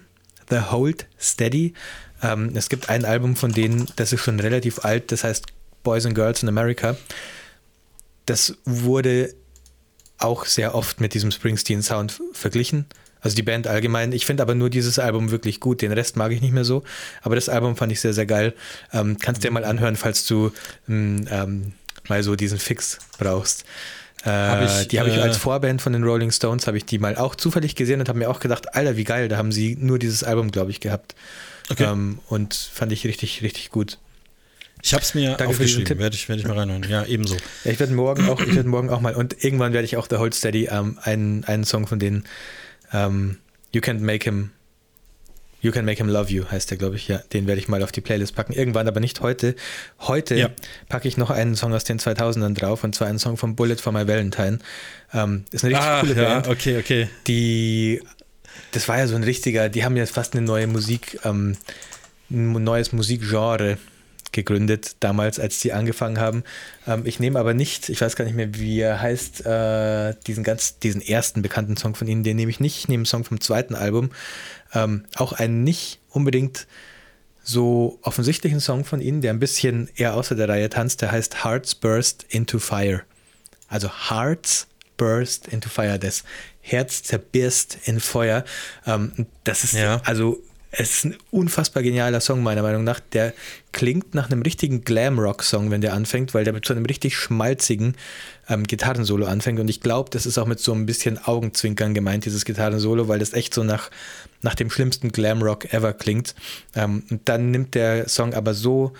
The Hold Steady. Ähm, es gibt ein Album von denen, das ist schon relativ alt, das heißt Boys and Girls in America. Das wurde auch sehr oft mit diesem Springsteen-Sound verglichen. Also die Band allgemein. Ich finde aber nur dieses Album wirklich gut. Den Rest mag ich nicht mehr so. Aber das Album fand ich sehr, sehr geil. Ähm, kannst dir mal anhören, falls du ähm, ähm mal so diesen Fix brauchst. Äh, hab ich, die habe ich äh, als Vorband von den Rolling Stones, habe ich die mal auch zufällig gesehen und habe mir auch gedacht, Alter, wie geil, da haben sie nur dieses Album, glaube ich, gehabt. Okay. Ähm, und fand ich richtig, richtig gut. Ich habe es mir Danke aufgeschrieben, werde ich, werd ich mal reinhören. Ja, ebenso. Ja, ich werde morgen auch, ich werde morgen auch mal und irgendwann werde ich auch The Hold Steady ähm, einen, einen Song von denen ähm, You Can't Make Him You Can Make Him Love You heißt der, glaube ich. Ja, den werde ich mal auf die Playlist packen. Irgendwann, aber nicht heute. Heute ja. packe ich noch einen Song aus den 2000ern drauf und zwar einen Song von Bullet for My Valentine. Ähm, ist eine richtig ah, coole ja, Band. Okay, okay. Die, das war ja so ein richtiger, die haben jetzt fast eine neue Musik, ähm, ein neues Musikgenre gegründet, damals, als sie angefangen haben. Ähm, ich nehme aber nicht, ich weiß gar nicht mehr, wie er heißt, äh, diesen ganz, diesen ersten bekannten Song von ihnen, den nehme ich nicht. Ich nehme einen Song vom zweiten Album. Ähm, auch einen nicht unbedingt so offensichtlichen Song von ihnen, der ein bisschen eher außer der Reihe tanzt, der heißt Hearts Burst into Fire. Also Hearts Burst into Fire, das Herz zerbirst in Feuer. Ähm, das ist ja. also es ist ein unfassbar genialer Song, meiner Meinung nach. Der klingt nach einem richtigen Glam-Rock-Song, wenn der anfängt, weil der mit so einem richtig schmalzigen ähm, Gitarrensolo anfängt. Und ich glaube, das ist auch mit so ein bisschen Augenzwinkern gemeint, dieses Gitarrensolo, weil das echt so nach, nach dem schlimmsten Glam-Rock ever klingt. Ähm, und dann nimmt der Song aber so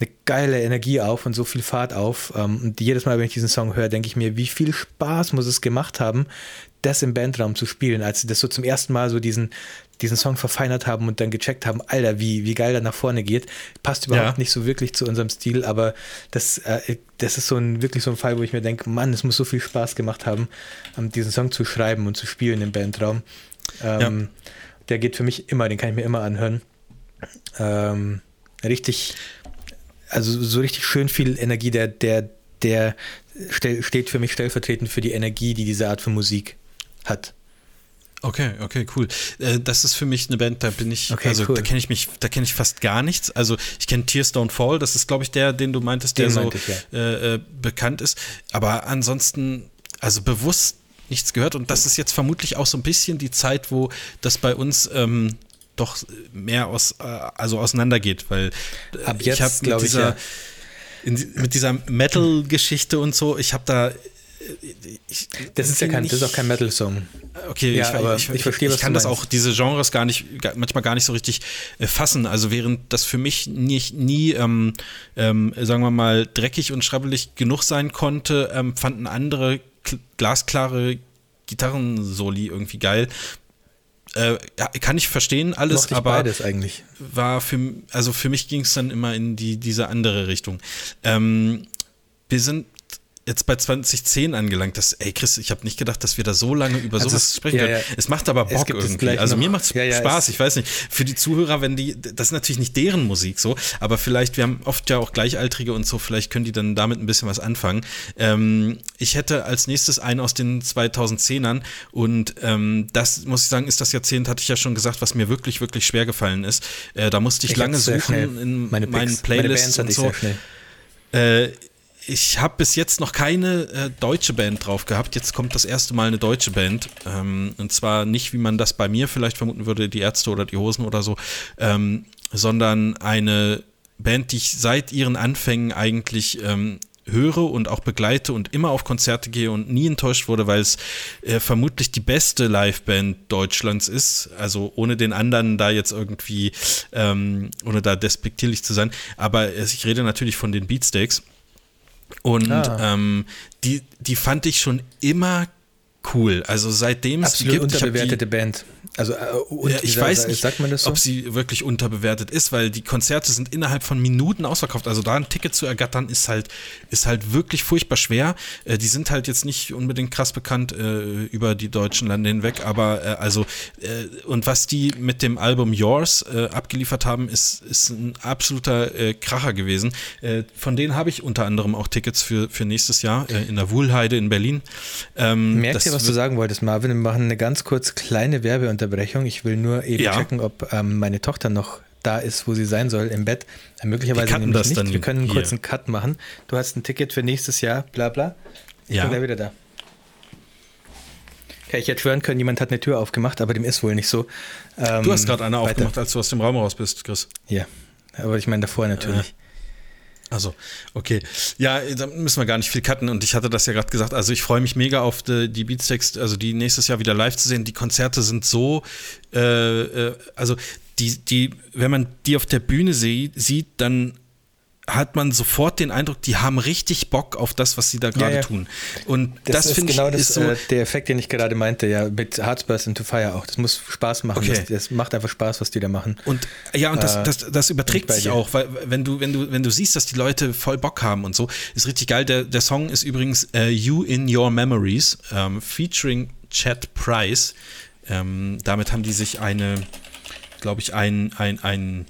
eine geile Energie auf und so viel Fahrt auf. Ähm, und jedes Mal, wenn ich diesen Song höre, denke ich mir, wie viel Spaß muss es gemacht haben, das im Bandraum zu spielen, als sie das so zum ersten Mal so diesen, diesen Song verfeinert haben und dann gecheckt haben, Alter, wie, wie geil der nach vorne geht. Passt überhaupt ja. nicht so wirklich zu unserem Stil, aber das, äh, das ist so ein, wirklich so ein Fall, wo ich mir denke, Mann, es muss so viel Spaß gemacht haben, um, diesen Song zu schreiben und zu spielen im Bandraum. Ähm, ja. Der geht für mich immer, den kann ich mir immer anhören. Ähm, richtig, also so richtig schön viel Energie, der, der, der steht für mich stellvertretend für die Energie, die diese Art von Musik hat. Okay, okay, cool. Äh, das ist für mich eine Band, da bin ich, okay, also cool. da kenne ich mich, da kenne ich fast gar nichts. Also ich kenne Tears Don't Fall, das ist, glaube ich, der, den du meintest, der den so meinte ich, ja. äh, äh, bekannt ist. Aber ansonsten, also bewusst nichts gehört. Und das ist jetzt vermutlich auch so ein bisschen die Zeit, wo das bei uns ähm, doch mehr aus, äh, also auseinandergeht, weil äh, Ab jetzt, ich habe mit dieser, ja. in, mit dieser Metal-Geschichte und so, ich habe da ich, das ist ja kein, das ist auch kein Metal-Song. Okay, ja, ich, aber ich, ich, verstehe, ich kann das auch, diese Genres gar nicht, manchmal gar nicht so richtig äh, fassen. Also während das für mich nicht, nie, ähm, ähm, sagen wir mal, dreckig und schrabbelig genug sein konnte, ähm, fanden andere glasklare Gitarrensoli irgendwie geil. Äh, kann ich verstehen alles, aber beides eigentlich. war für also für mich ging es dann immer in die diese andere Richtung. Ähm, wir sind jetzt bei 2010 angelangt. Das, ey Chris, ich habe nicht gedacht, dass wir da so lange über also sowas sprechen können. Ja, ja. Es macht aber Bock irgendwie. Also mir macht es ja, Spaß. Ich weiß nicht. Für die Zuhörer, wenn die, das ist natürlich nicht deren Musik so, aber vielleicht, wir haben oft ja auch Gleichaltrige und so, vielleicht können die dann damit ein bisschen was anfangen. Ähm, ich hätte als nächstes einen aus den 2010ern und ähm, das muss ich sagen, ist das Jahrzehnt, hatte ich ja schon gesagt, was mir wirklich, wirklich schwer gefallen ist. Äh, da musste ich, ich lange suchen in Meine meinen Playlists Meine und so. Äh, ich habe bis jetzt noch keine äh, deutsche Band drauf gehabt. Jetzt kommt das erste Mal eine deutsche Band. Ähm, und zwar nicht, wie man das bei mir vielleicht vermuten würde, die Ärzte oder die Hosen oder so, ähm, sondern eine Band, die ich seit ihren Anfängen eigentlich ähm, höre und auch begleite und immer auf Konzerte gehe und nie enttäuscht wurde, weil es äh, vermutlich die beste Liveband Deutschlands ist. Also ohne den anderen da jetzt irgendwie, ähm, ohne da despektierlich zu sein. Aber ich rede natürlich von den Beatsteaks. Und ah. ähm, die, die fand ich schon immer cool. Also seitdem es die gibt. unterbewertete die, Band. Also äh, ja, ich dieser, weiß nicht, so? ob sie wirklich unterbewertet ist, weil die Konzerte sind innerhalb von Minuten ausverkauft. Also da ein Ticket zu ergattern ist halt ist halt wirklich furchtbar schwer. Äh, die sind halt jetzt nicht unbedingt krass bekannt äh, über die deutschen Lande hinweg, aber äh, also äh, und was die mit dem Album Yours äh, abgeliefert haben, ist ist ein absoluter Kracher gewesen. von denen habe ich unter anderem auch Tickets für für nächstes Jahr in der Wuhlheide in Berlin. Ähm, Merkt ihr, was du sagen wolltest, Marvin? Wir machen eine ganz kurz kleine Werbeunterbrechung Unterbrechung. Ich will nur eben ja. checken, ob ähm, meine Tochter noch da ist, wo sie sein soll, im Bett. Äh, möglicherweise nämlich das nicht. Dann Wir können einen hier. kurzen Cut machen. Du hast ein Ticket für nächstes Jahr, bla bla. Ich ja. bin gleich wieder da. Okay, ich hätte schwören können, jemand hat eine Tür aufgemacht, aber dem ist wohl nicht so. Ähm, du hast gerade eine weiter. aufgemacht, als du aus dem Raum raus bist, Chris. Ja, aber ich meine davor natürlich. Äh. Also, okay. Ja, da müssen wir gar nicht viel cutten und ich hatte das ja gerade gesagt. Also, ich freue mich mega auf die, die Beatsteaks, also die nächstes Jahr wieder live zu sehen. Die Konzerte sind so, äh, äh, also die, die, wenn man die auf der Bühne sie, sieht, dann hat man sofort den Eindruck, die haben richtig Bock auf das, was sie da gerade ja, ja. tun. Und das, das finde genau ich ist so äh, der Effekt, den ich gerade meinte, ja, mit Heartburst into Fire auch. Das muss Spaß machen. Okay. Das, das, macht einfach Spaß, was die da machen. Und ja, und das, äh, das, das überträgt sich auch, weil wenn du, wenn du, wenn du siehst, dass die Leute voll Bock haben und so, ist richtig geil. Der, der Song ist übrigens uh, You in Your Memories, ähm, featuring Chad Price. Ähm, damit haben die sich eine, glaube ich, ein, ein, ein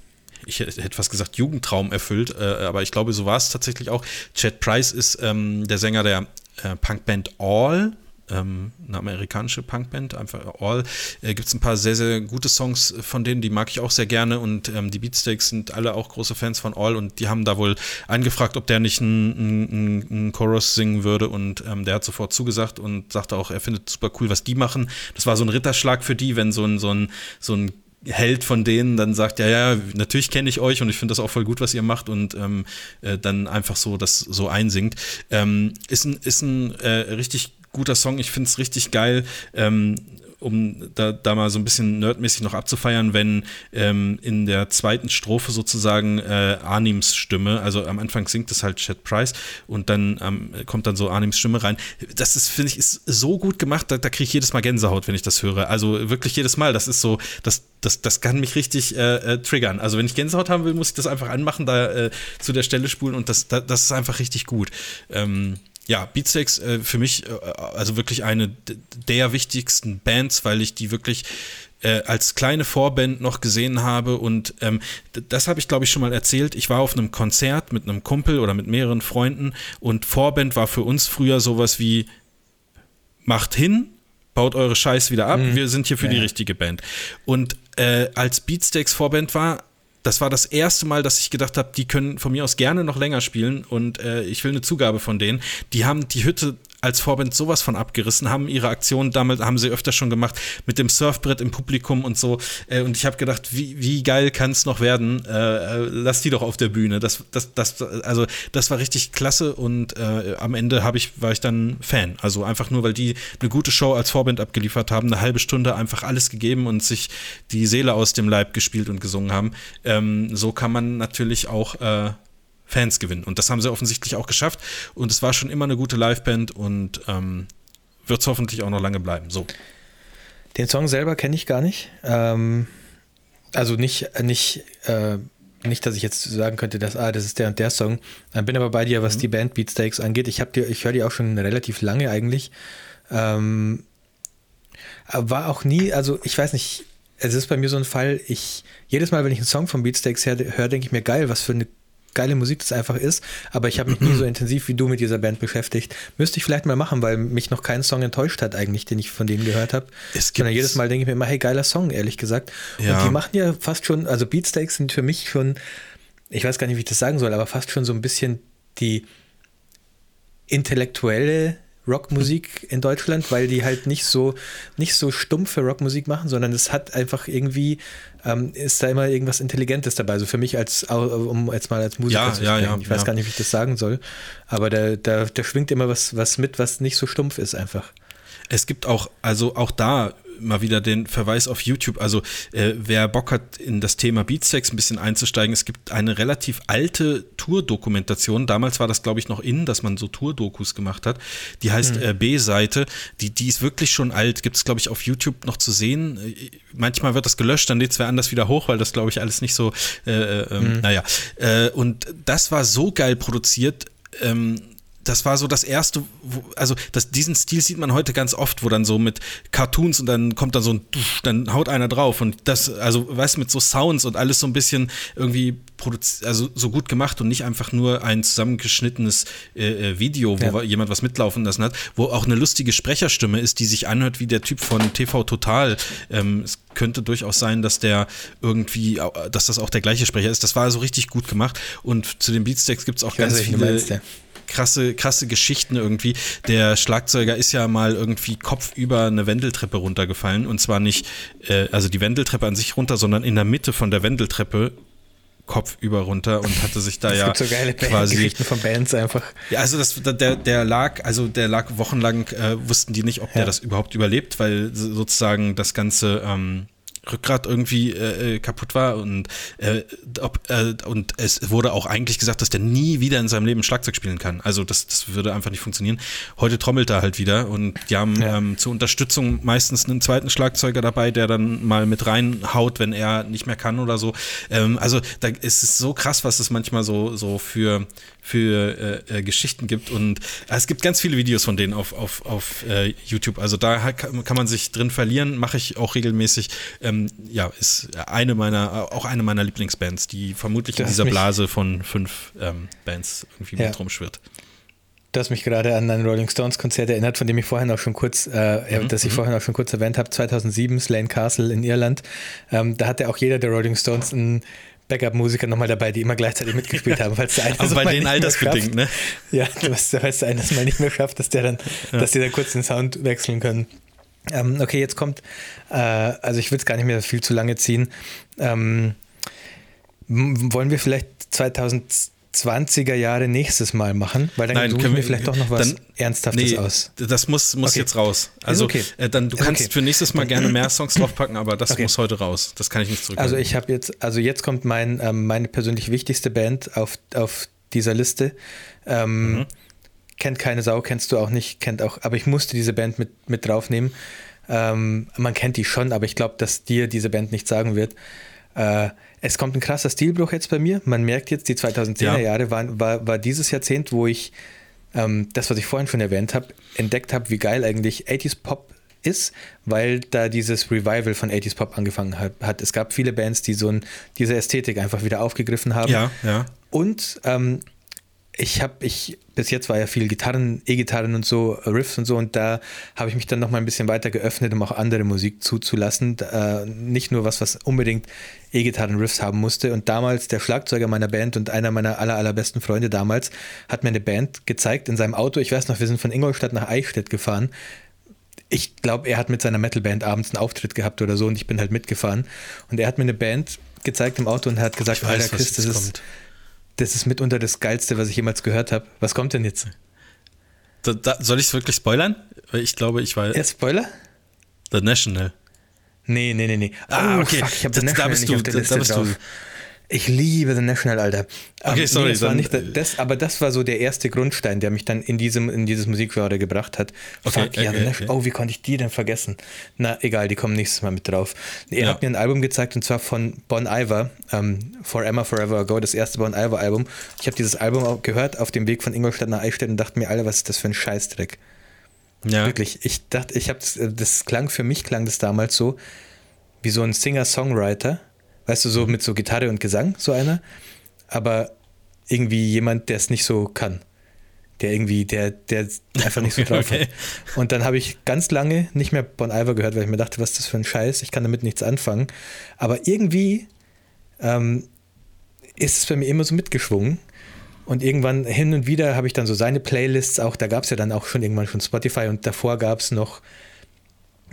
ich hätte fast gesagt, Jugendtraum erfüllt, äh, aber ich glaube, so war es tatsächlich auch. Chad Price ist ähm, der Sänger der äh, Punkband All. Ähm, eine amerikanische Punkband, einfach All. Äh, Gibt es ein paar sehr, sehr gute Songs von denen, die mag ich auch sehr gerne und ähm, die Beatsteaks sind alle auch große Fans von All und die haben da wohl angefragt, ob der nicht einen Chorus singen würde und ähm, der hat sofort zugesagt und sagte auch, er findet super cool, was die machen. Das war so ein Ritterschlag für die, wenn so ein, so ein, so ein Held von denen dann sagt, ja, ja, natürlich kenne ich euch und ich finde das auch voll gut, was ihr macht und ähm, äh, dann einfach so das so einsingt. Ähm, ist ein, ist ein äh, richtig guter Song, ich finde es richtig geil. Ähm, um da, da mal so ein bisschen nerdmäßig noch abzufeiern, wenn ähm, in der zweiten Strophe sozusagen äh, Arnims Stimme, also am Anfang singt es halt Chad Price und dann ähm, kommt dann so Arnims Stimme rein. Das ist, finde ich, ist so gut gemacht, da, da kriege ich jedes Mal Gänsehaut, wenn ich das höre. Also wirklich jedes Mal. Das ist so, das, das, das kann mich richtig äh, äh, triggern. Also wenn ich Gänsehaut haben will, muss ich das einfach anmachen, da äh, zu der Stelle spulen und das, da, das ist einfach richtig gut. Ähm, ja, Beatsteaks äh, für mich äh, also wirklich eine der wichtigsten Bands, weil ich die wirklich äh, als kleine Vorband noch gesehen habe und ähm, das habe ich glaube ich schon mal erzählt. Ich war auf einem Konzert mit einem Kumpel oder mit mehreren Freunden und Vorband war für uns früher sowas wie macht hin, baut eure Scheiß wieder ab, mhm. wir sind hier für ja. die richtige Band. Und äh, als Beatsteaks Vorband war, das war das erste Mal, dass ich gedacht habe, die können von mir aus gerne noch länger spielen und äh, ich will eine Zugabe von denen. Die haben die Hütte als Vorband sowas von abgerissen, haben ihre Aktion damals, haben sie öfter schon gemacht, mit dem Surfbrett im Publikum und so. Äh, und ich habe gedacht, wie, wie geil kann es noch werden? Äh, äh, lass die doch auf der Bühne. Das, das, das, also, das war richtig klasse und äh, am Ende ich, war ich dann Fan. Also einfach nur, weil die eine gute Show als Vorband abgeliefert haben, eine halbe Stunde einfach alles gegeben und sich die Seele aus dem Leib gespielt und gesungen haben. Ähm, so kann man natürlich auch äh, Fans gewinnen. Und das haben sie offensichtlich auch geschafft. Und es war schon immer eine gute Liveband und ähm, wird es hoffentlich auch noch lange bleiben. So. Den Song selber kenne ich gar nicht. Ähm, also nicht, nicht, äh, nicht, dass ich jetzt sagen könnte, dass, ah, das ist der und der Song. Bin aber bei dir, was mhm. die Band Beatsteaks angeht. Ich, ich höre die auch schon relativ lange eigentlich. Ähm, war auch nie, also ich weiß nicht, es ist bei mir so ein Fall, ich, jedes Mal, wenn ich einen Song von Beatsteaks höre, denke ich mir, geil, was für eine geile Musik das einfach ist, aber ich habe mich nie so intensiv wie du mit dieser Band beschäftigt. Müsste ich vielleicht mal machen, weil mich noch kein Song enttäuscht hat eigentlich, den ich von denen gehört habe. Sondern jedes Mal denke ich mir immer, hey, geiler Song, ehrlich gesagt. Ja. Und die machen ja fast schon, also Beatsteaks sind für mich schon, ich weiß gar nicht, wie ich das sagen soll, aber fast schon so ein bisschen die intellektuelle Rockmusik in Deutschland, weil die halt nicht so, nicht so stumpfe Rockmusik machen, sondern es hat einfach irgendwie, ähm, ist da immer irgendwas Intelligentes dabei. Also für mich als, um jetzt mal als Musiker ja, zu sprechen. Ja, ja, ich weiß gar nicht, wie ich das sagen soll, aber da, da, da schwingt immer was, was mit, was nicht so stumpf ist einfach. Es gibt auch, also auch da mal wieder den Verweis auf YouTube. Also äh, wer Bock hat, in das Thema Beatsteaks ein bisschen einzusteigen, es gibt eine relativ alte Tour-Dokumentation. Damals war das, glaube ich, noch in, dass man so Tour-Dokus gemacht hat. Die heißt mhm. äh, B-Seite. Die, die ist wirklich schon alt. Gibt es, glaube ich, auf YouTube noch zu sehen. Äh, manchmal wird das gelöscht, dann lädt es wer anders wieder hoch, weil das, glaube ich, alles nicht so, äh, mhm. naja. Äh, und das war so geil produziert. Ähm, das war so das erste, wo, also das, diesen Stil sieht man heute ganz oft, wo dann so mit Cartoons und dann kommt dann so ein, dann haut einer drauf und das, also weißt du, mit so Sounds und alles so ein bisschen irgendwie also so gut gemacht und nicht einfach nur ein zusammengeschnittenes äh, äh Video, wo ja. jemand was mitlaufen lassen hat, wo auch eine lustige Sprecherstimme ist, die sich anhört wie der Typ von TV Total. Ähm, es könnte durchaus sein, dass der irgendwie, dass das auch der gleiche Sprecher ist. Das war also richtig gut gemacht und zu den Beatsteaks gibt es auch ich ganz viele. Krasse, krasse Geschichten irgendwie. Der Schlagzeuger ist ja mal irgendwie kopfüber eine Wendeltreppe runtergefallen und zwar nicht, äh, also die Wendeltreppe an sich runter, sondern in der Mitte von der Wendeltreppe kopfüber runter und hatte sich da es ja gibt so geile quasi Geschichten von Bands einfach. Ja, also das, der, der lag, also der lag wochenlang, äh, wussten die nicht, ob ja. der das überhaupt überlebt, weil sozusagen das ganze ähm, Rückgrat irgendwie äh, äh, kaputt war und, äh, ob, äh, und es wurde auch eigentlich gesagt, dass der nie wieder in seinem Leben Schlagzeug spielen kann. Also das, das würde einfach nicht funktionieren. Heute trommelt er halt wieder und die haben ja. ähm, zur Unterstützung meistens einen zweiten Schlagzeuger dabei, der dann mal mit reinhaut, wenn er nicht mehr kann oder so. Ähm, also da ist es so krass, was es manchmal so, so für, für äh, äh, Geschichten gibt. Und äh, es gibt ganz viele Videos von denen auf, auf, auf äh, YouTube. Also da kann, kann, man sich drin verlieren, mache ich auch regelmäßig. Ähm, ja, ist eine meiner, auch eine meiner Lieblingsbands, die vermutlich das in dieser Blase von fünf ähm, Bands irgendwie ja. mit rumschwirrt. Du hast mich gerade an ein Rolling Stones Konzert erinnert, von dem ich vorhin auch schon kurz, äh, mhm. das ich mhm. vorhin auch schon kurz erwähnt habe, 2007, Slane Castle in Irland. Ähm, da hatte auch jeder der Rolling Stones ein Backup-Musiker nochmal dabei, die immer gleichzeitig mitgespielt haben, falls der eine Aber so bei denen altersbedingt, ne? Ja, falls der eine das mal nicht mehr schafft, dass der dann, ja. dass die dann kurz den Sound wechseln können. Ähm, okay, jetzt kommt, äh, also ich will es gar nicht mehr viel zu lange ziehen. Ähm, wollen wir vielleicht 2000 20er Jahre nächstes Mal machen, weil dann Nein, suchen wir, wir vielleicht doch noch was dann, Ernsthaftes nee, aus. Das muss, muss okay. jetzt raus. Also okay. äh, dann, du kannst okay. für nächstes Mal gerne mehr Songs draufpacken, aber das muss heute raus. Das kann ich nicht zurück. Also ich habe jetzt, also jetzt kommt mein, ähm, meine persönlich wichtigste Band auf, auf dieser Liste. Ähm, mhm. Kennt keine Sau, kennst du auch nicht, kennt auch, aber ich musste diese Band mit, mit draufnehmen. Ähm, man kennt die schon, aber ich glaube, dass dir diese Band nicht sagen wird. Äh, es kommt ein krasser Stilbruch jetzt bei mir. Man merkt jetzt, die 2010er ja. Jahre waren, war, war dieses Jahrzehnt, wo ich ähm, das, was ich vorhin schon erwähnt habe, entdeckt habe, wie geil eigentlich 80s Pop ist, weil da dieses Revival von 80s Pop angefangen hat. Es gab viele Bands, die so ein, diese Ästhetik einfach wieder aufgegriffen haben. Ja, ja. Und ähm, ich habe, ich, bis jetzt war ja viel Gitarren, E-Gitarren und so, Riffs und so, und da habe ich mich dann nochmal ein bisschen weiter geöffnet, um auch andere Musik zuzulassen. Äh, nicht nur was, was unbedingt E-Gitarren-Riffs haben musste. Und damals der Schlagzeuger meiner Band und einer meiner aller, allerbesten Freunde damals hat mir eine Band gezeigt in seinem Auto. Ich weiß noch, wir sind von Ingolstadt nach Eichstätt gefahren. Ich glaube, er hat mit seiner Metalband abends einen Auftritt gehabt oder so und ich bin halt mitgefahren. Und er hat mir eine Band gezeigt im Auto und hat gesagt, weiß, Alter Chris, das ist, kommt. Das ist mitunter das Geilste, was ich jemals gehört habe. Was kommt denn jetzt? Da, da, soll ich es wirklich spoilern? Ich glaube, ich war Ja, Spoiler? The National. Nee, nee, nee, nee. Ah, okay. Fuck, ich habe Da- The da National bist nicht du- auf der da- da Liste bist du- drauf. Ich liebe The National, Alter. Okay, sorry, das war nicht das, aber das war so der erste Grundstein, der mich dann in, diesem, in dieses Musikgenre gebracht hat. Okay, Fuck, ja, okay, The National. okay. Oh, wie konnte ich die denn vergessen? Na, egal, die kommen nächstes Mal mit drauf. Er Ja. hat mir ein Album gezeigt und zwar von Bon Iver, ähm, For Emma Forever Ago, das erste Bon Iver Album. Ich habe dieses Album auch gehört auf dem Weg von Ingolstadt nach Eichstätt und dachte mir, Alter, was ist das für ein Scheißdreck? Ja. Wirklich, ich dachte, ich habe das klang für mich klang das damals so wie so ein Singer-Songwriter, weißt du, so mit so Gitarre und Gesang, so einer, aber irgendwie jemand, der es nicht so kann. Der irgendwie, der, der einfach nicht so drauf Okay. hat. Und dann habe ich ganz lange nicht mehr Bon Iver gehört, weil ich mir dachte, was ist das für ein Scheiß, ich kann damit nichts anfangen. Aber irgendwie ähm, ist es bei mir immer so mitgeschwungen. Und irgendwann hin und wieder habe ich dann so seine Playlists auch, da gab es ja dann auch schon irgendwann schon Spotify und davor gab es noch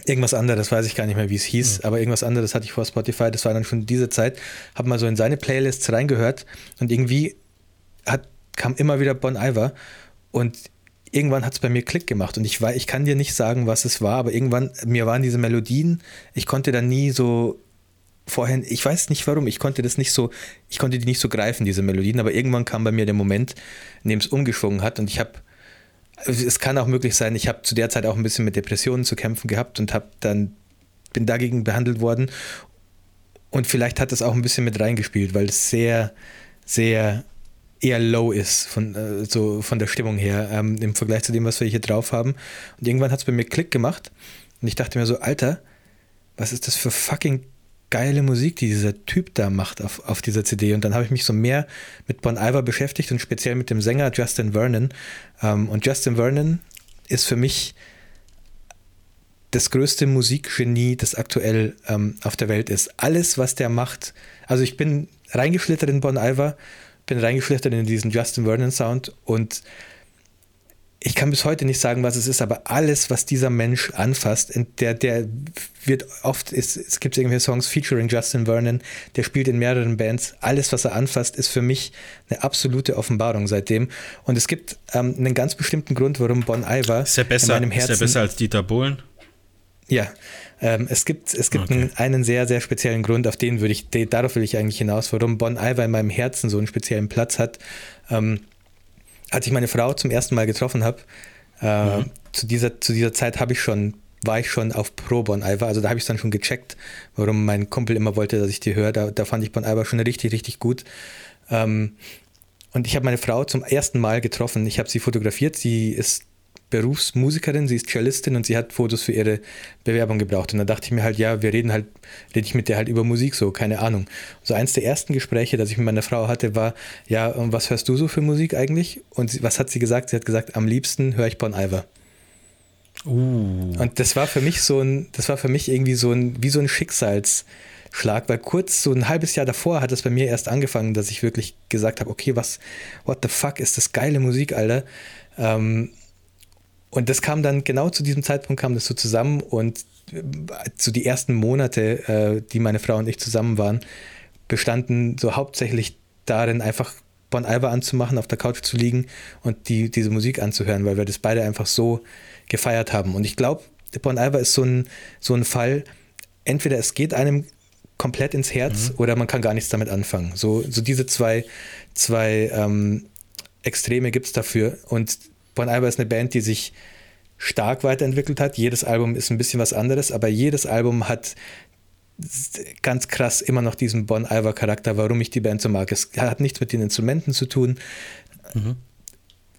irgendwas anderes, weiß ich gar nicht mehr, wie es hieß, aber irgendwas anderes hatte ich vor Spotify, das war dann schon diese Zeit, habe mal so in seine Playlists reingehört und irgendwie hat, kam immer wieder Bon Iver und irgendwann hat es bei mir Klick gemacht und ich, war, ich kann dir nicht sagen, was es war, aber irgendwann, mir waren diese Melodien, ich konnte da nie so vorhin, ich weiß nicht warum, ich konnte das nicht so, ich konnte die nicht so greifen, diese Melodien, aber irgendwann kam bei mir der Moment, in dem es umgeschwungen hat und ich habe, es kann auch möglich sein, ich habe zu der Zeit auch ein bisschen mit Depressionen zu kämpfen gehabt und habe dann, bin dagegen behandelt worden und vielleicht hat das auch ein bisschen mit reingespielt, weil es sehr, sehr eher low ist von, äh, so von der Stimmung her ähm, im Vergleich zu dem, was wir hier drauf haben. Und irgendwann hat es bei mir Klick gemacht und ich dachte mir so, Alter, was ist das für fucking geile Musik, die dieser Typ da macht auf, auf dieser CD. Und dann habe ich mich so mehr mit Bon Iver beschäftigt und speziell mit dem Sänger Justin Vernon. Ähm, und Justin Vernon ist für mich das größte Musikgenie, das aktuell ähm, auf der Welt ist. Alles, was der macht, also ich bin reingeschlittert in Bon Iver, bin reingeschlittert in diesen Justin Vernon Sound und ich kann bis heute nicht sagen, was es ist, aber alles, was dieser Mensch anfasst, der, der wird oft, ist, es gibt irgendwelche Songs featuring Justin Vernon, der spielt in mehreren Bands. Alles, was er anfasst, ist für mich eine absolute Offenbarung seitdem. Und es gibt ähm, einen ganz bestimmten Grund, warum Bon Iver Ist der besser, in meinem Herzen ist der besser als Dieter Bohlen? ja, ähm, es gibt, es gibt Okay. einen, einen sehr, sehr speziellen Grund, auf den würde ich, darauf will ich eigentlich hinaus, warum Bon Iver in meinem Herzen so einen speziellen Platz hat. Ähm, als ich meine Frau zum ersten Mal getroffen habe, äh, Mhm. zu, dieser, zu dieser Zeit habe ich schon, war ich schon auf Pro Bon Iver, also da habe ich dann schon gecheckt, warum mein Kumpel immer wollte, dass ich die höre. Da, da fand ich Bon Iver schon richtig, richtig gut. Ähm, und ich habe meine Frau zum ersten Mal getroffen. Ich habe sie fotografiert. Sie ist Berufsmusikerin, sie ist Cellistin und sie hat Fotos für ihre Bewerbung gebraucht. Und da dachte ich mir halt, ja, wir reden halt, rede ich mit der halt über Musik so, keine Ahnung. So eins der ersten Gespräche, das ich mit meiner Frau hatte, war, ja, und was hörst du so für Musik eigentlich? Und sie, was hat sie gesagt? Sie hat gesagt, am liebsten höre ich Bon Iver. Uh. Und das war für mich so ein, das war für mich irgendwie so ein, wie so ein Schicksalsschlag, weil kurz so ein halbes Jahr davor hat es bei mir erst angefangen, dass ich wirklich gesagt habe, okay, was, what the fuck, ist das geile Musik, Alter. Ähm, und das kam dann genau zu diesem Zeitpunkt kam das so zusammen und äh, so die ersten Monate, äh, die meine Frau und ich zusammen waren, bestanden so hauptsächlich darin, einfach Bon Iver anzumachen, auf der Couch zu liegen und die, diese Musik anzuhören, weil wir das beide einfach so gefeiert haben. Und ich glaube, Bon Iver ist so ein, so ein Fall, entweder es geht einem komplett ins Herz oder man kann gar nichts damit anfangen. So, so diese zwei, zwei ähm, Extreme gibt es dafür. Und Bon Iver ist eine Band, die sich stark weiterentwickelt hat. Jedes Album ist ein bisschen was anderes, aber jedes Album hat ganz krass immer noch diesen Bon Iver Charakter, warum ich die Band so mag. Es hat nichts mit den Instrumenten zu tun.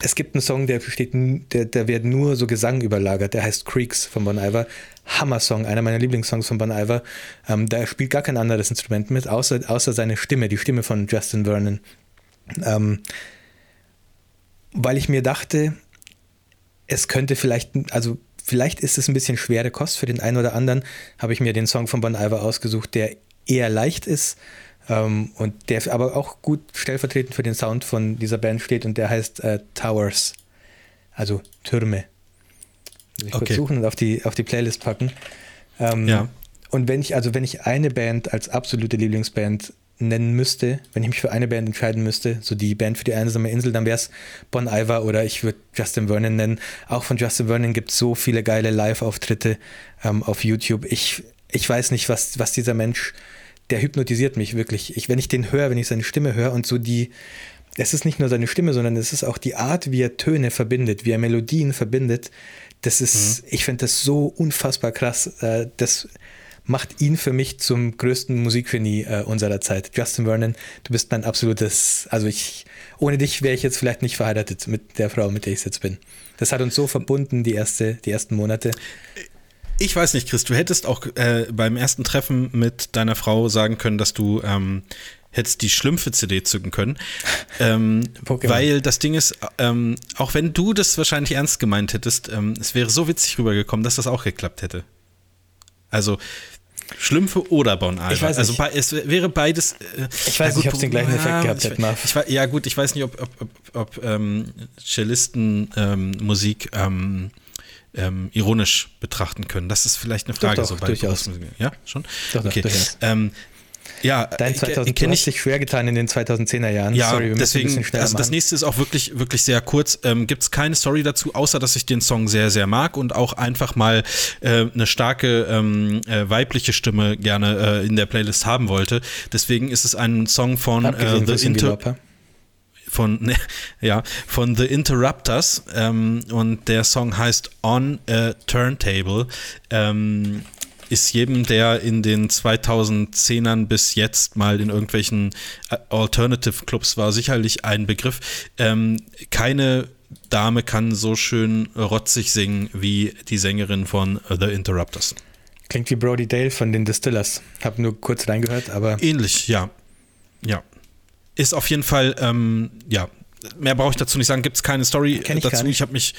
Es gibt einen Song, der besteht, der, der wird nur so Gesang überlagert, der heißt Creeks von Bon Iver. Hammer-Song, einer meiner Lieblingssongs von Bon Iver. Ähm, da spielt gar kein anderes Instrument mit, außer, außer seine Stimme, die Stimme von Justin Vernon. Ähm, weil ich mir dachte, es könnte vielleicht, also vielleicht ist es ein bisschen schwere Kost für den einen oder anderen, habe ich mir den Song von Bon Iver ausgesucht, der eher leicht ist ähm, und der aber auch gut stellvertretend für den Sound von dieser Band steht und der heißt äh, Towers, also Türme. Ich okay. kurz suchen und auf die, auf die Playlist packen. Ähm, ja. Und wenn ich, also wenn ich eine Band als absolute Lieblingsband nennen müsste, wenn ich mich für eine Band entscheiden müsste, so die Band für die einsame Insel, dann wäre es Bon Iver oder ich würde Justin Vernon nennen. Auch von Justin Vernon gibt es so viele geile Live-Auftritte ähm, auf YouTube. Ich, ich weiß nicht, was, was dieser Mensch, der hypnotisiert mich wirklich. Ich, wenn ich den höre, wenn ich seine Stimme höre und so die, es ist nicht nur seine Stimme, sondern es ist auch die Art, wie er Töne verbindet, wie er Melodien verbindet. Das ist, mhm. ich finde das so unfassbar krass. Äh, das macht ihn für mich zum größten Musikgenie äh, unserer Zeit. Justin Vernon, du bist mein absolutes, also ich, ohne dich wäre ich jetzt vielleicht nicht verheiratet mit der Frau, mit der ich jetzt bin. Das hat uns so verbunden, die, erste, die ersten Monate. Ich weiß nicht, Chris, du hättest auch äh, beim ersten Treffen mit deiner Frau sagen können, dass du ähm, hättest die Schlümpfe-CD zücken können. Ähm, weil das Ding ist, ähm, auch wenn du das wahrscheinlich ernst gemeint hättest, ähm, es wäre so witzig rübergekommen, dass das auch geklappt hätte. Also Schlümpfe oder Bon Iver. Ich weiß also es wäre beides. Äh, ich weiß ja, nicht, ob es den gleichen Effekt gehabt hätte, ja, gut, ich weiß nicht, ob, ob, ob, ob ähm, Cellisten ähm, Musik ähm, ähm, ironisch betrachten können. Das ist vielleicht eine Frage. Doch, doch, so durchaus. Ja, schon? Doch, doch, okay. durchaus. Ja, Dein 2000 äh, ich, sich schwer getan in den 2010er Jahren. Ja, Sorry, wir deswegen, also das nächste ist auch wirklich, wirklich sehr kurz. Ähm, Gibt es keine Story dazu, außer dass ich den Song sehr, sehr mag und auch einfach mal äh, eine starke ähm, äh, weibliche Stimme gerne äh, in der Playlist haben wollte. Deswegen ist es ein Song von äh, The Inter von, ne, ja, von The Interrupters ähm, und der Song heißt On a Turntable. Ähm, ist jedem, der in den 2010ern bis jetzt mal in irgendwelchen äh, Alternative Clubs war, sicherlich ein Begriff. Ähm, keine Dame kann so schön rotzig singen wie die Sängerin von The Interrupters. Klingt wie Brody Dale von den Distillers. Hab nur kurz reingehört, aber. Ähnlich, ja. Ja. Ist auf jeden Fall, ähm, ja. Mehr brauche ich dazu nicht sagen. Gibt es keine Story ich dazu. Ich habe mich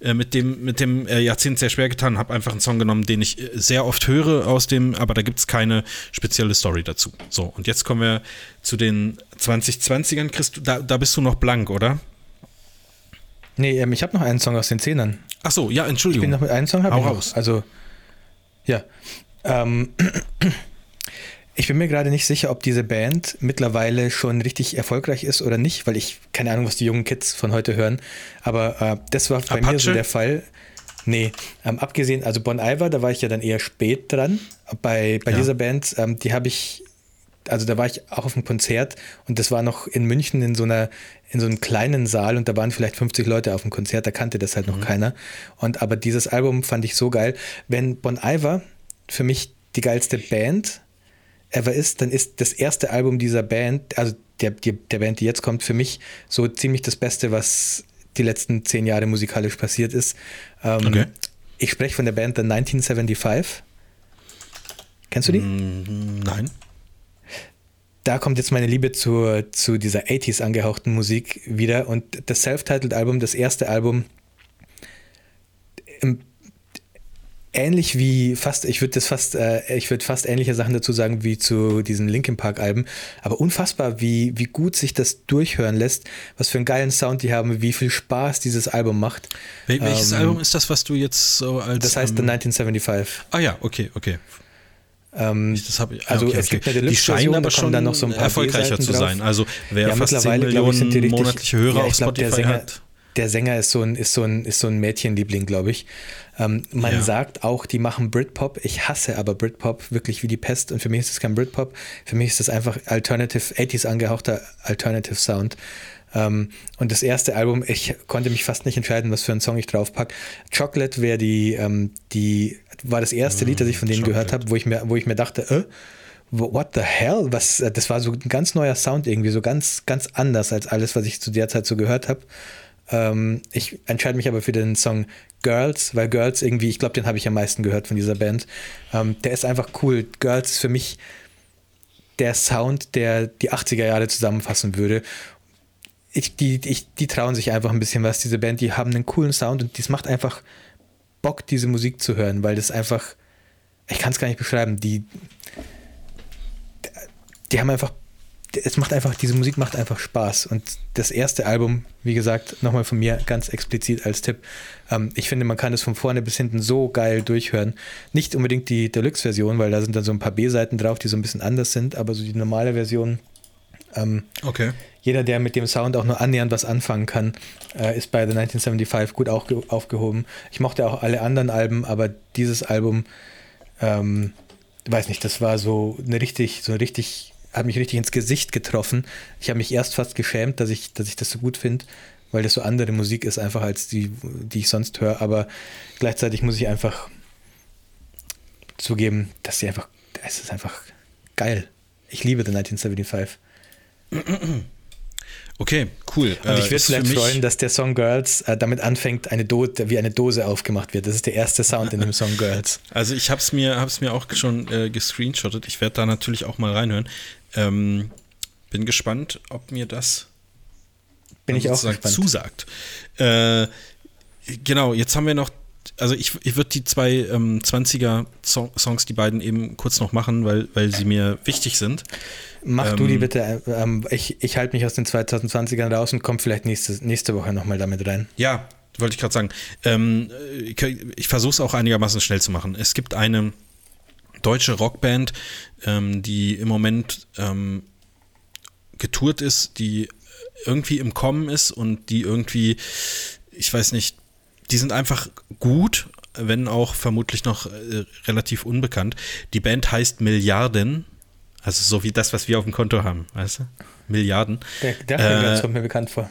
äh, mit dem, mit dem äh, Jahrzehnt sehr schwer getan, habe einfach einen Song genommen, den ich äh, sehr oft höre aus dem, aber da gibt es keine spezielle Story dazu. So, und jetzt kommen wir zu den 2020ern. Christ, da, da bist du noch blank, oder? Nee, ähm, ich habe noch einen Song aus den Zehnern. Ach so, ja, Entschuldigung. Ich bin noch mit einem Song habe ich raus. Noch. Also, ja. Ähm, Ich bin mir gerade nicht sicher, ob diese Band mittlerweile schon richtig erfolgreich ist oder nicht, weil ich keine Ahnung, was die jungen Kids von heute hören. Aber äh, das war bei Apache? mir so der Fall. Nee, ähm, abgesehen, also Bon Iver, da war ich ja dann eher spät dran. Bei, bei ja. dieser Band, ähm, die habe ich, also da war ich auch auf einem Konzert und das war noch in München in so einer, in so einem kleinen Saal und da waren vielleicht 50 Leute auf dem Konzert, da kannte das halt mhm. noch keiner. Und aber dieses Album fand ich so geil. Wenn Bon Iver für mich die geilste Band ever ist, dann ist das erste Album dieser Band, also der, die, der Band, die jetzt kommt, für mich so ziemlich das Beste, was die letzten zehn Jahre musikalisch passiert ist. Ähm, okay. Ich spreche von der Band The 1975. Kennst du die? Mm, nein. Da kommt jetzt meine Liebe zu, zu dieser 80s angehauchten Musik wieder und das Self-Titled-Album, das erste Album, im ähnlich wie fast, ich würde das fast, äh, ich würde fast ähnliche Sachen dazu sagen wie zu diesen Linkin Park Alben, aber unfassbar, wie, wie gut sich das durchhören lässt, was für einen geilen Sound die haben, wie viel Spaß dieses Album macht. Wel welches ähm, Album ist das, was du jetzt so als. Das heißt ähm, The 1975. Ah ja, okay, okay. Ähm, das hab ich, ah, also okay, es gibt eine Deluxe Die scheinen aber schon dann noch so ein paar erfolgreicher zu sein. Also wer ja, fast 10 Millionen ich, monatliche Hörer ja, auf Spotify Sänger, hat. Der Sänger ist so ein, ist so ein, ist so ein Mädchenliebling, glaube ich. Ähm, man ja. sagt auch, die machen Britpop. Ich hasse aber Britpop wirklich wie die Pest. Und für mich ist es kein Britpop. Für mich ist es einfach Alternative, 80s angehauchter Alternative Sound. Ähm, und das erste Album, ich konnte mich fast nicht entscheiden, was für einen Song ich draufpacke. Chocolate wäre die, ähm, die, war das erste Lied, das ich von denen Chocolate. gehört habe, wo ich mir, wo ich mir dachte, äh, what the hell? Was, das war so ein ganz neuer Sound irgendwie, so ganz, ganz anders als alles, was ich zu der Zeit so gehört habe. Ähm, ich entscheide mich aber für den Song Girls, weil Girls irgendwie, ich glaube, den habe ich am meisten gehört von dieser Band. Ähm, der ist einfach cool. Girls ist für mich der Sound, der die 80er Jahre zusammenfassen würde. ich, die, ich, die trauen sich einfach ein bisschen was, diese Band, die haben einen coolen Sound und das macht einfach Bock, diese Musik zu hören, weil das einfach, ich kann es gar nicht beschreiben, die, die haben einfach, es macht einfach, diese Musik macht einfach Spaß. Und das erste Album, wie gesagt, nochmal von mir ganz explizit als Tipp. Ähm, ich finde, man kann es von vorne bis hinten so geil durchhören. Nicht unbedingt die Deluxe-Version, weil da sind dann so ein paar B-Seiten drauf, die so ein bisschen anders sind, aber so die normale Version. Ähm, okay. Jeder, der mit dem Sound auch nur annähernd was anfangen kann, äh, ist bei The 1975 gut auch aufgehoben. Ich mochte auch alle anderen Alben, aber dieses Album, ähm, weiß nicht, das war so eine richtig, so eine richtig hat mich richtig ins Gesicht getroffen. Ich habe mich erst fast geschämt, dass ich, dass ich das so gut finde, weil das so andere Musik ist, einfach als die, die ich sonst höre. Aber gleichzeitig muss ich einfach zugeben, dass sie einfach, es ist einfach geil. Ich liebe The 1975. Okay, cool. Und ich würde äh, vielleicht freuen, dass der Song Girls äh, damit anfängt, eine Dose, wie eine Dose aufgemacht wird. Das ist der erste Sound in dem Song Girls. Also ich habe es mir, hab's mir auch schon äh, gescreenshottet. Ich werde da natürlich auch mal reinhören. Ähm, bin gespannt, ob mir das bin ich auch gespannt. zusagt. Äh, genau, jetzt haben wir noch also ich, ich würde die zwei ähm, 20er Songs, die beiden eben kurz noch machen, weil, weil sie mir wichtig sind. Mach ähm, du die ähm, bitte. Ähm, ich ich halte mich aus den 2020ern raus und komme vielleicht nächste, nächste Woche nochmal damit rein. Ja, wollte ich gerade sagen. Ähm, ich, ich versuche es auch einigermaßen schnell zu machen. Es gibt eine deutsche Rockband, ähm, die im Moment ähm, getourt ist, die irgendwie im Kommen ist und die irgendwie, ich weiß nicht, die sind einfach gut, wenn auch vermutlich noch äh, relativ unbekannt. Die Band heißt Milliarden, also so wie das, was wir auf dem Konto haben, weißt du? Milliarden. Der, der äh, kommt mir bekannt vor.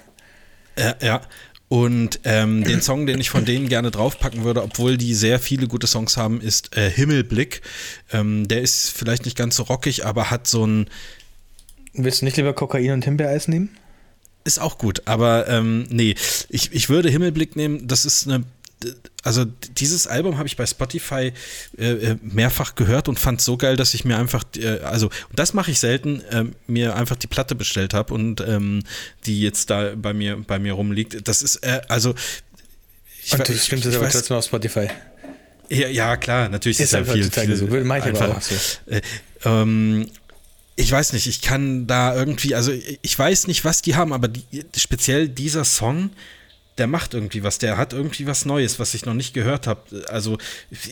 Ja, ja. Und ähm, den Song, den ich von denen gerne draufpacken würde, obwohl die sehr viele gute Songs haben, ist äh, Himmelblick. Ähm, der ist vielleicht nicht ganz so rockig, aber hat so ein. Willst du nicht lieber Kokain und Himbeereis nehmen? Ist auch gut, aber ähm, nee, ich, ich würde Himmelblick nehmen. Das ist eine also dieses Album habe ich bei Spotify äh, äh, mehrfach gehört und fand so geil, dass ich mir einfach, äh, also und das mache ich selten, äh, mir einfach die Platte bestellt habe und ähm, die jetzt da bei mir bei mir rumliegt. Das ist äh, also ich, und du stimmst es aber trotzdem auf Spotify. Ja, ja klar, natürlich ist, ist ja viel, viel so. Ich einfach, auch so. Äh, ähm, ich weiß nicht, ich kann da irgendwie, also ich weiß nicht, was die haben, aber die, speziell dieser Song, der macht irgendwie was, der hat irgendwie was Neues, was ich noch nicht gehört habe. Also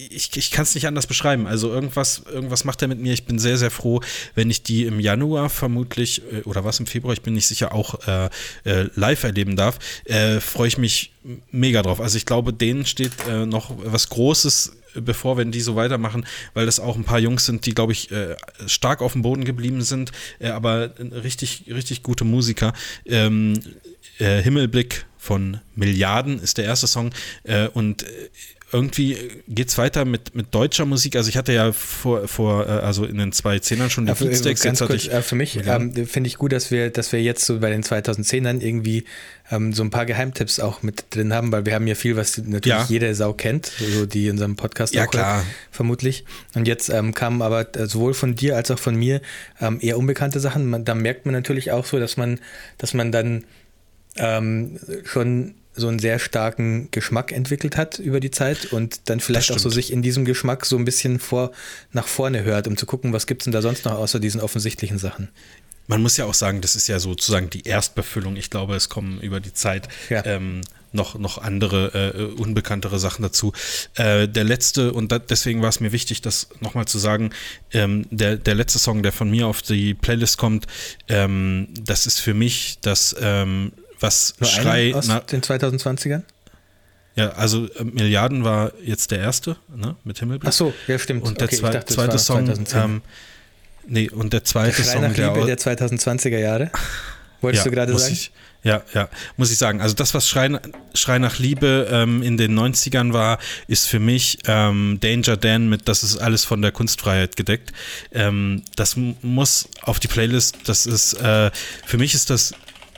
ich, ich kann es nicht anders beschreiben. Also irgendwas, irgendwas macht er mit mir. Ich bin sehr, sehr froh, wenn ich die im Januar vermutlich äh, oder was im Februar, ich bin nicht sicher, auch äh, äh, live erleben darf. Äh, Freue ich mich mega drauf. Also ich glaube, denen steht äh, noch was Großes bevor, wenn die so weitermachen, weil das auch ein paar Jungs sind, die, glaube ich, äh, stark auf dem Boden geblieben sind, äh, aber richtig, richtig gute Musiker. Ähm, äh, Himmelblick von Milliarden ist der erste Song. Äh, und äh, irgendwie geht es weiter mit, mit deutscher Musik. Also ich hatte ja vor, vor äh, also in den zwei Zehnern schon die Beatsteaks. Ganz kurz, äh, für mich ähm, finde ich gut, dass wir, dass wir jetzt so bei den 2010ern irgendwie ähm, so ein paar Geheimtipps auch mit drin haben, weil wir haben ja viel, was natürlich ja. jede Sau kennt, so die in unserem Podcast ja, auch klar. Hört, vermutlich. Und jetzt ähm, kamen aber sowohl von dir als auch von mir ähm, eher unbekannte Sachen. Man, da merkt man natürlich auch so, dass man, dass man dann ähm, schon so einen sehr starken Geschmack entwickelt hat über die Zeit und dann vielleicht auch so sich in diesem Geschmack so ein bisschen vor, nach vorne hört, um zu gucken, was gibt es denn da sonst noch außer diesen offensichtlichen Sachen. Man muss ja auch sagen, das ist ja sozusagen die Erstbefüllung. Ich glaube, es kommen über die Zeit ja. ähm, noch, noch andere, äh, unbekanntere Sachen dazu. Äh, der letzte, und da, deswegen war es mir wichtig, das nochmal zu sagen, ähm, der, der letzte Song, der von mir auf die Playlist kommt, ähm, das ist für mich das ähm, was Nur Schrei aus den 2020ern? Ja, also äh, Milliarden war jetzt der erste, ne, mit Himmelblick. Ach so, ja stimmt. Und der okay, zwe dachte, zweite Song, ähm, nee, und der zweite der Schrei Song nach Liebe der, der 2020er Jahre. Wolltest ja, du gerade sagen? Ich, ja, ja, muss ich sagen. Also das, was Schrei, Schrei nach Liebe ähm, in den 90ern war, ist für mich ähm, Danger Dan mit Das ist alles von der Kunstfreiheit gedeckt. Ähm, das muss auf die Playlist. Das ist, äh, für mich ist das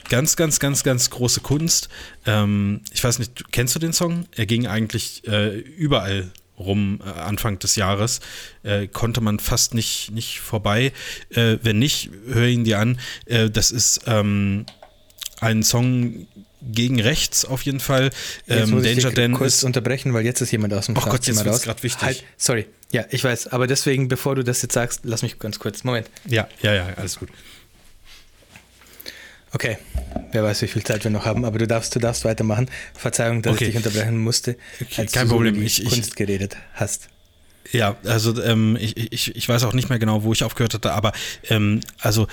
ganz, ganz, ganz, ganz große Kunst. Ähm, ich weiß nicht, kennst du den Song? Er ging eigentlich äh, überall rum äh, Anfang des Jahres. Äh, konnte man fast nicht, nicht vorbei. Äh, wenn nicht, hör ihn dir an. Äh, das ist ähm, ein Song gegen rechts auf jeden Fall. Jetzt Ähm, muss ich Danger dich Dan kurz ist. unterbrechen, weil jetzt ist jemand aus dem Oh Gott, jetzt raus. grad wichtig. Halt, sorry. Ja, ich weiß, aber deswegen, bevor du das jetzt sagst, lass mich ganz kurz. Moment. Ja, ja, ja, alles gut. Okay, wer weiß, wie viel Zeit wir noch haben, aber du darfst, du darfst weitermachen. Verzeihung, dass Okay. ich dich unterbrechen musste, als kein du so Problem. die Ich- ich- Kunst geredet hast. Ja, also ähm, ich, ich, ich weiß auch nicht mehr genau, wo ich aufgehört hatte, aber ähm, also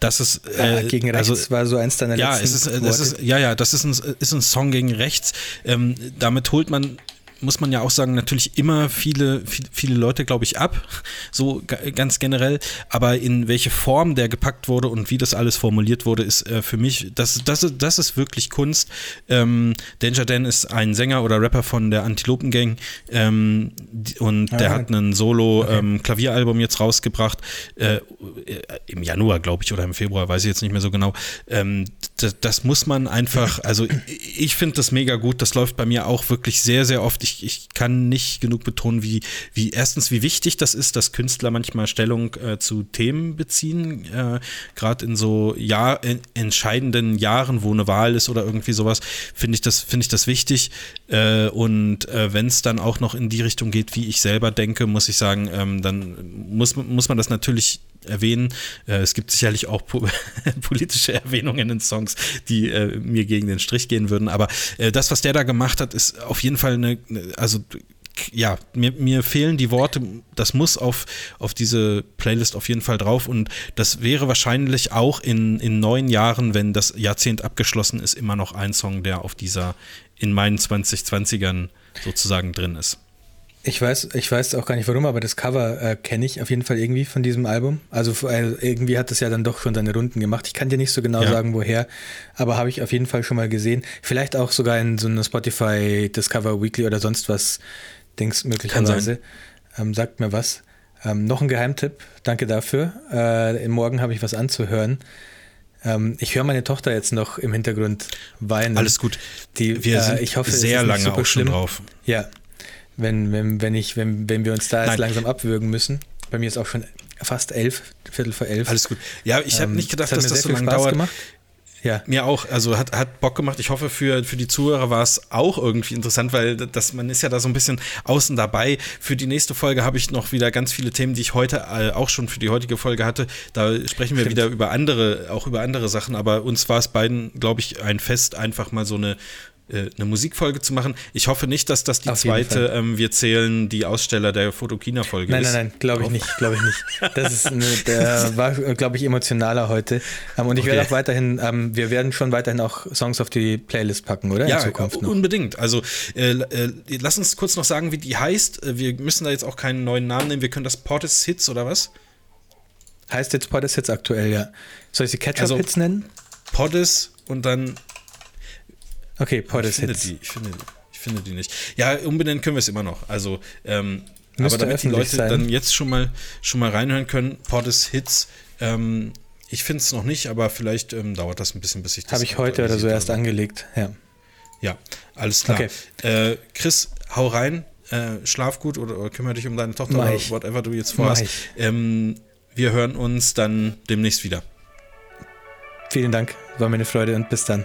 das ist Äh, äh, gegen rechts also, war so eins deiner ja, letzten es ist, äh, das ist, ja, ja, das ist ein, ist ein Song gegen rechts. Ähm, damit holt man, muss man ja auch sagen, natürlich immer viele, viele, viele Leute, glaube ich, ab. So ga- ganz generell. Aber in welche Form der gepackt wurde und wie das alles formuliert wurde, ist äh, für mich, das, das, ist- das ist wirklich Kunst. Ähm, Danger Dan ist ein Sänger oder Rapper von der Antilopen Gang ähm, und der Ah. hat einen Solo-Klavieralbum jetzt rausgebracht. Äh, Im Januar, glaube ich, oder im Februar, weiß ich jetzt nicht mehr so genau. Ähm, das, das muss man einfach, also ich finde das mega gut. Das läuft bei mir auch wirklich sehr, sehr oft. Ich, ich kann nicht genug betonen, wie, wie erstens, wie wichtig das ist, dass Künstler manchmal Stellung äh, zu Themen beziehen, äh, gerade in so Jahr, in, entscheidenden Jahren, wo eine Wahl ist oder irgendwie sowas, finde ich das, ich das wichtig. Äh, und äh, wenn es dann auch noch in die Richtung geht, wie ich selber denke, muss ich sagen, ähm, dann muss, muss man das natürlich erwähnen. Äh, es gibt sicherlich auch po politische Erwähnungen in Songs, die äh, mir gegen den Strich gehen würden. Aber äh, das, was der da gemacht hat, ist auf jeden Fall eine, eine also ja, mir, mir fehlen die Worte, das muss auf, auf diese Playlist auf jeden Fall drauf und das wäre wahrscheinlich auch in, in neun Jahren, wenn das Jahrzehnt abgeschlossen ist, immer noch ein Song, der auf dieser, in meinen 2020ern sozusagen drin ist. Ich weiß, ich weiß auch gar nicht warum, aber das Cover äh, kenne ich auf jeden Fall irgendwie von diesem Album. Also äh, irgendwie hat das ja dann doch schon seine Runden gemacht. Ich kann dir nicht so genau Ja. sagen, woher, aber habe ich auf jeden Fall schon mal gesehen. Vielleicht auch sogar in so einer Spotify Discover Weekly oder sonst was Dings möglicherweise. Ähm, sagt mir was. Ähm, noch ein Geheimtipp, danke dafür. Äh, morgen habe ich was anzuhören. Ähm, ich höre meine Tochter jetzt noch im Hintergrund weinen. Alles gut. Die, Wir äh, sind ich hoffe, sehr lange auch schon drauf. Ja, wenn, wenn, wenn, ich, wenn, wenn wir uns da jetzt Nein. langsam abwürgen müssen. Bei mir ist auch schon fast elf, Viertel vor elf. Alles gut. Ja, ich habe Ähm, nicht gedacht, hat dass das so lange Spaß dauert. Gemacht. Ja, Mir auch, also hat, hat Bock gemacht. Ich hoffe, für, für die Zuhörer war es auch irgendwie interessant, weil das, man ist ja da so ein bisschen außen dabei. Für die nächste Folge habe ich noch wieder ganz viele Themen, die ich heute äh, auch schon für die heutige Folge hatte. Da sprechen wir Stimmt. wieder über andere, auch über andere Sachen, aber uns war es beiden, glaube ich, ein Fest, einfach mal so eine eine Musikfolge zu machen. Ich hoffe nicht, dass das die Auf zweite, ähm, wir zählen die Aussteller der Fotokina-Folge nein, ist. nein, nein, glaube ich nicht, glaube ich nicht. Das ist eine, der war, glaube ich, emotionaler heute. Ähm, und ich werde Okay. auch weiterhin, ähm, wir werden schon weiterhin auch Songs auf die Playlist packen, oder? Ja, In Zukunft noch. unbedingt. Also äh, äh, lass uns kurz noch sagen, wie die heißt. Äh, Wir müssen da jetzt auch keinen neuen Namen nehmen. Wir können das Portis Hits oder was? Heißt jetzt ist jetzt aktuell, ja. Soll ich sie Ketchup-Hits Also- nennen? Podis und dann. Okay, finde, Hits. die, ich, finde, ich finde die nicht. Ja, umbenennen können wir es immer noch. Also, ähm, aber damit die Leute sein. dann jetzt schon mal, schon mal reinhören können, Podis Hits. Ähm, ich finde es noch nicht, aber vielleicht ähm, dauert das ein bisschen, bis ich das. Habe ich heute oder so erst angelegt, ja. Ja, alles klar. Okay. Äh, Chris, hau rein, äh, schlaf gut oder, oder kümmere dich um deine Tochter oder whatever du jetzt vorhast. Ähm, wir hören uns dann demnächst wieder. Vielen Dank, war mir eine Freude und bis dann.